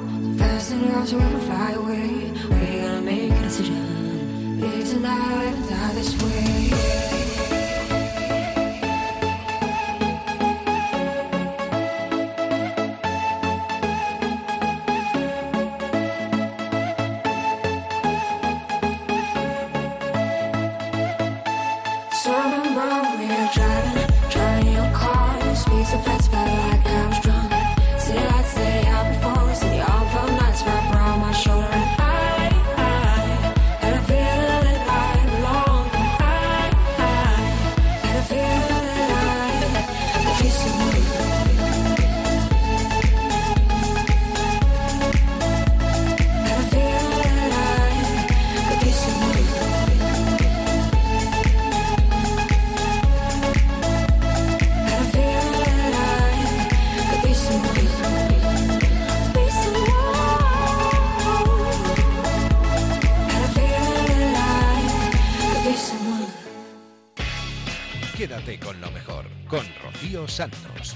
Fast enough so we can fly away. We're gonna make a decision. Live tonight and die this way. Con lo mejor, con Rocío Santos.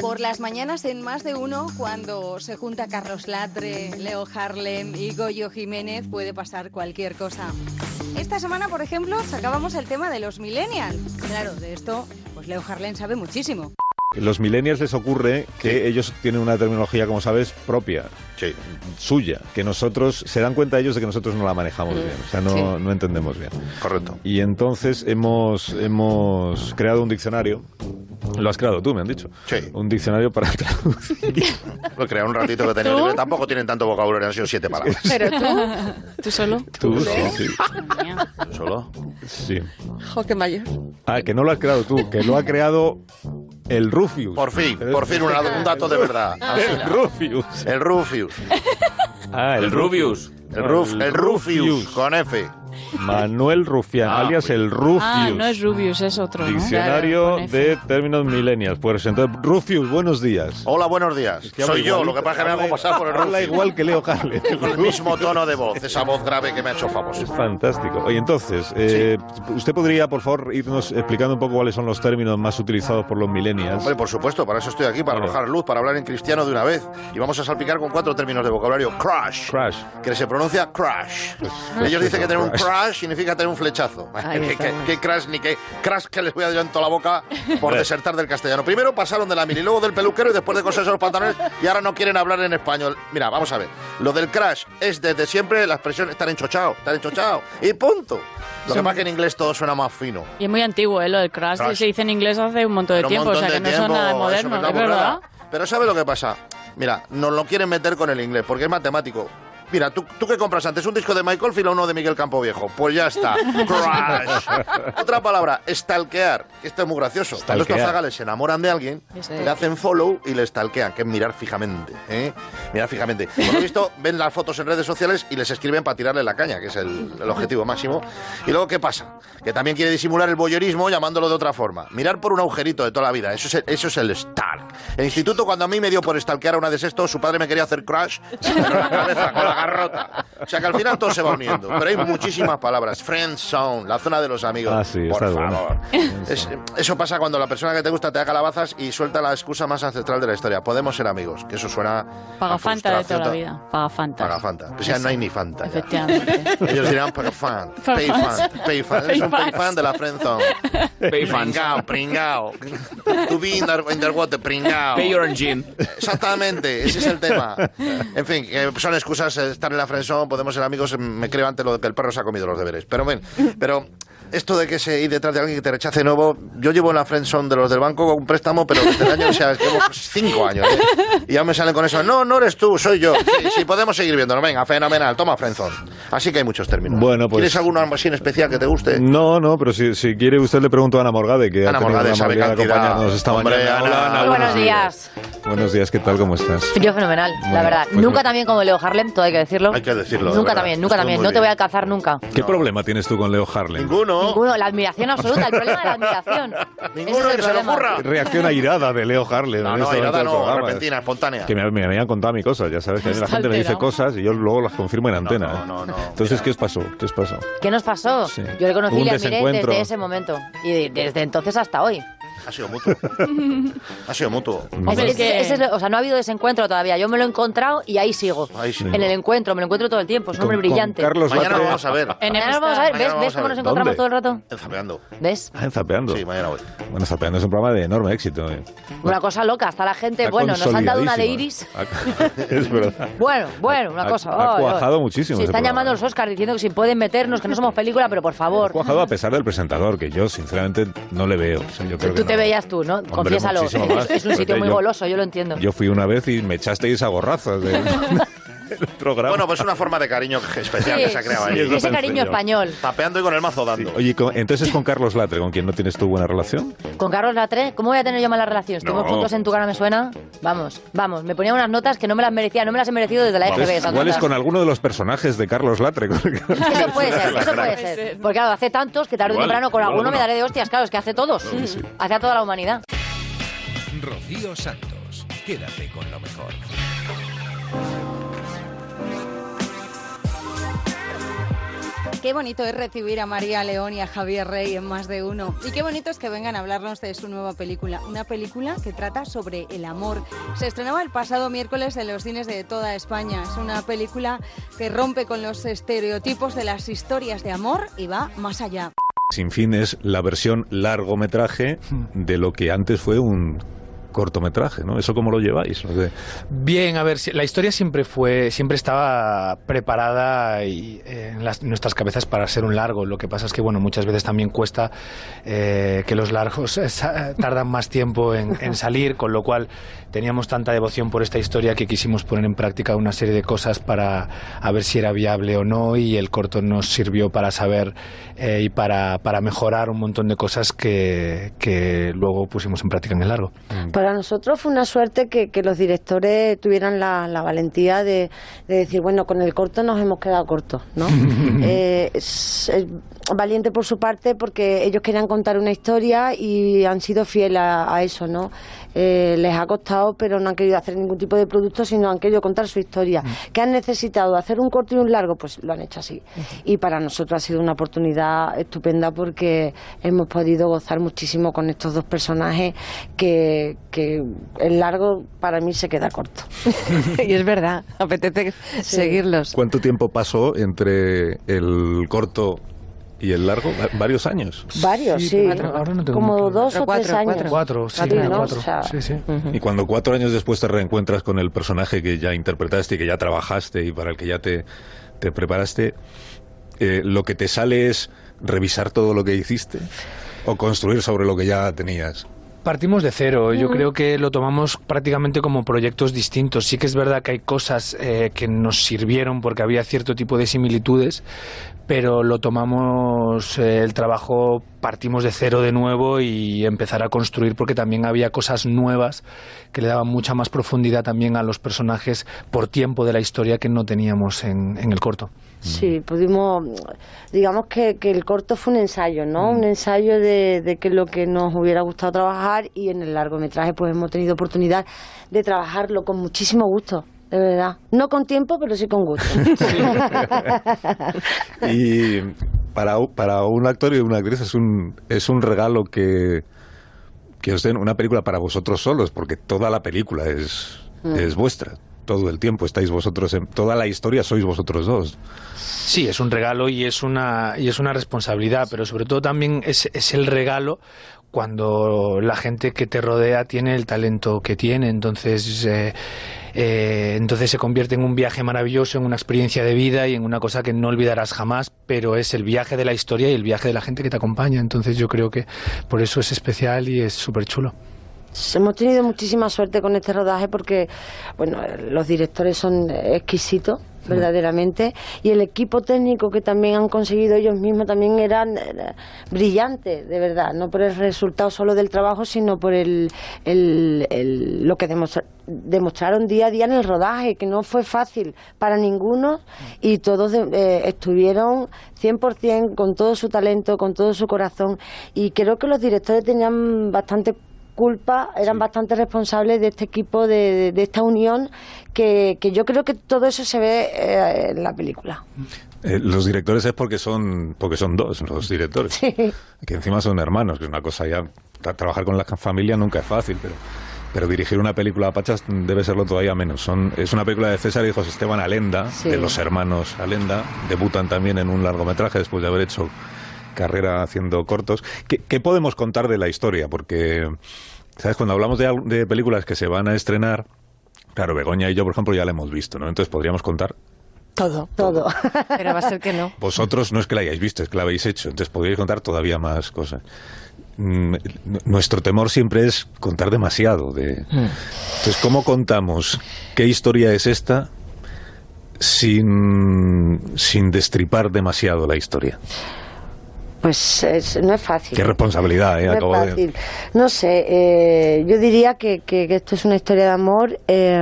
Por las mañanas en más de uno, cuando se junta Carlos Latre, Leo Harlem y Goyo Jiménez, puede pasar cualquier cosa. Esta semana, por ejemplo, sacábamos el tema de los millennials. Claro, de esto, pues Leo Harlem sabe muchísimo. Los millennials les ocurre que ellos tienen una terminología, como sabes, propia, suya, que nosotros, se dan cuenta ellos de que nosotros no la manejamos bien, o sea, no, Sí. no entendemos bien. Correcto. Y entonces hemos, hemos creado un diccionario, lo has creado tú, me han dicho, un diccionario para traducir. *laughs* Lo creé un ratito que tenía ¿Tú? libre. Tampoco tienen tanto vocabulario, han sido siete palabras. Pero tú, *laughs* tú solo. Tú, sí, sí. ¿Solo? Sí. Jo, qué mayor. Ah, que no lo has creado tú, que lo ha creado El Rufius. Por fin, por fin un, un dato de verdad. *laughs* El Rufius. El Rufius. Ah, El Rubius. El, Ruf, el Rufius, con F. Manuel Rufián, Ah, alias pues. el Rufius. Ah, no es Rubius, es otro. Diccionario de términos millennials. Pues entonces, Rufius, buenos días. Hola, buenos días. que habla Soy yo, lo que pasa es que me hago Habla- pasar por el habla Rufius. igual que Leo Harlem. *laughs* Con el mismo tono de voz, esa voz grave que me ha hecho famoso. Es fantástico. Oye, entonces, eh, ¿usted podría, por favor, irnos explicando un poco cuáles son los términos más utilizados por los millennials? Hombre, por supuesto, para eso estoy aquí, para arrojar luz, para hablar en cristiano de una vez. Y vamos a salpicar con cuatro términos de vocabulario. Crash, Crash. que se pronuncia crash. Ellos dicen que tener un crash significa tener un flechazo. *laughs* ¿Qué, qué- qué crash ni qué crash que les voy a dar yo en toda la boca por *laughs* desertar del castellano? Primero pasaron de la mili, luego del peluquero y después de coserse los pantalones y ahora no quieren hablar en español. Mira, vamos a ver. Lo del crash es desde siempre la expresión estar enchochado, estar enchochado. Y punto. Lo que pasa es que en inglés todo suena más fino. Y es muy antiguo, ¿eh? Lo del crash, Crash. se dice en inglés hace un montón de Pero tiempo, o montón sea que no tiempo, eso moderno, es da verdad. Pero ¿sabe lo que pasa? Mira, nos lo quieren meter con el inglés, porque es matemático. Mira, ¿tú, ¿tú qué compras antes? ¿Un disco de Michael Field o uno de Miguel Campo Viejo? Pues ya está. Crash. Otra palabra, stalkear. Esto es muy gracioso. Cuando estos zagales se enamoran de alguien, Sí. le hacen follow y le stalkean, que es mirar fijamente. ¿eh? Mirar fijamente. Por lo visto, ven las fotos en redes sociales y les escriben para tirarle la caña, que es el, el objetivo máximo. Y luego, ¿qué pasa? Que también quiere disimular el boyerismo llamándolo de otra forma. Mirar por un agujerito de toda la vida. Eso es el, eso es el stalk. El instituto, cuando a mí me dio por stalkear a una de estos, su padre me quería hacer crash *laughs* pero la cabeza con la garrota. O sea que al final todo se va uniendo. Pero hay muchísimas palabras. Friend zone, la zona de los amigos. Ah, sí, por favor. Es- eso pasa cuando la persona que te gusta te da calabazas y suelta la excusa más ancestral de la historia. Podemos ser amigos, que eso suena. Paga a Fanta de toda la vida. Paga Fanta. Paga Fanta. Pues ya no hay ni Fanta. ya. Efectivamente. Ellos dirán paga fan, Paga pay fans. fan, pay fan. Eres un Pay pay fans. fan de la friend zone. Pay fans. Pringao, pringao. To be in the, in the water, pringao. Pay your engine. Exactamente, ese es el tema. En fin, son excusas eh, estar en la friendzone, podemos ser amigos, me creo ante lo de que el perro se ha comido los deberes. Pero ven, pero esto de que se ir detrás de alguien que te rechace de nuevo, yo llevo en la friendzone de los del banco con un préstamo, pero desde el año, o sea, *laughs* llevo cinco años, ¿eh? Y ya me salen con eso, no, no eres tú, soy yo. Sí, sí, podemos seguir viéndolo, venga, fenomenal, toma friendzone. Así que hay muchos términos. Bueno, pues- ¿Quieres alguno así en especial que te guste? No, no, pero si, si quiere usted le pregunto a Ana Morgade, que Ana ha tenido Morgade la sabe amabilidad de acompañarnos esta Hombre, mañana. Ana. Hola, Ana, Muy buenos días. Buenos días, ¿qué tal? ¿Cómo estás? Yo fenomenal, la verdad. pues nunca también como Leo Harlem, todo hay que decirlo. Hay que decirlo. de Nunca también, nunca también. No te voy a alcanzar nunca. ¿Qué problema tienes tú con Leo Harlem? Ninguno. Ninguno, la admiración absoluta, el problema de la admiración. *laughs* Ninguno es que se problema. ocurra. Reacción airada de Leo Harlem. No, no, irada momento del no, programa. repentina, espontánea. Que me, me habían contado mi cosa, ya sabes que a mí la Está gente me dice alterado. cosas y yo luego las confirmo en antena. ¿eh? no, no. Entonces, ¿qué os pasó? ¿Qué os pasó? ¿Qué nos pasó? Sí. Yo le conocí Un y le admiré desencuentro. desde ese momento. Y de- desde entonces hasta hoy. Ha sido mutuo. ha sido mutuo. Es lo- o sea, no ha habido desencuentro todavía. Yo me lo he encontrado y ahí sigo. Ahí sí. En el encuentro, me lo encuentro todo el tiempo. Es un hombre Con- con brillante. Carlos Mañana lo vamos a ver. Mañana nos vamos a ver. ¿Ves, vamos ¿Ves a cómo ver. nos encontramos ¿Dónde? todo el rato? Enzapeando. ¿Ves? Ah, en Zapeando. Sí, mañana voy. Bueno, Zapeando es un programa de enorme éxito. ¿eh? Una cosa loca. Hasta la gente, Está bueno, nos han dado una de iris. consolidadísimo. *laughs* es verdad. Bueno, bueno, una Ha- cosa. ha cuajado muchísimo ese están programa. llamando los Oscars diciendo que si pueden meternos, que no somos película, pero por favor. Cuajado a pesar del presentador, que yo sinceramente no le veo. O sea, yo creo que te veías tú, ¿no? Confiésalo. muchísimo Es, es un sitio Porque muy yo- goloso, yo lo entiendo. Yo fui una vez y me echasteis a gorrazos del, *laughs* programa. Bueno, pues una forma de cariño especial Sí, que se ha creado sí, ahí. Ese cariño español. Tapeando y con el mazo dando. Oye, con- entonces con Carlos Latre, con quien no tienes tú buena relación. Con Carlos Latre, ¿cómo voy a tener yo mala relación? Estuvimos No. juntos en tu cara, me suena. Vamos, vamos, me ponía unas notas que no me las merecía, no me las he merecido desde la EGB. Entonces, igual es notas. con alguno de los personajes de Carlos Latre. Eso puede *laughs* ser, eso puede ser. Porque claro, hace tantos que tarde o temprano con igual alguno me daré de hostias, claro, es que hace todos. Hace a toda la humanidad. Rocío Santos, quédate con lo mejor. Qué bonito es recibir a María León y a Javier Rey en más de uno. Y qué bonito es que vengan a hablarnos de su nueva película. Una película que trata sobre el amor. Se estrenaba el pasado miércoles en los cines de toda España. Es una película que rompe con los estereotipos de las historias de amor y va más allá. Sin fin es la versión largometraje de lo que antes fue un cortometraje, ¿no? ¿Eso cómo lo lleváis? Bien, a ver, la historia siempre fue, siempre estaba preparada y, eh, en las- nuestras cabezas para ser un largo. Lo que pasa es que, bueno, muchas veces también cuesta eh, que los largos eh, tardan más tiempo en, en salir, con lo cual teníamos tanta devoción por esta historia que quisimos poner en práctica una serie de cosas para a ver si era viable o no y el corto nos sirvió para saber y para, para mejorar un montón de cosas que, que luego pusimos en práctica en el largo. Para nosotros fue una suerte que, que los directores tuvieran la, la valentía de, de decir, bueno, con el corto nos hemos quedado cortos, ¿no? *laughs* Eh, es, es valiente por su parte porque ellos querían contar una historia y han sido fieles a, a eso, ¿no? Eh, les ha costado, pero no han querido hacer ningún tipo de producto, sino han querido contar su historia. ¿Qué han necesitado? ¿Hacer un corto y un largo? Pues lo han hecho así. Y para nosotros ha sido una oportunidad estupenda porque hemos podido gozar muchísimo con estos dos personajes que, que el largo para mí se queda corto. *laughs* y es verdad, apetece seguirlos. ¿Cuánto tiempo pasó entre el corto y el largo? Va- ¿Varios años? Varios, sí. Como dos o tres años. Cuatro, sí, Sí, ¿no? cuatro. O sea, Sí, sí. Y cuando cuatro años después te reencuentras con el personaje que ya interpretaste y que ya trabajaste y para el que ya te, te preparaste, eh, lo que te sale es revisar todo lo que hiciste o construir sobre lo que ya tenías. Partimos de cero. Yo creo que lo tomamos prácticamente como proyectos distintos. Sí que es verdad que hay cosas eh, que nos sirvieron porque había cierto tipo de similitudes, pero lo tomamos eh, el trabajo, partimos de cero de nuevo y empezar a construir porque también había cosas nuevas que le daban mucha más profundidad también a los personajes por tiempo de la historia que no teníamos en, en el corto. Sí, pudimos, digamos que, que el corto fue un ensayo, ¿no? Un ensayo de, de que lo que nos hubiera gustado trabajar y en el largometraje pues hemos tenido oportunidad de trabajarlo con muchísimo gusto, de verdad. No con tiempo, pero sí con gusto. *laughs* *laughs* Y para, para un actor y una actriz es un, es un regalo que, que os den una película para vosotros solos, porque toda la película es, Mm. es vuestra. Todo el tiempo estáis vosotros en toda la historia sois vosotros dos. Sí, es un regalo y es una, y es una responsabilidad, pero sobre todo también es, es el regalo cuando la gente que te rodea tiene el talento que tiene. Entonces, eh, eh, entonces se convierte en un viaje maravilloso, en una experiencia de vida y en una cosa que no olvidarás jamás, pero es el viaje de la historia y el viaje de la gente que te acompaña. Entonces yo creo que por eso es especial y es súper chulo. Hemos tenido muchísima suerte con este rodaje porque, bueno, los directores son exquisitos, verdaderamente, y el equipo técnico que también han conseguido ellos mismos también eran eh, brillantes, de verdad, no por el resultado solo del trabajo, sino por el, el- el- lo que demostra- demostraron día a día en el rodaje, que no fue fácil para ninguno y todos de- eh, estuvieron 100% con todo su talento, con todo su corazón y creo que los directores tenían bastante culpa, eran bastante responsables de este equipo, de, esta unión, que, que yo creo que todo eso se ve eh, en la película. Eh, los directores es porque son porque son dos los directores, que encima son hermanos, que es una cosa ya tra- trabajar con la familia nunca es fácil, pero pero dirigir una película a Pachas debe serlo todavía menos. Son, es una película de César y José Esteban Alenda, Sí. de los hermanos Alenda, debutan también en un largometraje después de haber hecho carrera haciendo cortos. ¿Qué, qué podemos contar de la historia? Porque, ¿sabes? Cuando hablamos de, películas que se van a estrenar, claro, Begoña y yo, por ejemplo, ya la hemos visto, ¿no? Entonces podríamos contar Todo. Todo. *laughs* Pero va a ser que no. vosotros no es que la hayáis visto, es que la habéis hecho, entonces podríais contar todavía más cosas. Mm, Nuestro temor siempre es contar demasiado. De... Entonces, ¿cómo contamos qué historia es esta sin, sin destripar demasiado la historia? Pues es- no es fácil. Qué responsabilidad, ¿eh? No es Acabo de- fácil. No sé, eh, yo diría que, que- que esto es una historia de amor. eh,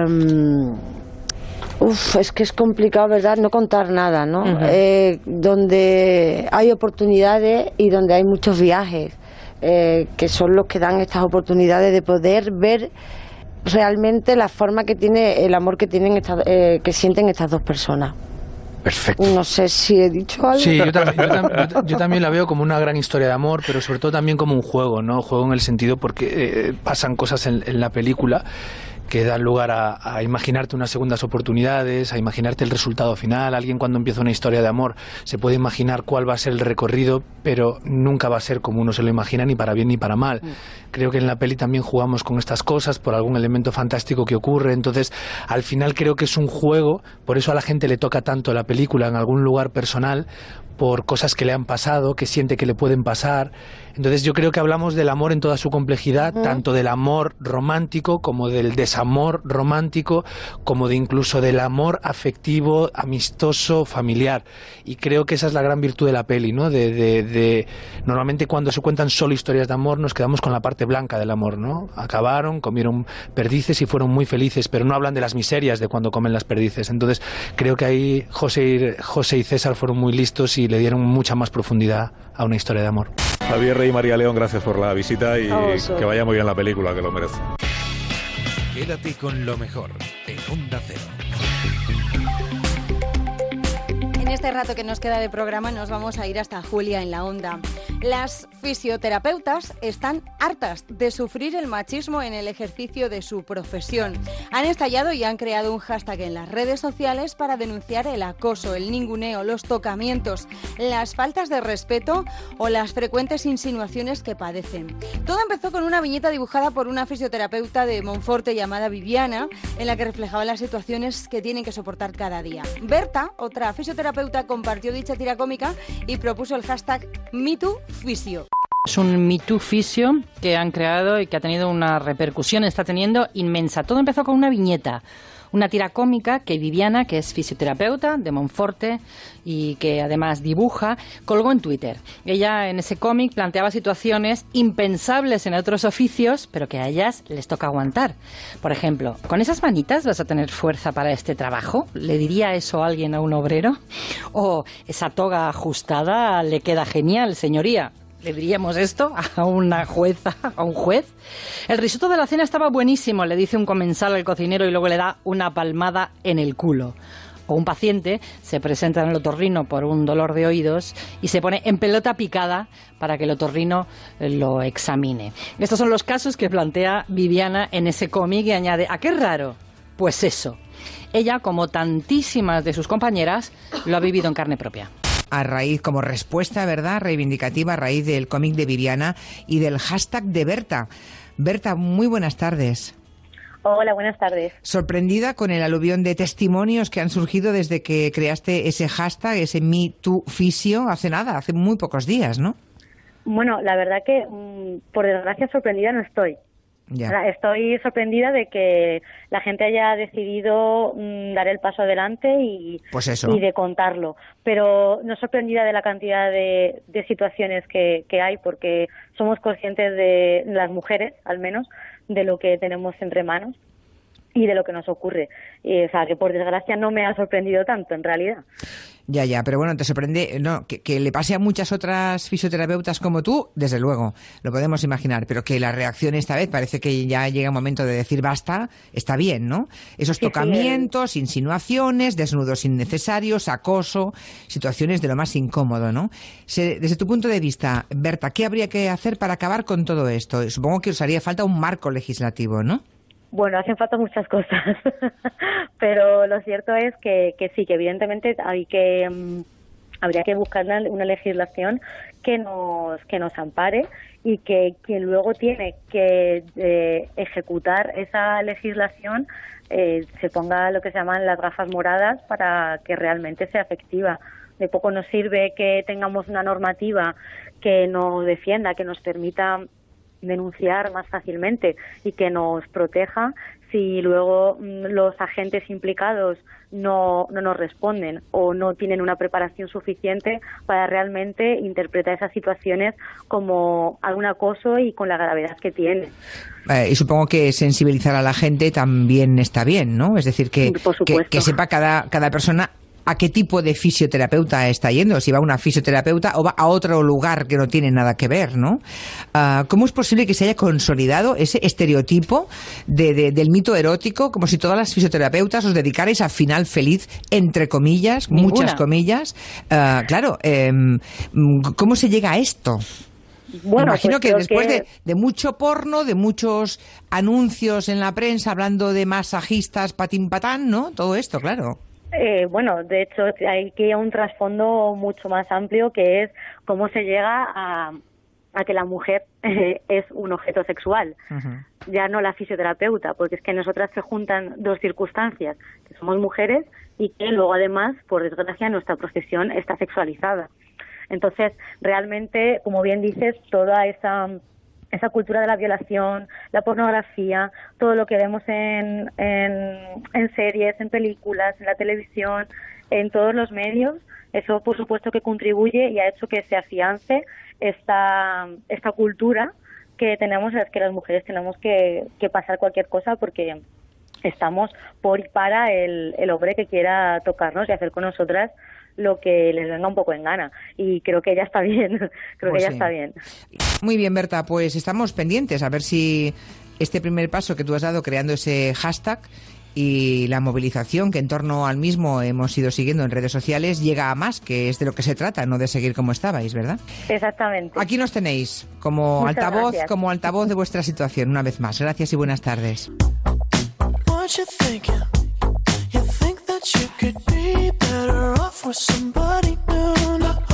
uf, es que es complicado, ¿verdad? No contar nada, ¿no? Eh, donde hay oportunidades y donde hay muchos viajes, eh, que son los que dan estas oportunidades de poder ver realmente la forma que tiene el amor que tienen estas- eh, que sienten estas dos personas. Perfecto. No sé si he dicho algo. Sí, yo, tam- yo tam- yo ta- yo también la veo como una gran historia de amor, pero sobre todo también como un juego, ¿no? Juego en el sentido porque eh, pasan cosas en, en la película que dan lugar a, a imaginarte unas segundas oportunidades, a imaginarte el resultado final. Alguien cuando empieza una historia de amor se puede imaginar cuál va a ser el recorrido, pero nunca va a ser como uno se lo imagina, ni para bien ni para mal. Creo que en la peli también jugamos con estas cosas por algún elemento fantástico que ocurre. Entonces, al final creo que es un juego, por eso a la gente le toca tanto la película en algún lugar personal, por cosas que le han pasado, que siente que le pueden pasar. Entonces yo creo que hablamos del amor en toda su complejidad, tanto del amor romántico como del desamor romántico, como de incluso del amor afectivo, amistoso, familiar. Y creo que esa es la gran virtud de la peli, ¿no? De, de- de- normalmente cuando se cuentan solo historias de amor nos quedamos con la parte blanca del amor, ¿no? Acabaron, comieron perdices y fueron muy felices, pero no hablan de las miserias de cuando comen las perdices. Entonces creo que ahí José y, José y César fueron muy listos y le dieron mucha más profundidad a una historia de amor. Javier Rey y María León, gracias por la visita y que vaya muy bien la película, que lo merece. Quédate con lo mejor en Onda Cero. En este rato que nos queda de programa nos vamos a ir hasta Julia en la onda. Las fisioterapeutas están hartas de sufrir el machismo en el ejercicio de su profesión. Han estallado y han creado un hashtag en las redes sociales para denunciar el acoso, el ninguneo, los tocamientos, las faltas de respeto o las frecuentes insinuaciones que padecen. Todo empezó con una viñeta dibujada por una fisioterapeuta de Monforte llamada Viviana, en la que reflejaba las situaciones que tienen que soportar cada día. Berta, otra fisioterapeuta, compartió dicha tira cómica y propuso el hashtag MeTooFisio. Es un Me Too Fisio que han creado y que ha tenido una repercusión, está teniendo inmensa. Todo empezó con una viñeta, una tira cómica que Viviana, que es fisioterapeuta de Monforte y que además dibuja, colgó en Twitter. Ella en ese cómic planteaba situaciones impensables en otros oficios, pero que a ellas les toca aguantar. Por ejemplo, ¿con esas manitas vas a tener fuerza para este trabajo? ¿Le diría eso a alguien a un obrero? ¿O esa toga ajustada le queda genial, señoría? ¿Le diríamos esto a una jueza, a un juez? El risotto de la cena estaba buenísimo, le dice un comensal al cocinero y luego le da una palmada en el culo. O un paciente se presenta en el otorrino por un dolor de oídos y se pone en pelota picada para que el otorrino eh, lo examine. Estos son los casos que plantea Viviana en ese cómic y añade, ¿a qué raro? Pues eso. Ella, como tantísimas de sus compañeras, lo ha vivido en carne propia. A raíz, como respuesta, ¿verdad?, reivindicativa a raíz del cómic de Viviana y del hashtag de Berta. Berta, muy buenas tardes. Hola, buenas tardes. Sorprendida con el aluvión de testimonios que han surgido desde que creaste ese hashtag, ese Me Too Fisio, hace nada, hace muy pocos días, ¿no? Bueno, la verdad que, mm, por desgracia, sorprendida no estoy. Ya. Estoy sorprendida de que la gente haya decidido mm, dar el paso adelante y, Pues eso. y de contarlo. Pero no sorprendida de la cantidad de, de situaciones que, que hay, porque somos conscientes de las mujeres, al menos, de lo que tenemos entre manos y de lo que nos ocurre. Y, o sea, que por desgracia no me ha sorprendido tanto, en realidad. Ya, ya, pero bueno, te sorprende, no, que, que le pase a muchas otras fisioterapeutas como tú, desde luego, lo podemos imaginar, pero que la reacción esta vez parece que ya llega un momento de decir basta, está bien, ¿no? Esos tocamientos, insinuaciones, desnudos innecesarios, acoso, situaciones de lo más incómodo, ¿no? Se- desde tu punto de vista, Berta, ¿qué habría que hacer para acabar con todo esto? Supongo que os haría falta un marco legislativo, ¿no? Bueno, hacen falta muchas cosas, *laughs* pero lo cierto es que, que sí, que evidentemente hay que mm, habría que buscar una, una legislación que nos que nos ampare y que quien luego tiene que eh, ejecutar esa legislación eh, se ponga lo que se llaman las gafas moradas para que realmente sea efectiva. De poco nos sirve que tengamos una normativa que nos defienda, que nos permita denunciar más fácilmente y que nos proteja si luego mm, los agentes implicados no, no nos responden o no tienen una preparación suficiente para realmente interpretar esas situaciones como algún acoso y con la gravedad que tiene. Eh, y supongo que sensibilizar a la gente también está bien, ¿no? Es decir, que, que, que sepa cada, cada persona a qué tipo de fisioterapeuta está yendo, si va a una fisioterapeuta o va a otro lugar que no tiene nada que ver, ¿no? Ah, ¿Cómo es posible que se haya consolidado ese estereotipo de, de- del mito erótico, como si todas las fisioterapeutas os dedicarais al final feliz, entre comillas, Ninguna. muchas comillas? Ah, claro, em, ¿cómo se llega a esto? Bueno, Imagino pues que después que- De, de mucho porno, de muchos anuncios en la prensa hablando de masajistas patín patán, ¿no? Todo esto, claro. Eh, bueno, de hecho, hay que ir a un trasfondo mucho más amplio que es cómo se llega a, a que la mujer eh, *laughs* es un objeto sexual, ya no la fisioterapeuta, porque es que nosotras se juntan dos circunstancias, que somos mujeres y que luego además, por desgracia, nuestra profesión está sexualizada. Entonces, realmente, como bien dices, toda esa esa cultura de la violación, la pornografía, todo lo que vemos en, en, series, en películas, en la televisión, en todos los medios, eso por supuesto que contribuye y ha hecho que se afiance esta, esta cultura que tenemos, es que las mujeres tenemos que, que pasar cualquier cosa porque estamos por y para el, el hombre que quiera tocarnos y hacer con nosotras lo que les venga un poco en gana. Y creo que ya está bien, *laughs* creo Pues que ya sí. está bien. Muy bien, Berta, pues estamos pendientes a ver si este primer paso que tú has dado creando ese hashtag y la movilización que en torno al mismo hemos ido siguiendo en redes sociales llega a más, que es de lo que se trata, no de seguir como estabais, ¿verdad? Exactamente. Aquí nos tenéis como Muchas altavoz, gracias. como altavoz de vuestra situación, una vez más. Gracias y buenas tardes. better off with somebody new. Not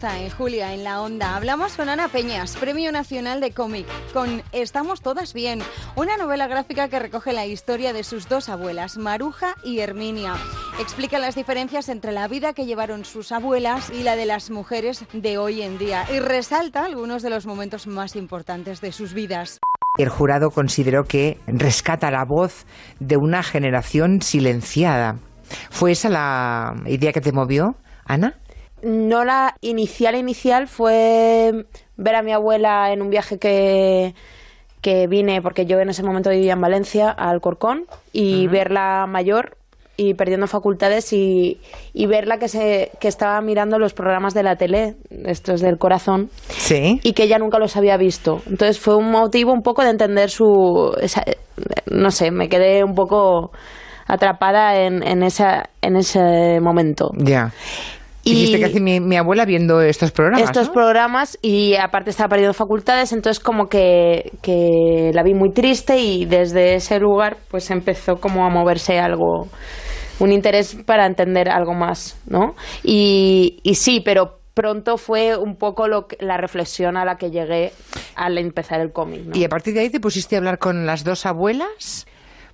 en Julia en la Onda. Hablamos con Ana Peñas, Premio Nacional de Cómic, con Estamos Todas Bien, una novela gráfica que recoge la historia de sus dos abuelas, Maruja y Herminia. Explica las diferencias entre la vida que llevaron sus abuelas y la de las mujeres de hoy en día y resalta algunos de los momentos más importantes de sus vidas. El jurado consideró que rescata la voz de una generación silenciada. ¿Fue esa la idea que te movió, Ana? No la inicial inicial fue ver a mi abuela en un viaje que, que vine, porque yo en ese momento vivía en Valencia, al Corcón, y verla mayor y perdiendo facultades y, y verla que, se, que estaba mirando los programas de la tele, estos del corazón, Sí. y que ella nunca los había visto. Entonces fue un motivo un poco de entender su... esa- no sé, me quedé un poco atrapada en, en, esa, en ese momento. Ya. Y- Dijiste que hace mi, mi abuela viendo estos programas. estos ¿no? programas y aparte estaba perdiendo facultades, entonces como que, que la vi muy triste y desde ese lugar pues empezó como a moverse algo, un interés para entender algo más, ¿no? Y, y sí, pero pronto fue un poco lo que- la reflexión a la que llegué al empezar el cómic, ¿no? Y a partir de ahí te pusiste a hablar con las dos abuelas,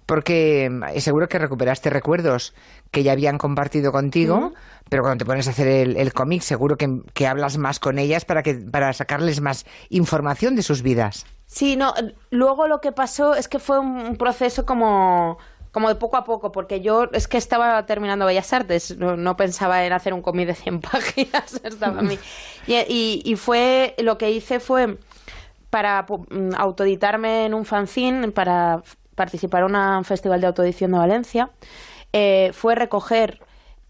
porque eh, seguro que recuperaste recuerdos que ya habían compartido contigo, pero cuando te pones a hacer el, el cómic seguro que, que hablas más con ellas para, que, para sacarles más información de sus vidas. Sí, no, luego lo que pasó es que fue un proceso como como de poco a poco, porque yo es que estaba terminando Bellas Artes, no, no pensaba en hacer un cómic de 100 *laughs* páginas, estaba a mí. *laughs* Y, y- y fue, lo que hice fue para mm, autoeditarme en un fanzine, para participar en un festival de autoedición de Valencia, eh, fue recoger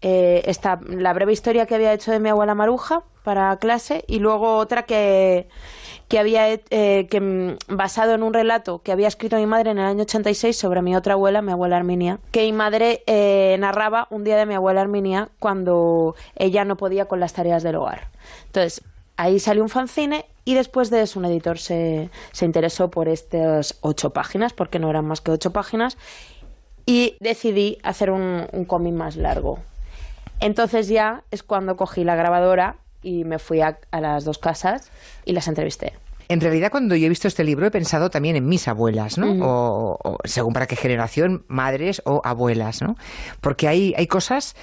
eh, esta, la breve historia que había hecho de mi abuela Maruja para clase y luego otra que, que había eh, que, mm, basado en un relato que había escrito mi madre en el año 86 sobre mi otra abuela, mi abuela Arminia, que mi madre narraba un día de mi abuela Arminia cuando ella no podía con las tareas del hogar. Entonces, ahí salió un fanzine y después de eso un editor se, se interesó por estas ocho páginas, porque no eran más que ocho páginas, y decidí hacer un, un cómic más largo. Entonces ya es cuando cogí la grabadora y me fui a, a las dos casas y las entrevisté. En realidad, cuando yo he visto este libro, he pensado también en mis abuelas, ¿no? o, o según para qué generación, madres o abuelas, ¿no? Porque hay, hay cosas.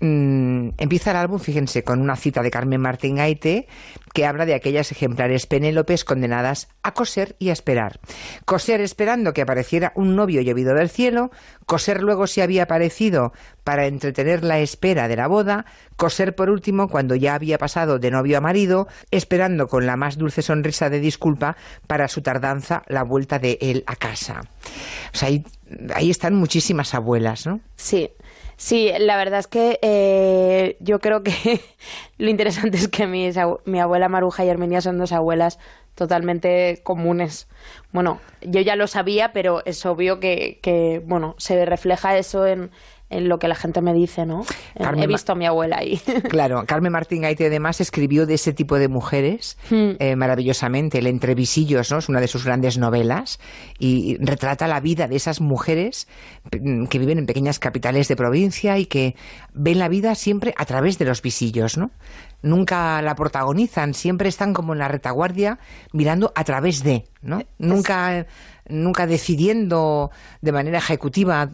Mm, empieza el álbum, fíjense, con una cita de Carmen Martín Gaite que habla de aquellas ejemplares Penélopes condenadas a coser y a esperar. Coser esperando que apareciera un novio llovido del cielo, coser luego si había aparecido para entretener la espera de la boda, coser por último cuando ya había pasado de novio a marido, esperando con la más dulce sonrisa de disculpa para su tardanza la vuelta de él a casa. O sea, ahí, ahí están muchísimas abuelas, ¿no? Sí, sí, la verdad es que eh, yo creo que *laughs* lo interesante es que mis mi abuela Maruja y Armenia son dos abuelas totalmente comunes. Bueno, yo ya lo sabía, pero es obvio que, que bueno, se refleja eso en, en lo que la gente me dice, ¿no? Carmen He visto a mi abuela ahí. *laughs* Claro, Carmen Martín Gaite además escribió de ese tipo de mujeres eh, maravillosamente. El Entrevisillos, ¿no? Es una de sus grandes novelas y retrata la vida de esas mujeres mm, que viven en pequeñas capitales de provincia y que ven la vida siempre a través de los visillos, ¿no? Nunca la protagonizan, siempre están como en la retaguardia mirando a través de, ¿no? Nunca nunca decidiendo de manera ejecutiva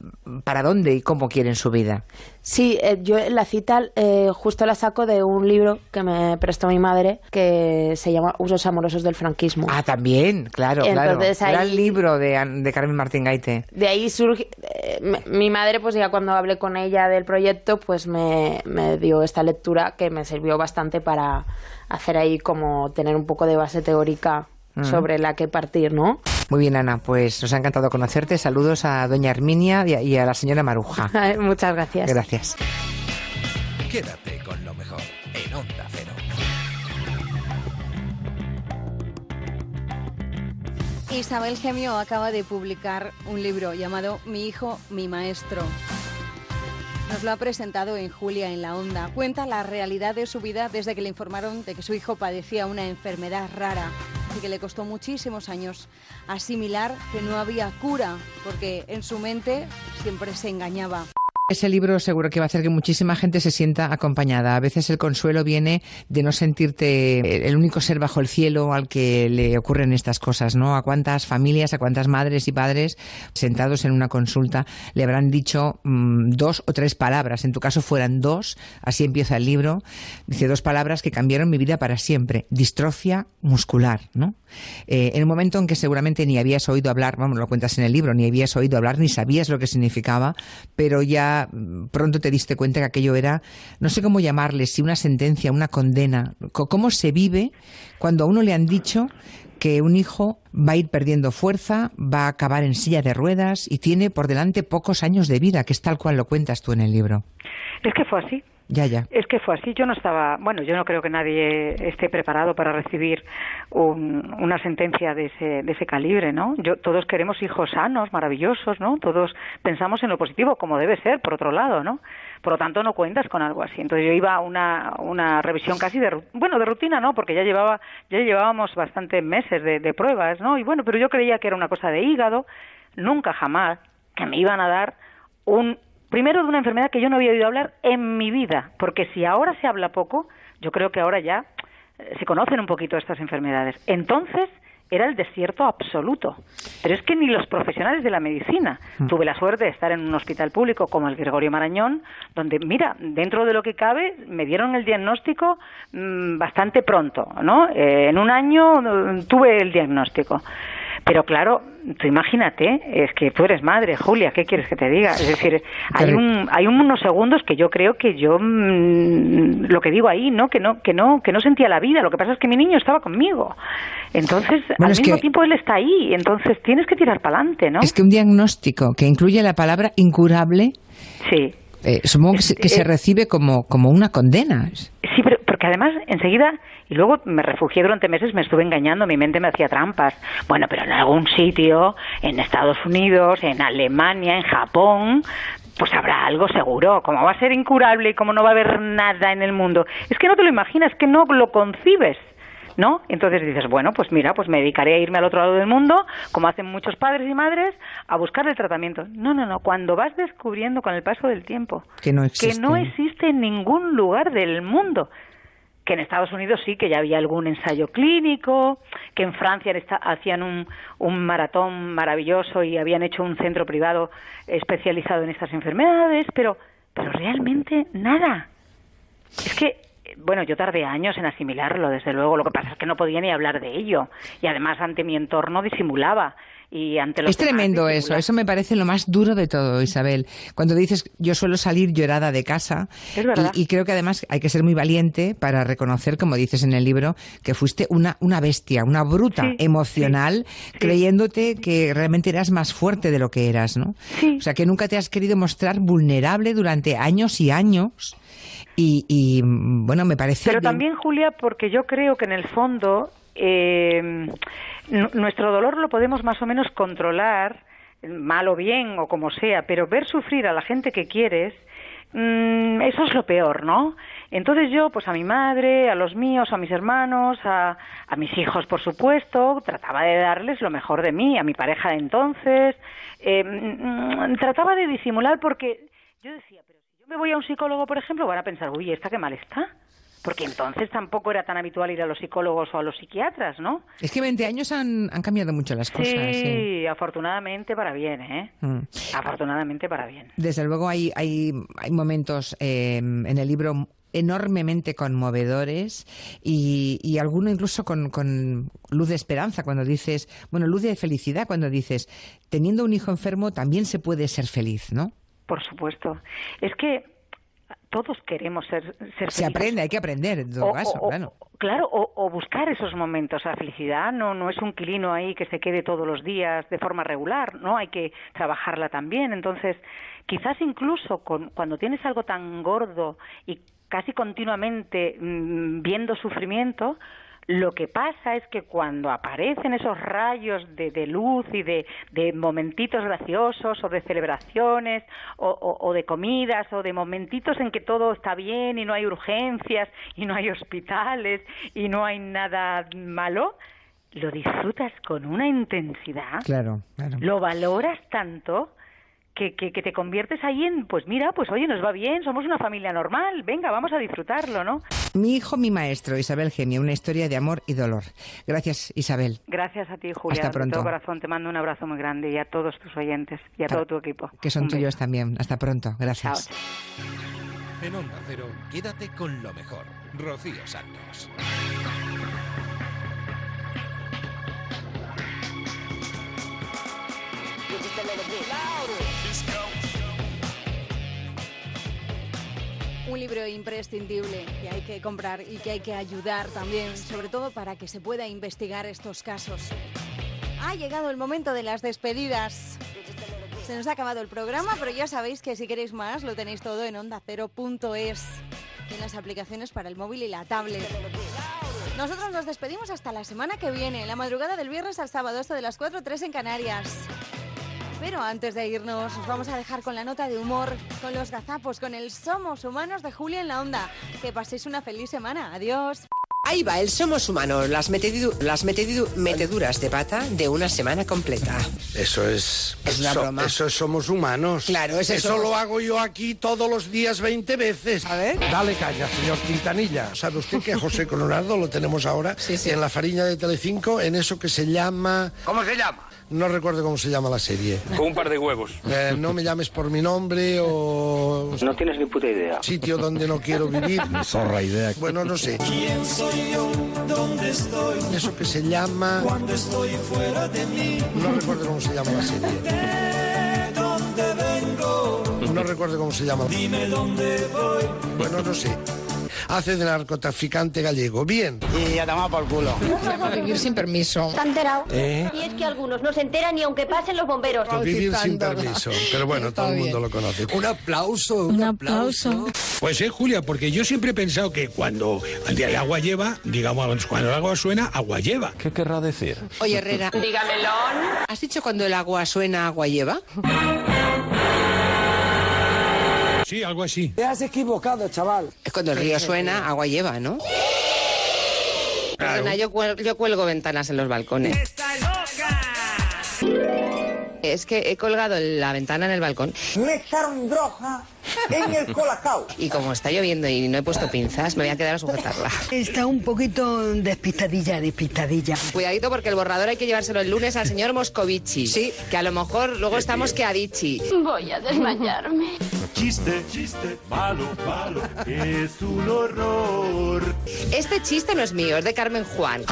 para dónde y cómo quieren su vida. Sí, eh, yo la cita eh, justo la saco de un libro que me prestó mi madre que se llama Usos amorosos del franquismo. Ah, también, claro, Entonces, claro. ahí- Gran libro de, de Carmen Martín Gaite. De ahí surge. eh, mi madre, pues ya cuando hablé con ella del proyecto, pues me, me dio esta lectura que me sirvió bastante para hacer ahí como tener un poco de base teórica Mm. sobre la que partir, ¿no? Muy bien, Ana, pues nos ha encantado conocerte. Saludos a doña Herminia y a, y a la señora Maruja. *laughs* Muchas gracias. Gracias. Quédate con lo mejor en Onda Cero. Isabel Gemio acaba de publicar un libro llamado Mi hijo, mi maestro. Nos lo ha presentado en Julia en la Onda. Cuenta la realidad de su vida desde que le informaron de que su hijo padecía una enfermedad rara y que le costó muchísimos años asimilar que no había cura, porque en su mente siempre se engañaba. Ese libro seguro que va a hacer que muchísima gente se sienta acompañada. A veces el consuelo viene de no sentirte el único ser bajo el cielo al que le ocurren estas cosas, ¿no? A cuántas familias, a cuántas madres y padres sentados en una consulta le habrán dicho mm, dos o tres palabras. En tu caso fueran dos, así empieza el libro. Dice dos palabras que cambiaron mi vida para siempre. Distrofia muscular, ¿no? Eh, en un momento en que seguramente ni habías oído hablar, vamos, lo cuentas en el libro, ni habías oído hablar, ni sabías lo que significaba, pero ya mm, pronto te diste cuenta que aquello era, no sé cómo llamarle, si una sentencia, una condena, co- cómo se vive cuando a uno le han dicho que un hijo va a ir perdiendo fuerza, va a acabar en silla de ruedas y tiene por delante pocos años de vida, que es tal cual lo cuentas tú en el libro. Es que fue así. Ya, ya. Es que fue así. Yo no estaba, bueno, yo no creo que nadie esté preparado para recibir un- una sentencia de ese, de ese calibre, ¿no? Yo, todos queremos hijos sanos, maravillosos, ¿no? Todos pensamos en lo positivo, como debe ser, por otro lado, ¿no? Por lo tanto, no cuentas con algo así. Entonces yo iba a una, una revisión casi de, bueno, de rutina, ¿no? Porque ya llevaba, ya llevábamos bastantes meses de, de pruebas, ¿no? Y bueno, pero yo creía que era una cosa de hígado, nunca jamás que me iban a dar un primero de una enfermedad que yo no había oído hablar en mi vida, porque si ahora se habla poco, yo creo que ahora ya eh, se conocen un poquito estas enfermedades. Entonces era el desierto absoluto. Pero es que ni los profesionales de la medicina. Tuve la suerte de estar en un hospital público como el Gregorio Marañón, donde, mira, dentro de lo que cabe, me dieron el diagnóstico mm, bastante pronto, ¿no? Eh, en un año mm, tuve el diagnóstico. Pero claro, tú imagínate, es que tú eres madre, Julia, ¿qué quieres que te diga? Es decir, *laughs* hay, un, hay unos segundos que yo creo que yo, mm, lo que digo ahí, ¿no? Que no, que no, que no sentía la vida. Lo que pasa es que mi niño estaba conmigo. Entonces, Bueno, al mismo que- tiempo él está ahí. Entonces tienes que tirar para adelante, ¿no? Es que un diagnóstico que incluye la palabra incurable, Sí. eh, supongo que, se, que se recibe como, como una condena. Sí, pero porque además enseguida, y luego me refugié durante meses, me estuve engañando, mi mente me hacía trampas. Bueno, pero en algún sitio, en Estados Unidos, en Alemania, en Japón, pues habrá algo seguro. ¿Cómo va a ser incurable y cómo no va a haber nada en el mundo? Es que no te lo imaginas, que no lo concibes. ¿No? Entonces dices, bueno, pues mira, pues me dedicaré a irme al otro lado del mundo, como hacen muchos padres y madres, a buscar el tratamiento. No, no, no, cuando vas descubriendo con el paso del tiempo Que no que existe. no existe en ningún lugar del mundo. Que en Estados Unidos sí, que ya había algún ensayo clínico, que en Francia hacían un, un maratón maravilloso y habían hecho un centro privado especializado en estas enfermedades, pero, pero realmente nada. Es que, bueno, yo tardé años en asimilarlo, desde luego. Lo que pasa es que no podía ni hablar de ello. Y además ante mi entorno disimulaba. Y ante los Es tremendo eso, eso me parece lo más duro de todo, Isabel. Cuando dices, yo suelo salir llorada de casa, Es verdad. y, y creo que además hay que ser muy valiente para reconocer, como dices en el libro, que fuiste una, una bestia, una bruta Sí, emocional, creyéndote que realmente eras más fuerte de lo que eras, ¿no? O sea, que nunca te has querido mostrar vulnerable durante años y años. Y, y, mm, bueno, me parece... Pero bien- también, Julia, porque yo creo que en el fondo eh, nu- nuestro dolor lo podemos más o menos controlar, mal o bien o como sea, pero ver sufrir a la gente que quieres, mm, eso es lo peor, ¿no? Entonces yo, pues a mi madre, a los míos, a mis hermanos, a, a mis hijos, por supuesto, trataba de darles lo mejor de mí, a mi pareja de entonces, eh, mm, trataba de disimular porque yo decía, yo me voy a un psicólogo, por ejemplo, van a pensar, uy, ¿esta qué mal está? Porque entonces tampoco era tan habitual ir a los psicólogos o a los psiquiatras, ¿no? Es que 20 años han, han cambiado mucho las cosas. sí, sí. afortunadamente para bien, ¿eh? Mm. Afortunadamente para bien. Desde luego hay, hay, hay momentos eh, en el libro enormemente conmovedores y, y alguno incluso con, con luz de esperanza cuando dices, bueno, luz de felicidad cuando dices, teniendo un hijo enfermo también se puede ser feliz, ¿no? Por supuesto. Es que todos queremos ser, ser Se felices. aprende, hay que aprender en todo O- caso, o- o- claro. Claro, o, o buscar esos momentos. La felicidad no, no es un quilino ahí que se quede todos los días de forma regular, ¿no? Hay que trabajarla también. Entonces, quizás incluso con, cuando tienes algo tan gordo y casi continuamente mm, viendo sufrimiento, lo que pasa es que cuando aparecen esos rayos de, de luz y de, de momentitos graciosos o de celebraciones o, o- o de comidas o de momentitos en que todo está bien y no hay urgencias y no hay hospitales y no hay nada malo, lo disfrutas con una intensidad, Claro, claro. lo valoras tanto que, que, que te conviertes ahí en, pues mira, pues oye, nos va bien, somos una familia normal, venga, vamos a disfrutarlo, ¿no? Mi hijo, mi maestro, Isabel Gemio, una historia de amor y dolor. Gracias, Isabel. Gracias a ti, Julia. Hasta De pronto. todo corazón te mando un abrazo muy grande y a todos tus oyentes y a todo tu equipo. Que son Un beso. tuyos también. Hasta pronto. Gracias. En Onda Cero, quédate con lo mejor. Rocío Santos. Un libro imprescindible que hay que comprar y que hay que ayudar también, sobre todo para que se pueda investigar estos casos. Ha llegado el momento de las despedidas. Se nos ha acabado el programa, pero ya sabéis que si queréis más lo tenéis todo en ondacero.es, en las aplicaciones para el móvil y la tablet. Nosotros nos despedimos hasta la semana que viene, la madrugada del viernes al sábado, esto de las 4 3 en Canarias. Pero antes de irnos, os vamos a dejar con la nota de humor, con los gazapos, con el Somos Humanos de Julia en la Onda. Que paséis una feliz semana. Adiós. Ahí va el Somos Humanos, las, metedidu- las metedidu- meteduras de pata de una semana completa. Eso es. Es una so- broma. Eso es somos humanos. Claro, ese Eso lo hago yo aquí todos los días 20 veces. A ver. Dale caña, señor Quintanilla. ¿Sabe usted que José *laughs* Colorado lo tenemos ahora en la farina de Telecinco en eso que se llama. ¿Cómo se llama? No recuerdo cómo se llama la serie. Con un par de huevos. Eh, no me llames por mi nombre o. No tienes ni puta idea. Sitio donde no quiero vivir. Zorra idea. Bueno, no sé. ¿Quién soy yo? ¿Dónde estoy? Eso que se llama... Cuando estoy fuera de mí. No recuerdo cómo se llama la serie. ¿De dónde vengo? No recuerdo cómo se llama. Dime dónde voy. Bueno, no sé. Hace de narcotraficante gallego. Bien. Y ya tomado por culo. Vivir sin permiso. ¿Está enterado? ¿Eh? Y es que algunos no se enteran ni aunque pasen los bomberos. Vivir sin permiso. Pero bueno, todo el mundo lo conoce. Un aplauso. Un aplauso. Pues sí, Julia, porque yo siempre he pensado que cuando el agua lleva, digamos, cuando el agua suena, agua lleva. ¿Qué querrá decir? Oye, Herrera. Dígamelo. ¿Has dicho cuando el agua suena, agua lleva? Sí, algo así. Te has equivocado, chaval. Es cuando el río suena, agua lleva, ¿no? Perdona, yo, cuel- yo cuelgo ventanas en los balcones. Es que he colgado la ventana en el balcón Me echaron droga en el colacao. y como está lloviendo y no he puesto pinzas, me voy a quedar a sujetarla. Está un poquito despistadilla, despistadilla. Cuidadito porque el borrador hay que llevárselo el lunes al señor Moscovici. Sí. Que a lo mejor luego estamos que a Dichi. Voy a desmayarme. Chiste, chiste, malo, malo, es un horror. Este chiste no es mío, es de Carmen Juan.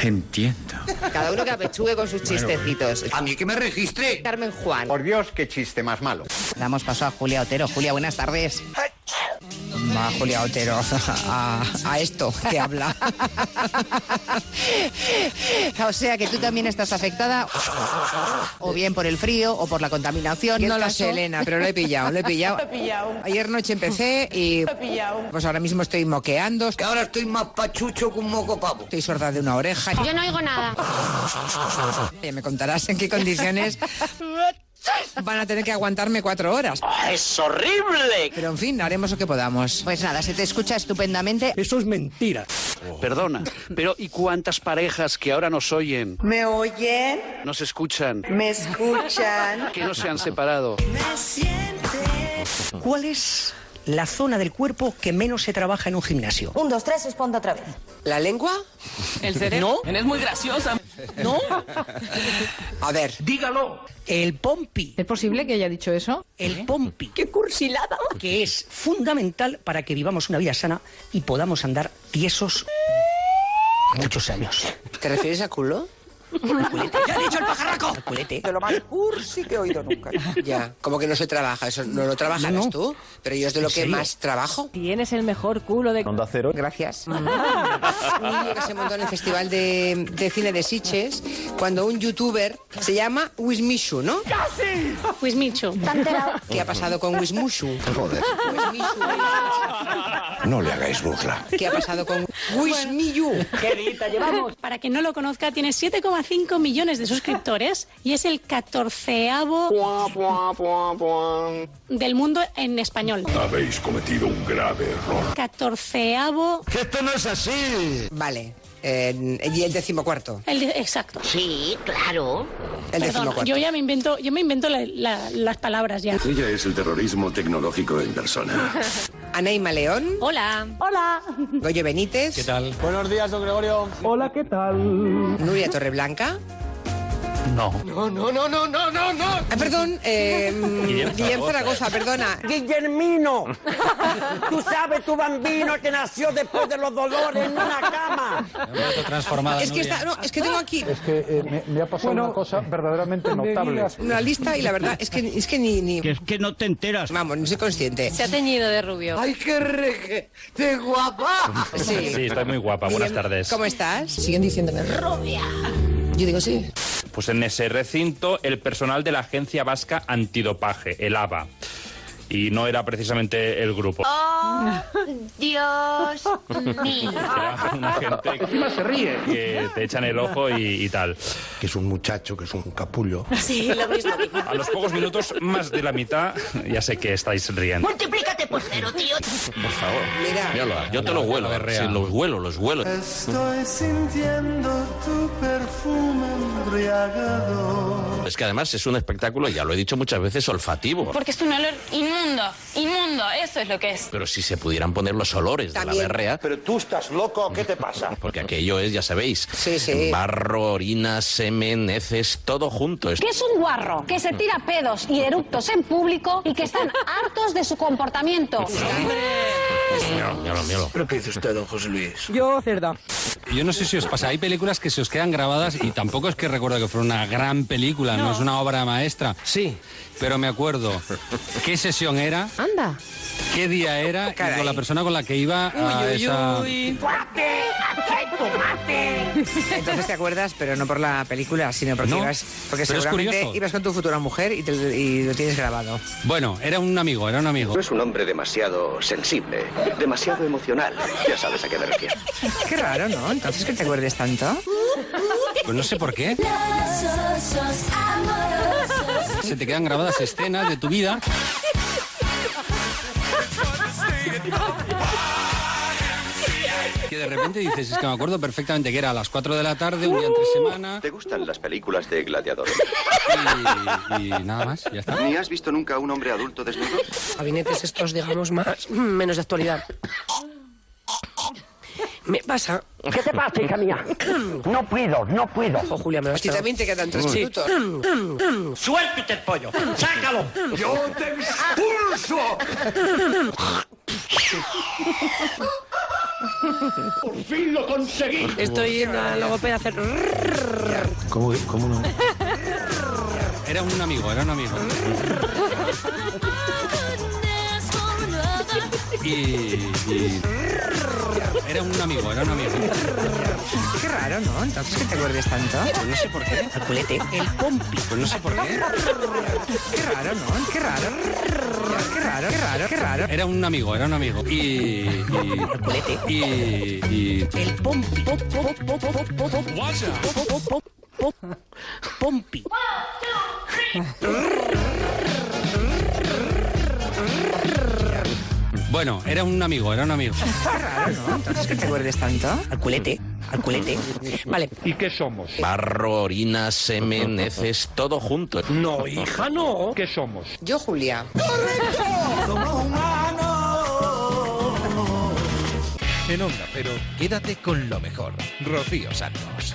Entiendo. Cada uno que apechugue con sus chistecitos. A mí que me registre. Carmen Juan. Por Dios, qué chiste más malo. Damos paso a Julia Otero. Julia, buenas tardes. Va Julia Otero *laughs* a, a esto que habla. *laughs* O sea que tú también estás afectada o bien por el frío o por la contaminación. No lo sé, Elena, pero lo he pillado, lo he pillado. *laughs* Ayer noche empecé y pues ahora mismo estoy moqueando. Que ahora estoy más pachucho que un moco pavo. Estoy sorda de una oreja. Yo no oigo nada. Ya me contarás en qué condiciones van a tener que aguantarme cuatro horas. ¡Es horrible! Pero en fin, haremos lo que podamos. Pues nada, se te escucha estupendamente. Eso es mentira. Perdona, pero ¿y cuántas parejas que ahora nos oyen, ¿Me oyen? nos escuchan, ¿Me escuchan? que no se han separado? ¿Cuál es la zona del cuerpo que menos se trabaja en un gimnasio? Un, dos, tres, responda otra vez. ¿La lengua? El cerebro. ¿No? Es muy graciosa. ¿No? *laughs* A ver. Dígalo. El pompi. ¿Es posible que haya dicho eso? El pompi. ¡Qué cursilada! Que es fundamental para que vivamos una vida sana y podamos andar tiesos muchos años. ¿Te refieres a culo? ¡Al culete! ¡Ya ha dicho el pajarraco! Culete. De lo más cursi que he oído nunca. Ya, como que no se trabaja, eso no lo trabajas No, tú, pero yo es de lo ¿En que serio? más trabajo. Tienes el mejor culo de... Onda Cero. Gracias. Un niño que se montó en el Festival de, de Cine de Sitges cuando un youtuber se llama Wismishu, ¿no? ¿Está enterado? ¿Qué ha pasado con Wismushu? Joder. Wismishu. No le hagáis burla. ¿Qué ha pasado con Wismiyu? ¿Qué llevamos? Para quien no lo conozca, tiene 7,5 millones de suscriptores *laughs* y es el catorceavo del mundo en español. Habéis cometido un grave error. Catorceavo. ¡Que esto no es así! Vale. Eh, y el decimocuarto. El de- exacto. Sí, claro. El Perdón, decimocuarto. yo ya me invento, yo me invento la- la- las palabras ya. Ella es el terrorismo tecnológico en persona. *laughs* Anaima León, Hola. Hola. Goyo Benítez, ¿Qué tal? Buenos días, don Gregorio. Hola, ¿qué tal? Nuria Torreblanca. No. No, no, no, no, no, no, no. Ah, perdón, eh, Guillem Guillem Zaragoza. Zaragoza, perdona. Guillermino, tú sabes tu bambino que nació después de los dolores en una cama. transformada. Es que, está, no, es que tengo aquí Es que eh, me, me ha pasado una cosa verdaderamente *laughs* notable. una lista y la verdad es que, es que ni, ni... es que no te enteras. Vamos, no soy consciente. Se ha teñido de rubio. ¡Ay, qué reje! ¡Qué guapa! Sí. Sí, estoy muy guapa. Buenas tardes. ¿Cómo estás? Siguen diciéndome rubia. Yo digo sí. Pues en ese recinto, el personal de la Agencia Vasca Antidopaje, el ABA. Y no era precisamente el grupo. Oh, Dios mío. *laughs* Era una gente que, se ríe. que te echan el ojo y, y tal. Que es un muchacho, que es un capullo. Sí, lo mismo. A los pocos minutos, más de la mitad, ya sé que estáis riendo. Multiplícate por cero, tío. Por favor. Mira, Míralo, yo te lo huelo. Sí, los huelo, los huelo. Estoy sintiendo tu perfume embriagado. Es que además es un espectáculo, ya lo he dicho muchas veces, olfativo. Porque es un olor inmundo, inmundo, eso es lo que es. Pero si se pudieran poner los olores de la berrea, Pero tú estás loco, ¿qué te pasa? *laughs* porque aquello es, ya sabéis, Sí, sí. barro, orina, semen, heces, todo junto. Es- ¿Qué es un guarro? Que se tira pedos y eructos en público y que están hartos de su comportamiento. *laughs* ¿Pero qué dice usted, don José Luis? Yo, cerda. Yo no sé si os pasa, hay películas que se os quedan grabadas y tampoco es que recuerdo que fuera una gran película, no, No. es una obra maestra. Sí. Pero me acuerdo qué sesión era, Anda. qué día era y con la persona con la que iba a Uy, uy, esa... uy. Entonces te acuerdas, pero no por la película, sino porque No, ibas, porque seguramente ibas con tu futura mujer y, te- y lo tienes grabado. Bueno, era un amigo, era un amigo. Es un hombre demasiado sensible, demasiado emocional. Ya sabes a qué me refiero. Qué raro, ¿no? Entonces que te acuerdes tanto. Pues no sé por qué. Se te quedan grabadas escenas de tu vida. De repente dices, es que me acuerdo perfectamente que era a las 4 de la tarde, un día entre semana, ¿Te gustan las películas de gladiadores? y, y nada más, ya está. ¿Ni has visto nunca a un hombre adulto desnudo? Gabinetes estos, digamos, más, menos de actualidad. Me pasa. ¿Qué te pasa, hija mía? No puedo, no puedo. Oh, Julia, me A vas ti también te quedan tres minutos. ¡Suéltate el pollo! ¡Sácalo! ¡Yo te expulso! *laughs* ¡Por fin lo conseguí! Estoy en la logopeda a hacer. ¿Cómo, cómo no? Era un amigo, era un amigo. *laughs* Y, y- Era un amigo, era un amigo. Qué raro, ¿no? Entonces que te acuerdes tanto. Pues no sé por qué. El culete, el pompi. Pues no sé por qué. Qué raro, ¿no? Qué raro. Qué raro, qué raro, qué raro. Era un amigo, era un amigo. Y. y El culete. y, y- El pompi. Pop, pop, pop, pop, pop, pop. Pop, pop, pop, pop. Pompi. Bueno, era un amigo, era un amigo. Qué raro, ¿no? Entonces que te acuerdes tanto. Al culete, al culete. Vale. ¿Y qué somos? Barro, orina, semen, heces, todo junto. No, hija, no. ¿Qué somos? Yo, Julia. En Onda Pero, quédate con lo mejor. Rocío Santos.